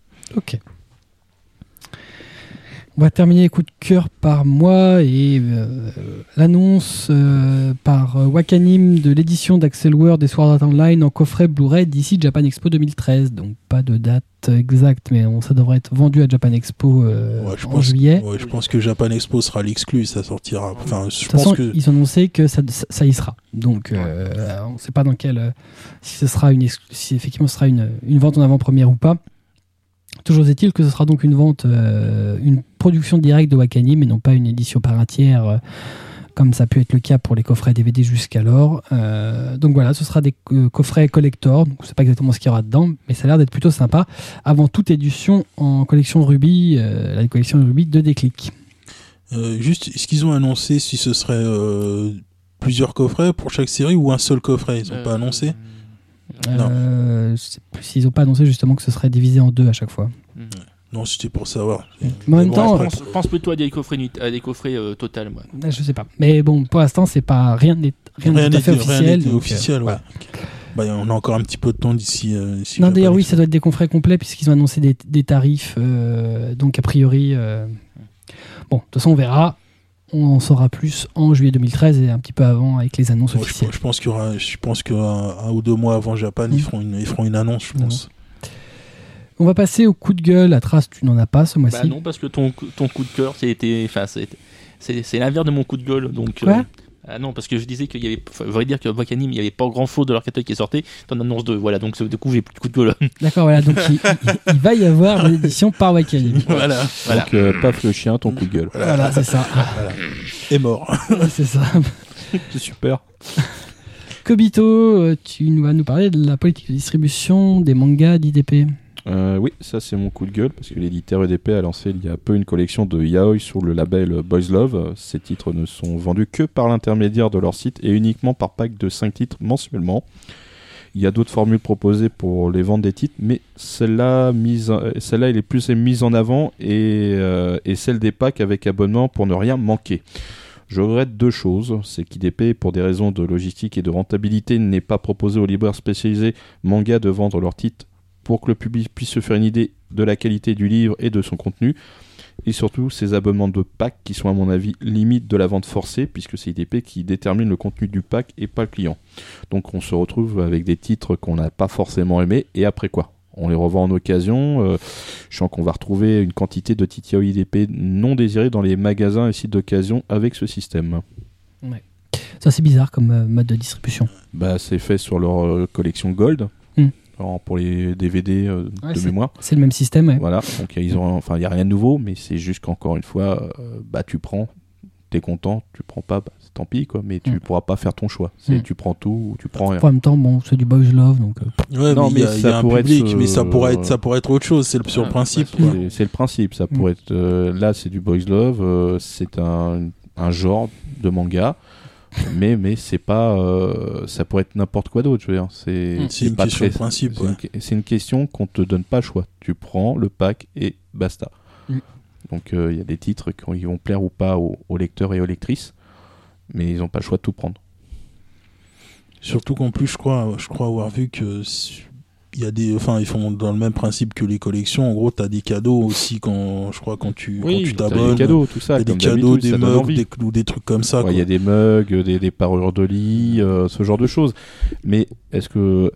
On va terminer les coups de cœur par moi et euh, l'annonce euh, par euh, Wakanim de l'édition d'Axel Word et Sword Art Online en coffret Blu-ray d'ici Japan Expo 2013. Donc pas de date exacte, mais on- ça devrait être vendu à Japan Expo euh, Ouais, je en pense, juillet. ouais, je pense que Japan Expo sera l'exclu, ça sortira. Enfin, je De toute pense façon, que ils ont annoncé que ça, ça, ça y sera. Donc, on ne sait pas dans quel, si ce sera une, si effectivement ce sera une, une vente en avant-première ou pas. Toujours est-il que ce sera donc une vente, euh, une production directe de Wakani, mais non pas une édition par un tiers, euh, comme ça a pu être le cas pour les coffrets DVD jusqu'alors. Euh, donc voilà, ce sera des coffrets collector. Donc, je sais pas exactement ce qu'il y aura dedans, mais ça a l'air d'être plutôt sympa. Avant toute édition en collection Ruby, euh, la collection Ruby de Déclic. euh, juste, est-ce qu'ils ont annoncé si ce serait euh, plusieurs coffrets pour chaque série ou un seul coffret? Ils n'ont pas annoncé? Non. Euh, je sais plus s'ils n'ont pas annoncé justement que ce serait divisé en deux à chaque fois. Non, c'était pour savoir. Mais en même bon, temps, Je pense, pense plutôt à des coffrets, à des coffrets euh, total, moi. Je sais pas. Mais bon, pour l'instant, c'est pas rien n'est rien rien tout à fait rien officiel. n'était donc, officiel, ouais. Bah, on a encore un petit peu de temps d'ici. euh, Non, d'ailleurs, oui, ça doit être des confrères complets puisqu'ils ont annoncé des, des tarifs. euh, donc, a priori, euh, bon, de toute façon, on verra. On en saura plus en juillet 2013 et un petit peu avant avec les annonces Ouais, je, officielles. je pense qu'il y aura, je pense qu'un un ou deux mois avant Japan, ils Mm. feront une, ils feront une annonce, je pense. On va passer au coup de gueule. À Trace, tu n'en as pas ce mois-ci. Bah non, parce que ton, ton coup de cœur, c'était, enfin, c'est, c'est, c'est l'inverse de mon coup de gueule. Donc, euh, Ouais. Ah non, parce que je disais qu'il y avait, enfin, je voudrais dire que Wakanim, il n'y avait pas grand chose de leur catalogue qui est sorti. T'en annonces deux, voilà. Donc, du coup, j'ai plus de coup de gueule. D'accord, voilà. Donc, il, il- il va y avoir une édition par Wakani. Voilà. Voilà. Donc, euh, paf le chien, ton coup de gueule. Voilà, c'est ça. Et mort. c'est ça. C'est super. Kobito, euh, tu vas nous parler de la politique de distribution des mangas d'IDP. Euh, oui, ça c'est mon coup de gueule parce que l'éditeur EDP a lancé il y a peu une collection de yaoi sur le label Boys Love. Ces titres ne sont vendus que par l'intermédiaire de leur site et uniquement par pack de 5 titres mensuellement. Il y a d'autres formules proposées pour les ventes des titres, mais celle-là, celle-là, elle est plus mise en avant et, euh, et celle des packs avec abonnement pour ne rien manquer. Je regrette deux choses. C'est qu'IDP, pour des raisons de logistique et de rentabilité, n'est pas proposé aux libraires spécialisés manga de vendre leurs titres pour que le public puisse se faire une idée de la qualité du livre et de son contenu. Et surtout, ces abonnements de pack qui sont, à mon avis, limite de la vente forcée, puisque c'est IDP qui détermine le contenu du pack et pas le client. Donc on se retrouve avec des titres qu'on n'a pas forcément aimés, et après quoi? On les revend en occasion. Euh, je sens qu'on va retrouver une quantité de titres IDP non désirés dans les magasins et sites d'occasion avec ce système. Ça, c'est bizarre comme euh, mode de distribution. Bah, c'est fait sur leur euh, collection Gold. Alors, pour les DVD euh, Ouais, de mémoire. C'est le même système, ouais. Voilà, donc ils ont, enfin, il y a rien de nouveau, mais c'est juste qu'encore une fois, euh, bah tu prends, t'es content, tu prends pas, bah, c'est tant pis quoi, mais tu Mm. pourras pas faire ton choix. Tu prends tout ou tu prends rien. En même temps, bon, c'est du boys love, donc. euh, Ouais, Non, mais ça a un pourrait être, public, mais ça euh, pourrait être, ça pourrait être autre chose. C'est le, sur le principe. C'est le principe, ça Mm. pourrait être euh, là, c'est du boys love, euh, c'est un, un genre de manga. Mais, mais c'est pas. euh, ça pourrait être n'importe quoi d'autre, je veux dire. C'est Mm. C'est une pas question très- de principe. C'est ouais. une, question qu'on te donne pas le choix. Tu prends le pack et basta. Mm. Donc euh, il y a des titres qui vont plaire ou pas aux, aux lecteurs et aux lectrices, mais ils n'ont pas le choix de tout prendre. Surtout qu'en plus, je crois, je crois avoir vu que il y a des, enfin, ils font dans le même principe que les collections. En gros, t'as des cadeaux aussi quand, je crois, quand tu, quand tu t'abonnes. des cadeaux, tout ça. T'as des comme cadeaux, des mugs, des clous, des trucs comme ça. Ouais. Il y a des mugs, des, des parures de lit, euh, ce genre de choses. Mais est-ce que,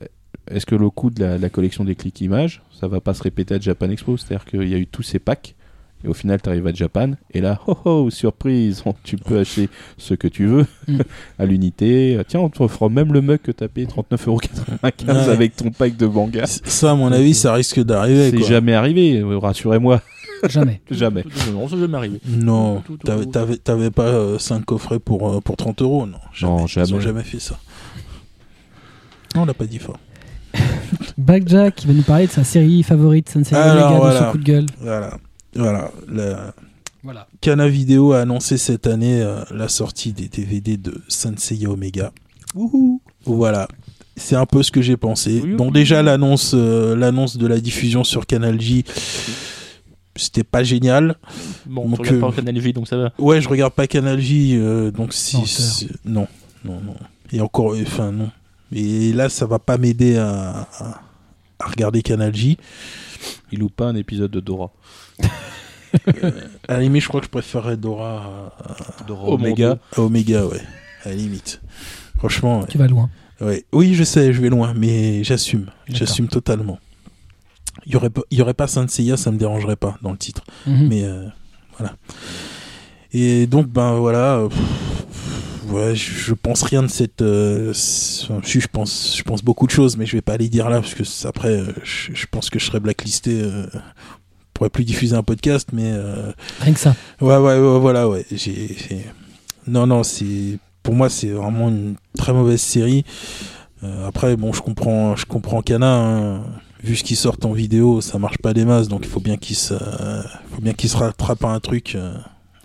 est-ce que le coût de la, la collection des clics images, ça va pas se répéter à Japan Expo? C'est-à-dire qu'il y a eu tous ces packs, et au final, tu arrives à Japan, et là, oh oh, surprise, tu peux acheter ce que tu veux Mm. à l'unité. Tiens, on te offre même le mug que tu as payé 39,95€ Ouais. avec ton pack de manga. Ça, à mon avis, ça risque d'arriver. C'est jamais arrivé, euh, rassurez-moi, Jamais. jamais. Non, ça jamais arrivé. Non, t'avais- tout- t'avais t'avais pas 5 coffrets pour, euh, pour 30 euros, non. Jamais. Non, Ils ont jamais. jamais fait ça. Non, on l'a pas dit fort. Blackjack qui va nous parler de sa série favorite, Sensei Omega, de voilà. son coup de gueule. Voilà. Voilà. La Voilà. Kana Video a annoncé cette année euh, la sortie des DVD de Sensei Omega. Voilà. C'est un peu ce que j'ai pensé. Oui, Bon, oui. déjà, l'annonce euh, l'annonce de la diffusion sur Canal J, c'était pas génial. Bon, Donc, tu regardes euh, pas Canal J, donc ça va. Ouais, je regarde pas Canal J, euh, donc si. Non, non, non. Et encore, enfin, non. Et là, ça va pas m'aider à, à, à regarder Canal J. Il loupe pas un épisode de Dora. À la limite, je crois que je préférerais Dora à, Dora Omega. à Omega, ouais. À la limite. Franchement, ouais. Tu vas loin. Ouais. Oui, je sais, je vais loin, mais j'assume. J'assume totalement. Il y aurait pas, il y aurait pas Saint Seiya, ça me dérangerait pas dans le titre. Mhm. Mais euh, voilà. Et donc, ben voilà. euh, pff, ouais, je, je pense rien de cette. euh, je pense, je pense beaucoup de choses, mais je vais pas les dire là parce que après, euh, je, je pense que je serais blacklisté. Euh, je pourrais plus diffuser un podcast, mais euh, Rien que ça. ouais, ouais, ouais, voilà, ouais. J'ai, non, non, c'est pour moi, c'est vraiment une très mauvaise série. Euh, après, bon, je comprends, je comprends Kana. hein. Vu ce qu'ils sortent en vidéo, ça marche pas des masses, donc il faut bien qu'ils se, faut bien qu'ils se rattrapent à un truc.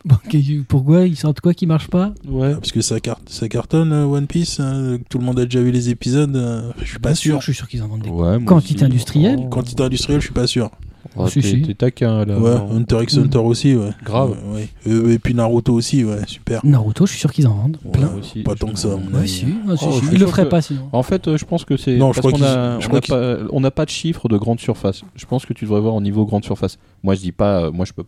Euh, Bon, pourquoi? Ils sortent quoi qui marche pas? Ouais. parce que ça, cartonne euh, One Piece, hein, tout le monde a déjà vu les épisodes. euh, je suis pas sûr. Je suis sûr qu'ils en vendent des. Ouais, moi Quantité aussi. industrielle Oh. Quantité industrielle, je suis pas sûr. Oh, Si, t'es- taquin là. ouais. Hunter x Hunter aussi, ouais. Grave. Ouais, ouais. Euh, et puis Naruto aussi, ouais, super. Naruto, je suis sûr qu'ils en vendent. Plein. Aussi, pas tant que ça. mon Ouais, si. Ah, si, Oh, je Ils le feraient que- pas sinon. En fait, euh, je pense que c'est Non, je crois qu'on qu'ils- a, je on crois a pas, on n'a pas de chiffres de grande surface. Je pense que tu devrais voir au niveau grande surface. Moi, je dis pas, euh, moi je peux,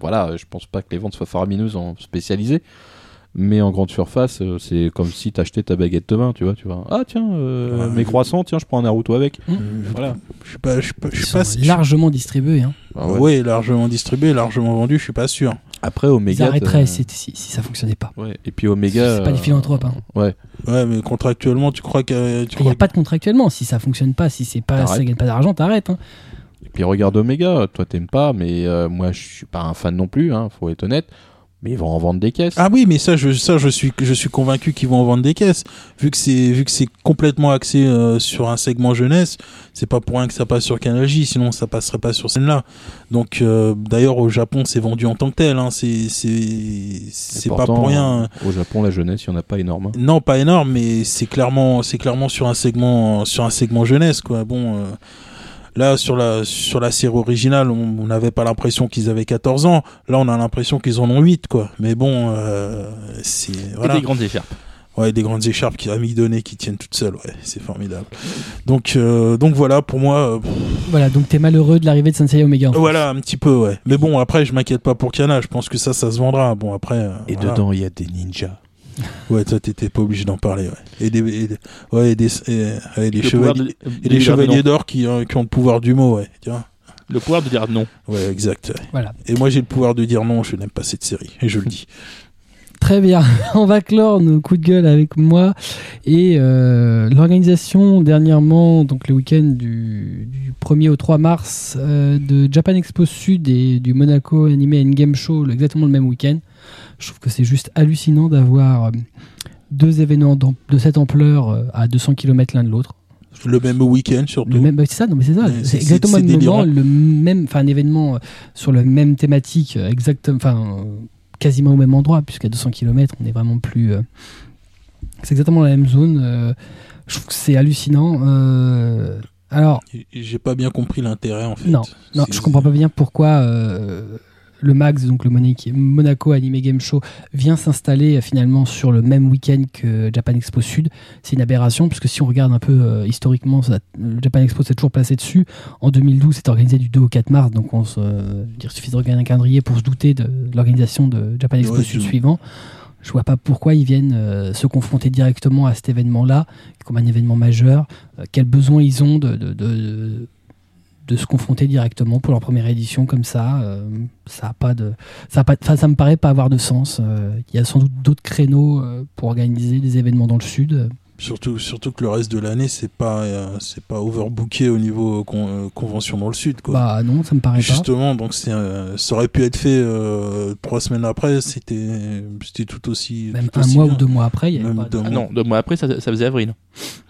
voilà, je pense pas que les ventes soient faramineuses en spécialisé, mais en grande surface, euh, c'est comme si t'achetais ta baguette de vin, tu vois, tu vois. Ah tiens, euh, Ouais. mes croissants, tiens, je prends un Naruto avec. Euh, Voilà. Je suis pas, je suis pas, je Ils suis pas sont je- largement distribués. Hein. Ah ouais. ouais. largement distribué, largement vendu, je suis pas sûr. Après Ils Omega. arrêteraient t'as- si, si, si ça fonctionnait pas. Ouais. Et puis Omega. C'est pas des euh, philanthropes, hein. Ouais. Ouais, mais contractuellement, tu crois que. Tu Il n'y crois a pas de contractuellement. Si ça fonctionne pas, si c'est pas, ça gagne pas d'argent, t'arrêtes. Hein. Et puis regarde Omega, toi t'aimes pas, mais euh, moi je suis pas un fan non plus, hein, faut être honnête. Mais ils vont en vendre des caisses. Ah oui, mais ça, je, ça, je suis, je suis convaincu qu'ils vont en vendre des caisses. Vu que c'est, vu que c'est complètement axé euh, sur un segment jeunesse, c'est pas pour rien que ça passe sur Canal J, sinon ça passerait pas sur scène-là. Donc, euh, d'ailleurs, au Japon, c'est vendu en tant que tel. Hein. C'est, c'est, Et c'est pas pour rien. euh, Au Japon, la jeunesse, il n'y en a pas énorme. hein. Non, pas énorme, mais c'est clairement, c'est clairement sur un segment, sur un segment jeunesse, quoi. Bon, euh, là, sur la, sur la série originale, on on n'avait pas l'impression qu'ils avaient 14 ans. Là, on a l'impression qu'ils en ont 8, quoi. Mais bon, euh, c'est, Et voilà. des grandes écharpes. Ouais, des grandes écharpes qui amidonnées qui tiennent toutes seules, ouais, c'est formidable. Donc, euh, donc voilà, pour moi, euh, Voilà, donc t'es malheureux de l'arrivée de Sensei Omega. en fait. voilà, un petit peu, ouais. Mais bon, après, je m'inquiète pas pour Kana, je pense que ça, ça se vendra. Bon, après. euh, Et voilà. dedans, il y a des ninjas. Ouais, toi, t'étais pas obligé d'en parler, ouais. Et des, et des- ouais, et des, et, et des Le pouvoir chevaliers, de- de d'or qui, euh, qui ont le pouvoir du mot, ouais. Tiens. Le pouvoir de dire non. Ouais, exact. ouais. Voilà. Et moi, j'ai le pouvoir de dire non, je n'aime pas cette série, et je le dis. Très bien, on va clore nos coups de gueule avec moi et euh, l'organisation dernièrement, donc le week-end du, du 1er au 3 mars euh, de Japan Expo Sud et du Monaco Anime and Game Show, exactement le même week-end. Je trouve que c'est juste hallucinant d'avoir euh, deux événements de cette ampleur euh, à 200 km l'un de l'autre. Le même week-end, surtout. Le même, bah, c'est ça, non mais c'est ça, c'est exactement le même moment, délirant. le même, enfin un événement euh, sur le même thématique, exactement, enfin quasiment au même endroit, puisqu'à 200 km, on est vraiment plus, euh, c'est exactement la même zone. euh, je trouve que c'est hallucinant. euh, alors, J'ai pas bien compris l'intérêt, en fait. Non, non, je comprends pas bien pourquoi le Max, donc le Monaco, Anime Game Show, vient s'installer euh, finalement sur le même week-end que Japan Expo Sud. C'est une aberration, puisque si on regarde un peu euh, historiquement, ça- le Japan Expo s'est toujours placé dessus. En 2012, c'était organisé du 2 au 4 mars, donc on se, euh, il suffit de regarder un calendrier pour se douter de, de l'organisation de Japan Expo Ouais, Sud suivant. Je vois pas pourquoi ils viennent euh, se confronter directement à cet événement-là, comme un événement majeur. Quel besoin ils ont de, de, de, de se confronter directement pour leur première édition comme ça. euh, ça a pas de, ça a pas, ça me paraît pas avoir de sens. Euh, Il y a sans doute d'autres créneaux euh, pour organiser des événements dans le sud. Surtout, surtout que le reste de l'année, c'est pas, euh, c'est pas overbooké au niveau con- euh, convention dans le sud, quoi. Bah non, ça me paraît pas. Justement, donc c'est, euh, ça aurait pu être fait euh, trois semaines après, c'était, c'était tout aussi. Même tout un aussi mois bien. ou deux mois après, il y avait pas deux Ah mois. non, deux mois après, ça, ça faisait avril.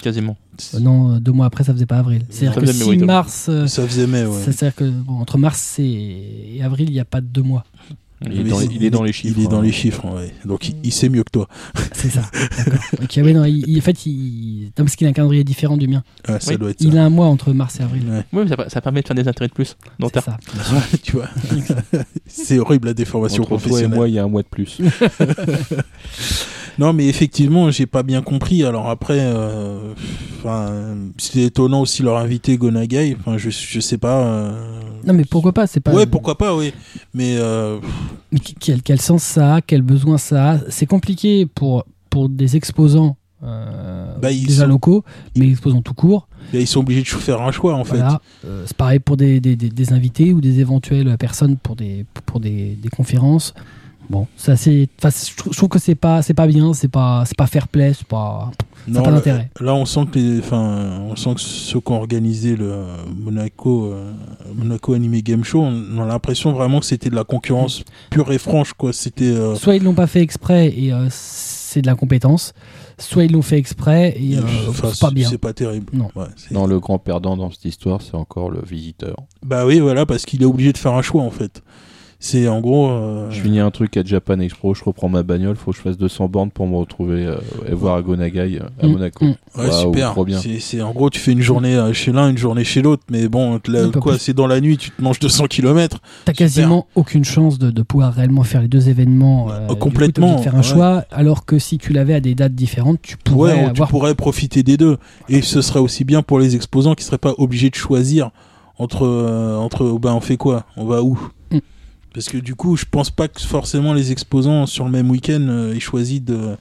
Quasiment. Euh, non, deux mois après, ça faisait pas avril. C'est-à-dire Ça que oui, mars, euh, Ça faisait mai, ouais. c'est-à-dire que bon, entre mars et, et avril, il n'y a pas de deux mois. Il est, dans, c'est- il est dans les chiffres. Il est dans hein. les chiffres, ouais. Donc il, il sait mieux que toi. C'est ça. D'accord. Ok, ouais, non, il- il- en fait, il, non, parce qu'il a un calendrier différent du mien. Ouais, ça Oui. doit être ça. Il a un mois entre mars et avril. Ouais, Oui, mais ça, ça permet de faire des intérêts de plus. Donc, C'est ça. tu vois. c'est horrible la déformation Entre toi et professionnelle. moi, il y a un mois de plus. Non, mais effectivement, j'ai pas bien compris. Alors après, euh, c'était étonnant aussi leur invité Gonagai. Enfin, je, je sais pas. euh, Non, mais pourquoi pas C'est pas. Ouais, pourquoi pas, oui. Mais euh, Mais Quel, quel sens ça a Quel besoin ça a? C'est compliqué pour, pour des exposants euh, Bah, ils déjà sont- locaux, mais exposants tout court. ils sont obligés de faire un choix, en fait. Euh, c'est pareil pour des, des, des- des invités ou des éventuelles personnes pour des, pour des, des conférences. Bon, ça c'est, je trouve je trouve que c'est pas, c'est pas bien, c'est pas, c'est pas fair play, c'est pas. Non, pas là- d'intérêt. Là, on sent que les, enfin, on sent que ceux qui ont organisé le Monaco, euh, Monaco Anime Game Show, on a l'impression vraiment que c'était de la concurrence pure et franche, quoi. C'était, euh, Soit ils l'ont pas fait exprès et euh, c'est de la compétence, soit ils l'ont fait exprès et euh, enfin, c'est pas bien. C'est pas terrible. Non. Ouais, Non, le grand perdant dans cette histoire, c'est encore le visiteur. Bah oui, voilà, parce qu'il est obligé de faire un choix, en fait. C'est en gros. euh, Je finis un truc à Japan Expo, je reprends ma bagnole, faut que je fasse 200 bornes pour me retrouver euh, et voir à Gonagai euh, à Mm, Monaco. mm. Ouais, super. trop bien. C'est, c'est- en gros, tu fais une journée euh, chez l'un, une journée chez l'autre, mais bon, quoi, plus. c'est dans la nuit, tu te manges 200 km. T'as quasiment aucune chance de, de pouvoir réellement faire les deux événements. euh, du coup, complètement, de faire un ouais. choix, alors que si tu l'avais à des dates différentes, tu pourrais Ouais, tu pourrais profiter des deux. Et ce serait aussi bien pour les exposants qui seraient pas obligés de choisir entre, euh, entre, ben, on fait quoi? On va où? Mm. Parce que du coup, je pense pas que forcément les exposants sur le même week-end euh, aient choisi de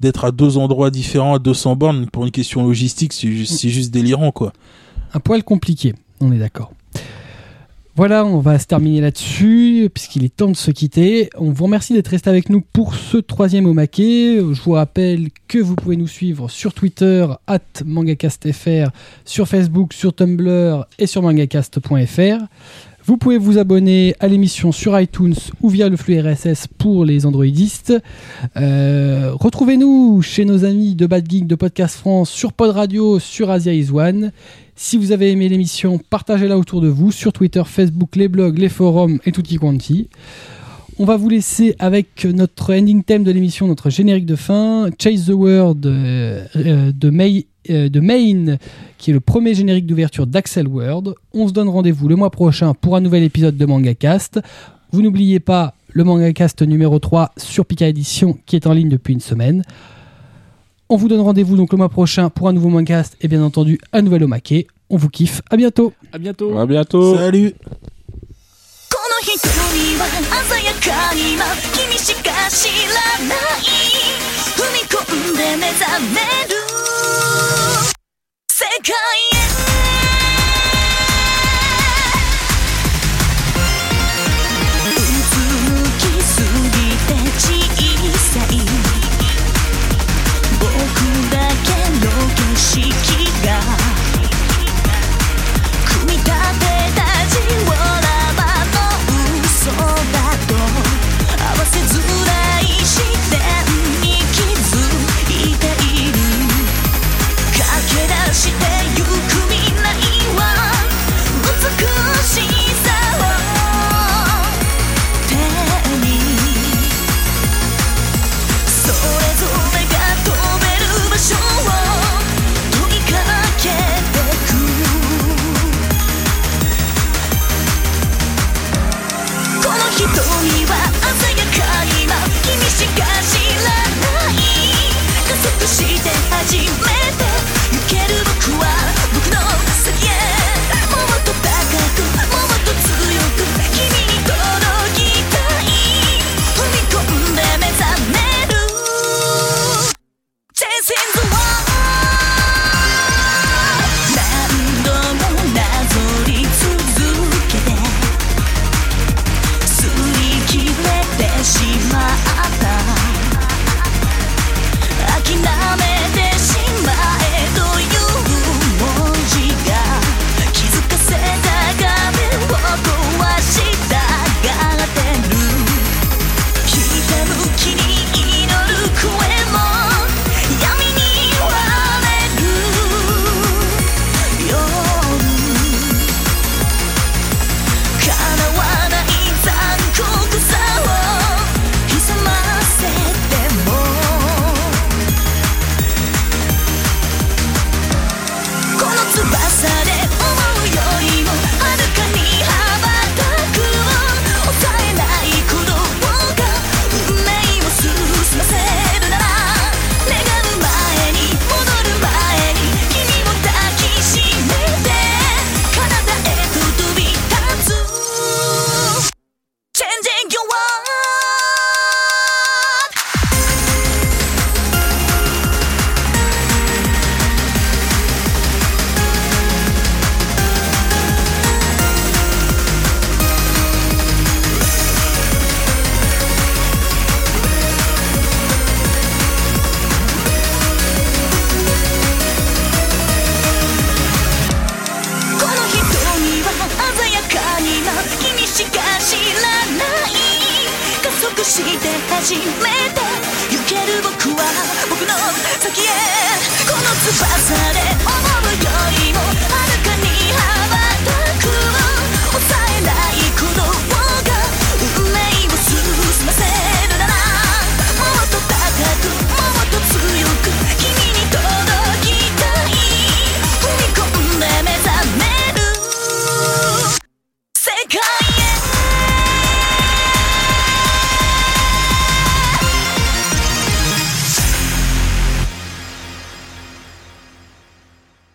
d'être à deux endroits différents à 200 bornes pour une question logistique, c'est juste, c'est juste délirant quoi. un poil compliqué, on est d'accord. Voilà, on va se terminer là-dessus, puisqu'il est temps de se quitter. On vous remercie d'être resté avec nous pour ce troisième au maquet. Je vous rappelle que vous pouvez nous suivre sur Twitter, at mangacastfr, sur Facebook, sur Tumblr et sur mangacast.fr. Vous pouvez vous abonner à l'émission sur iTunes ou via le flux RSS pour les androidistes. Euh, Retrouvez-nous chez nos amis de Bad Geek de Podcast France, sur Pod Radio, sur Asia Is One. Si vous avez aimé l'émission, partagez-la autour de vous sur Twitter, Facebook, les blogs, les forums et tutti quanti. On va vous laisser avec notre ending theme de l'émission, notre générique de fin, Chase the World euh, euh, de, May, de Maine, qui est le premier générique d'ouverture d'Axel World. On se donne rendez-vous le mois prochain pour un nouvel épisode de MangaCast. Vous n'oubliez pas le MangaCast numéro 3 sur Pika Edition qui est en ligne depuis une semaine. On vous donne rendez-vous donc le mois prochain pour un nouveau MangaCast et bien entendu un nouvel Omake. On vous kiffe. À bientôt. À bientôt. À bientôt. Salut この瞳は鮮やかに今君しか知らない 踏み込んで目覚める。世界へ。